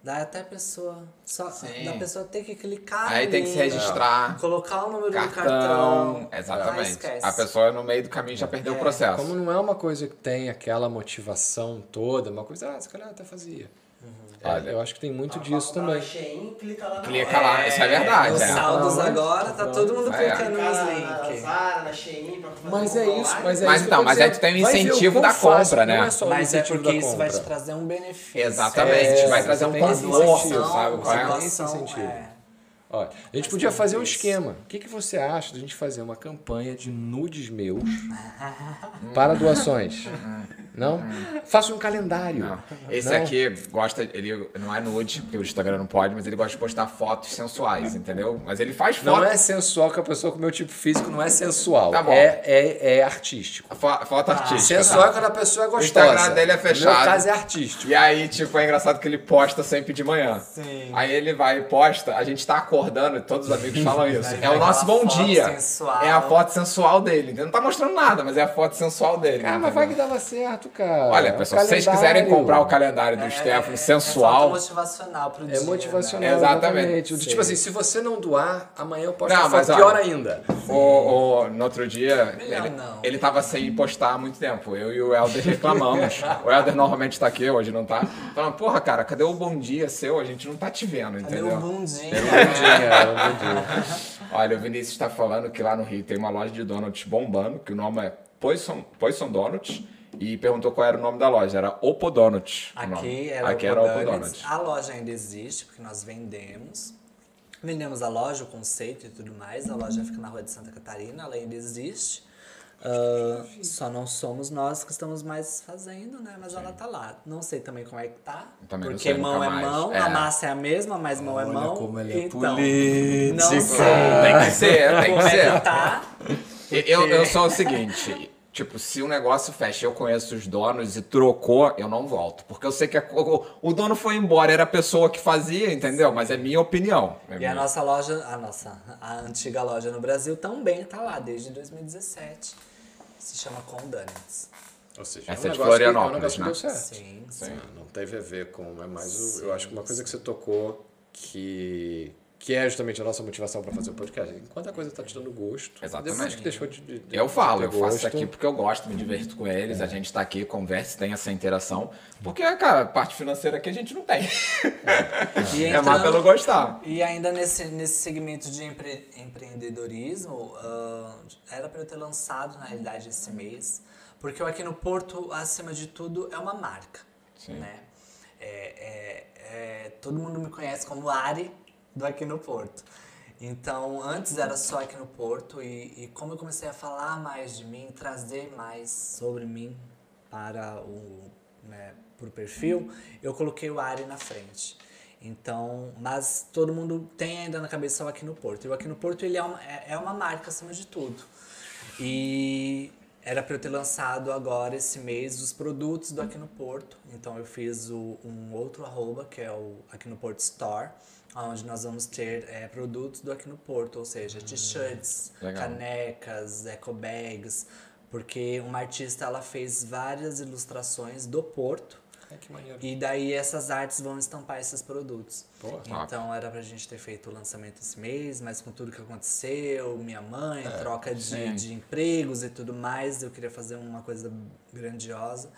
Dá até a pessoa. Só Sim. da pessoa ter que clicar. Aí no tem que se registrar. Colocar o número do Cartão. cartão. Ah, Exatamente. A pessoa no meio do caminho já perdeu o processo. Como não é uma coisa que tem aquela motivação toda, uma coisa, ah, se calhar até fazia. Olha. eu acho que tem muito Ah, disso também. Shein, clica lá Clica lá, isso é verdade. Os é. saldos Não, agora, tá todo mundo É. clicando Clica nos links. Mas é isso, mas é Mas isso então, mas aí tu tem o incentivo da compra, né? Não é Mas é porque isso vai te trazer um benefício. Exatamente, É, vai trazer um conforto, incentivo, sabe? qual é? Esse incentivo. Olha, a gente podia fazer um esquema. O que, que você acha de a gente fazer uma campanha de nudes meus (laughs) para doações? (laughs) Não? Faça um calendário. Não. Esse Não? aqui gosta, ele não é nude, porque o Instagram não pode, mas ele gosta de postar fotos sensuais, entendeu? Mas ele faz foto. Não é sensual que a pessoa com meu tipo físico não é sensual. Tá bom. É, é, é artístico. fo- foto artística. Sensual é tá? quando a pessoa é gostosa. Instagram dele é No fechado. meu caso é artístico. E aí, tipo, é engraçado que ele posta sempre de manhã. Sim. Aí ele vai e posta, a gente tá acordando, e todos os amigos falam (laughs) isso. É vai o nosso bom dia. sensual. É a foto sensual dele. Não tá mostrando nada, mas é a foto sensual dele. Ah, mas vai que dava certo, cara. Olha, É um pessoal, se vocês quiserem comprar o calendário do Stefano É sensual. foto motivacional pro dia. É motivacional, né? Exatamente. Tipo assim, se você não doar, amanhã eu Não, mas foto olha, pior ainda. O, o- no outro dia, Melhor ele, não. ele tava sem postar há muito tempo. Eu e o Helder reclamamos. o Helder normalmente tá aqui, hoje não tá. Falando, porra, cara, cadê o bom dia seu? A gente não tá te vendo, Cadê entendeu? o bom dia? Bom dia, bom (laughs) dia. Olha, o Vinícius tá falando que lá no Rio tem uma loja de donuts bombando, que o nome é Poison, Poison Donuts. E perguntou qual era o nome da loja. Era Opo Donuts. o nome. Aqui era, Aqui era. A loja ainda existe, porque nós vendemos. Vendemos a loja, o conceito e tudo mais. A loja fica na rua de Santa Catarina, ela ainda existe. Ah, só não somos nós que estamos mais fazendo, né? Mas ela tá lá. Não sei também como é que tá. Também não porque sei, mão é mais. mão, É. a massa é a mesma, mas mão é mão. como ele é então, político. Não sei. Tem que ser, tem que como é ser. que tá. Eu, eu sou o seguinte, tipo, se o negócio fecha, eu conheço os donos e trocou, eu não volto. Porque eu sei que a- o, o dono foi embora, era a pessoa que fazia, entendeu? Mas é minha opinião. É E a minha. nossa loja, a nossa, a antiga loja no Brasil também tá lá desde 2017. Se chama Condonuts. Ou seja, Essa é de negócio que- Florianópolis, um negócio que né? deu certo. Sim, Sim. Não teve a ver com. É mais. o- eu acho que uma coisa que você tocou que. Que é justamente a nossa motivação para fazer o podcast. Enquanto a coisa tá te dando gosto. Exatamente. Depois que deixou de. de- de Eu falo, eu faço isso gosto, aqui porque eu gosto, me divirto com eles, a gente tá aqui, conversa, tem essa interação. Porque, cara, parte financeira aqui a gente não tem. E (laughs) É mais pelo gostar. E ainda nesse, nesse segmento de empre- empreendedorismo, ah, era para eu ter lançado, na realidade, esse mês. Porque o Aqui no Porto, acima de tudo, é uma marca. Sim. Né? É, é- é- todo mundo me conhece como Ari do Aqui no Porto. Então, antes era só aqui no Porto e, e como eu comecei a falar mais de mim, trazer mais sobre mim para o né, perfil, eu coloquei o Ari na frente. Então, mas todo mundo tem ainda na cabeça o Aqui no Porto. E o Aqui no Porto ele é uma, é, é uma marca acima de tudo. E era para eu ter lançado agora esse mês os produtos do Aqui no Porto. Então eu fiz o- um outro arroba, que é o Aqui no Porto Store, onde nós vamos ter é, produtos do Aqui no Porto, ou seja, t-shirts, legal. canecas, eco bags, porque uma artista ela fez várias ilustrações do Porto. Ai, que maneiro. E daí essas artes vão estampar esses produtos. Pô, então era pra gente ter feito o lançamento esse mês, mas com tudo que aconteceu, minha mãe, É, troca de, de empregos e tudo mais, eu queria fazer uma coisa grandiosa.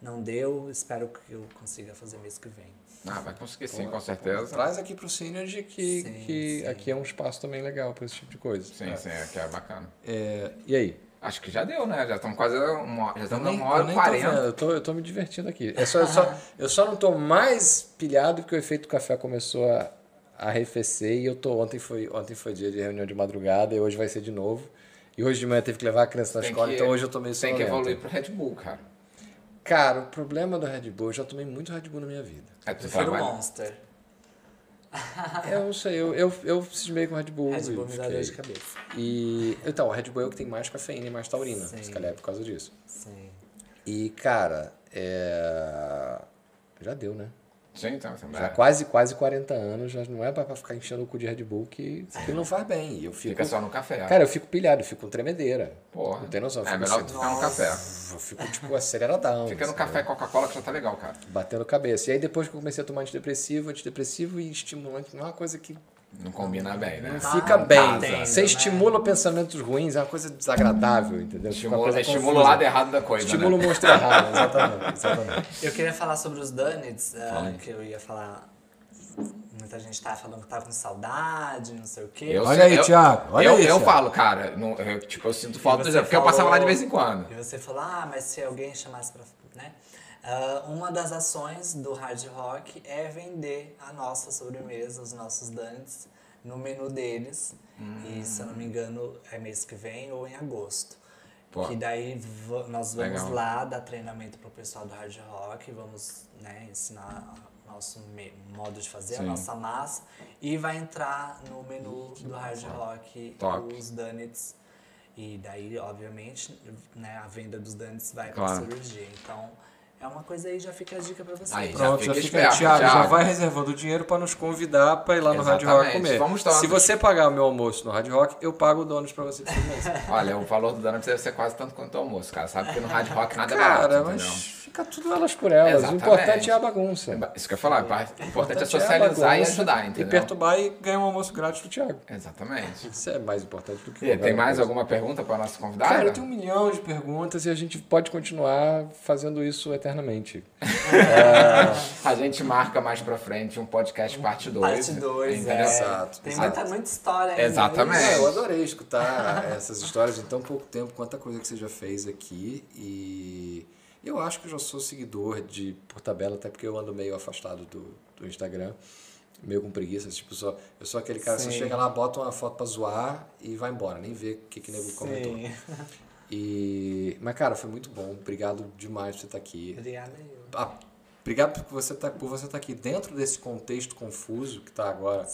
Não deu, espero que eu consiga fazer mês que vem. Ah, vai conseguir sim, com certeza. Traz aqui pro Synergy que, Sim, que sim. aqui é um espaço também legal para esse tipo de coisa. Sim, sim, aqui é bacana. É, e aí? Acho que já deu, né? Já estamos quase uma, já estamos nem- uma hora e quarenta. eu, tô, eu tô me divertindo aqui. É só, eu, só, (laughs) eu só não tô mais pilhado porque o efeito café começou a, a arrefecer e eu tô. Ontem foi, ontem foi dia de reunião de madrugada e hoje vai ser de novo. E hoje de manhã teve que levar a criança na Tem escola, que- então hoje eu tô meio Tem que evoluir pro Red Bull, cara. Cara, o problema do Red Bull, eu já tomei muito Red Bull na minha vida. É, tu Prefiro trabalha- Monster. (laughs) Eu não sei, eu, eu, eu cismei com Red Bull. Red Bull me dá dor de cabeça. E, então, o Red Bull é o que tem mais cafeína e mais taurina. Sim. Se calhar é por causa disso. Sim. E, cara, é... já deu, né? Sim, então. Já é. quase, quase 40 anos, já não é pra pra ficar enchendo o cu de Red Bull que, que não faz bem. Eu fico, Fica só no café. Cara, eu fico pilhado, eu fico com tremedeira. Porra. Não tem noção. É melhor assim, ficar no café. Eu fico, tipo, aceleradão. Fica no café Coca-Cola que já tá legal, cara. Batendo cabeça. E aí depois que eu comecei a tomar antidepressivo, antidepressivo e estimulante não é uma coisa que Não combina bem, né? não Ah, fica não bem. tá tendo, Você né? estimula pensamentos ruins, é uma coisa desagradável, entendeu? Estimula, coisa estimula o lado errado da coisa, Estimula né? o monstro errado, exatamente, exatamente. Eu queria falar sobre os Donuts, ah, Fala aí. que eu ia falar. Muita gente tá falando que tá com saudade, não sei o quê. Eu Olha aí, eu- Thiago, olha eu, aí, eu Thiago. falo, cara, não- eu, tipo, eu sinto falta, você porque eu passava lá de vez em quando. E você falou, ah, mas se alguém chamasse pra. Né? Ah, uma das ações do Hard Rock é vender a nossa sobremesa, os nossos donuts, no menu deles. E se eu não me engano, é mês que vem ou em agosto. Pô. Que daí nós vamos Legal. lá dar treinamento pro pessoal do Hard Rock, vamos né, ensinar nosso modo de fazer, Sim. a nossa massa. E vai entrar no menu do Hard Rock Top. os donuts. E daí, obviamente, né, a venda dos donuts vai Claro. pra cirurgia. Então, é uma coisa aí, já fica a dica pra vocês. Aí, já Pronto, fica já fica. esperto, Thiago, já vai reservando o dinheiro para nos convidar para ir lá no Rádio Rock Exatamente. comer. Vamos todos. Se você pagar o meu almoço no Rádio Rock, eu pago o donos para você. (laughs) Olha, o valor do Donut deve ser quase tanto quanto o almoço, cara. Sabe que no Hard Rock nada é Cara, barato, mas entendeu? fica tudo elas por elas. Exatamente. O importante é a bagunça. Isso que eu ia falar, o importante é a socializar e bagunça ajudar, E entendeu? perturbar e ganhar um almoço grátis do Thiago. Exatamente. Isso é mais importante do que E tem mais coisa. alguma pergunta para nossa convidada? Cara, eu tenho um milhão de perguntas e a gente pode continuar fazendo isso eternamente. (laughs) A gente marca mais pra frente um podcast parte 2. Parte 2, é. Exato, Tem exato. muita, muita história ainda. Exatamente. É, eu adorei escutar (laughs) essas histórias em tão pouco tempo, quanta coisa que você já fez aqui. E eu acho que eu já sou seguidor de por tabela, até porque eu ando meio afastado do, do Instagram, meio com preguiça. Tipo, só, eu sou aquele cara que você Sim. chega lá, bota uma foto pra zoar e vai embora, nem vê o que, que nego comentou. (laughs) Sim. E, mas, cara, foi muito bom. Obrigado demais por você estar aqui. Obrigada eu. Ah, obrigado por você estar por você estar aqui dentro desse contexto confuso que está agora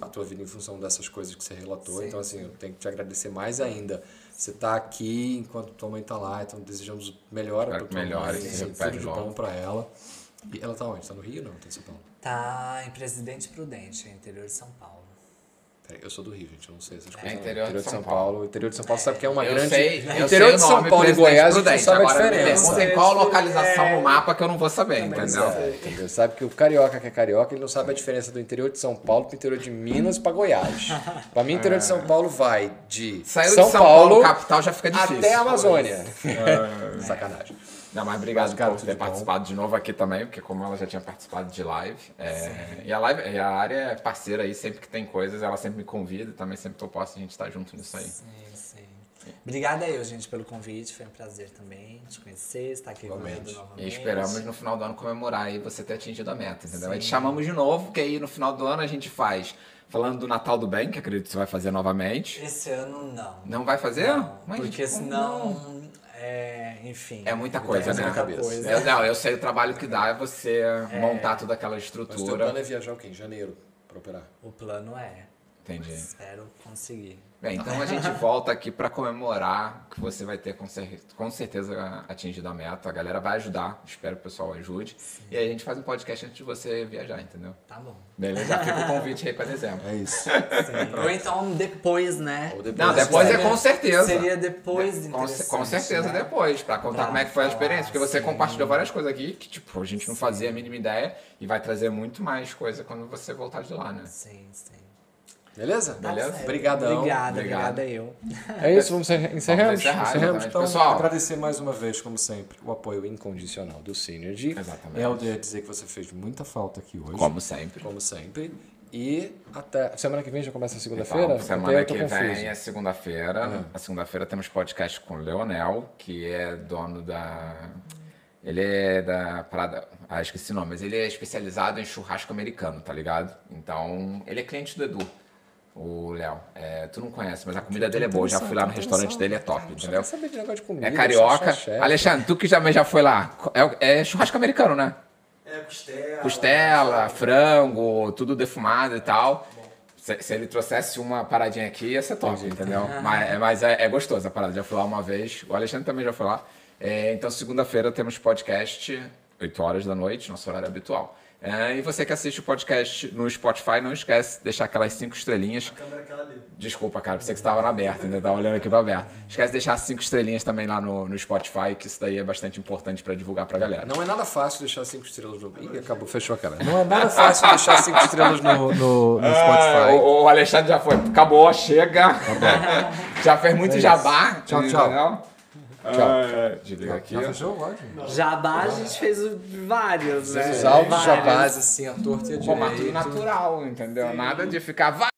a tua vida em função dessas coisas que você relatou. Sim. Então assim, eu tenho que te agradecer mais ainda. Você está aqui enquanto tua mãe está lá, então desejamos o melhor Espero para tua melhore, mãe, que tudo de bom para ela. E ela tá onde? Está no Rio ou não? Tá em São Paulo? Tá em Presidente Prudente, interior de São Paulo. Peraí, eu sou do Rio, gente, eu não sei essas coisas. É não. interior de São Paulo. Interior de São Paulo sabe que é uma Eu grande. sei, eu interior sei o de São nome, Paulo e Goiás, a gente Prudente. sabe a Agora, diferença. perguntem qual localização no mapa que eu não vou saber, Também entendeu? sei. É, entendeu? Sabe que o carioca que é carioca, ele não sabe a diferença do interior de São Paulo pro interior de Minas para Goiás. (laughs) Para mim, o interior de São Paulo vai de Saiu São, de São Paulo, Paulo capital, já fica difícil. até a Amazônia. (laughs) Sacanagem. Não, mas obrigado cara, por ter de bom. participado de novo aqui também, porque como ela já tinha participado de live. é, e a live, e a área é parceira aí, sempre que tem coisas, ela sempre me convida também sempre que eu posso a gente tá junto nisso aí. Sim, sim. Obrigada eu, gente, pelo convite. Foi um prazer também te conhecer, estar aqui novamente. E esperamos no final do ano comemorar aí você ter atingido a meta, entendeu? Aí te Sim. chamamos de novo, porque aí no final do ano a gente faz, falando do Natal do Bem, que acredito que você vai fazer novamente. Esse ano não. Não vai fazer? Não, Mas, porque como senão, é, enfim. É muita coisa, é né? muita Cabeça. coisa. Eu, não, eu sei o trabalho que dá é você montar toda aquela Mas teu estrutura. plano é viajar o quê? Em janeiro para operar. O plano é. Entendi. Espero conseguir. Bem, então a gente (laughs) volta aqui pra comemorar que você vai ter com, cer- com certeza atingido a meta. A galera vai ajudar, espero que o pessoal ajude. E aí a gente faz um podcast antes de você viajar, entendeu? Tá bom. Beleza? Já fica o convite aí pra dezembro. (laughs) É isso. Sim. Ou então depois, né? Ou depois. Não, depois é Seria- com certeza. Seria depois Com, com interessante, certeza né? depois, pra contar Pra como é que foi a experiência. Porque você sim. compartilhou várias coisas aqui que, tipo, a gente não fazia a mínima ideia e vai trazer muito mais coisa quando você voltar de lá, né? Sim, sim. Beleza? Beleza? Obrigadão. Obrigada, Obrigado. obrigada eu. É isso, vamos encerrar. Encerramos. encerrar, Encerramos. exatamente. Então, Pessoal. agradecer mais uma vez, como sempre, o apoio incondicional do Synergy. Exatamente. Helder, dizer que você fez muita falta aqui hoje. Como sempre. Como sempre. E até. Semana que vem já começa a segunda-feira? Então, semana que confuso. vem é segunda-feira. A segunda-feira temos podcast com o Leonel, que é dono da. Ele é da parada. Ah, esqueci o nome, mas ele é especializado em churrasco americano, tá ligado? Então, ele é cliente do Edu, o Léo. É, tu não conhece, mas a comida dele é boa. Já fui lá no restaurante dele, é top, Só entendeu? saber de negócio de comida. É carioca. Alexandre, tu que também já foi lá. É, é churrasco americano, né? É, costela. Costela, frango, tudo defumado e tal. Se, se ele trouxesse uma paradinha aqui, ia ser top, entendeu? Mas, mas é, é gostoso a parada. Já fui lá uma vez. O Alexandre também já foi lá. É, então, segunda-feira temos podcast, 8 horas da noite, nosso horário habitual. É, e você que assiste o podcast no Spotify, não esquece de deixar aquelas cinco estrelinhas. A câmera é aquela ali. Desculpa, cara, pensei que você estava no aberto, ainda estava olhando aqui no aberto. Esquece de deixar cinco estrelinhas também lá no, no Spotify, que isso daí é bastante importante para divulgar pra galera. Não é nada fácil deixar cinco estrelas no. Ih, acabou, fechou a câmera. Não é nada fácil deixar cinco estrelas no, no, no Ah, Spotify. o, o Alexandre já foi. Acabou, chega. (laughs) já fez muito É jabá. Tchau, tchau. entendeu? Tchau. Ah, desliga aqui. Já fechou? Pode. Jabá a gente fez vários, né? Os alvos Vários. jabás, assim, a torta e a direito. natural, entendeu? Nada de ficar, vai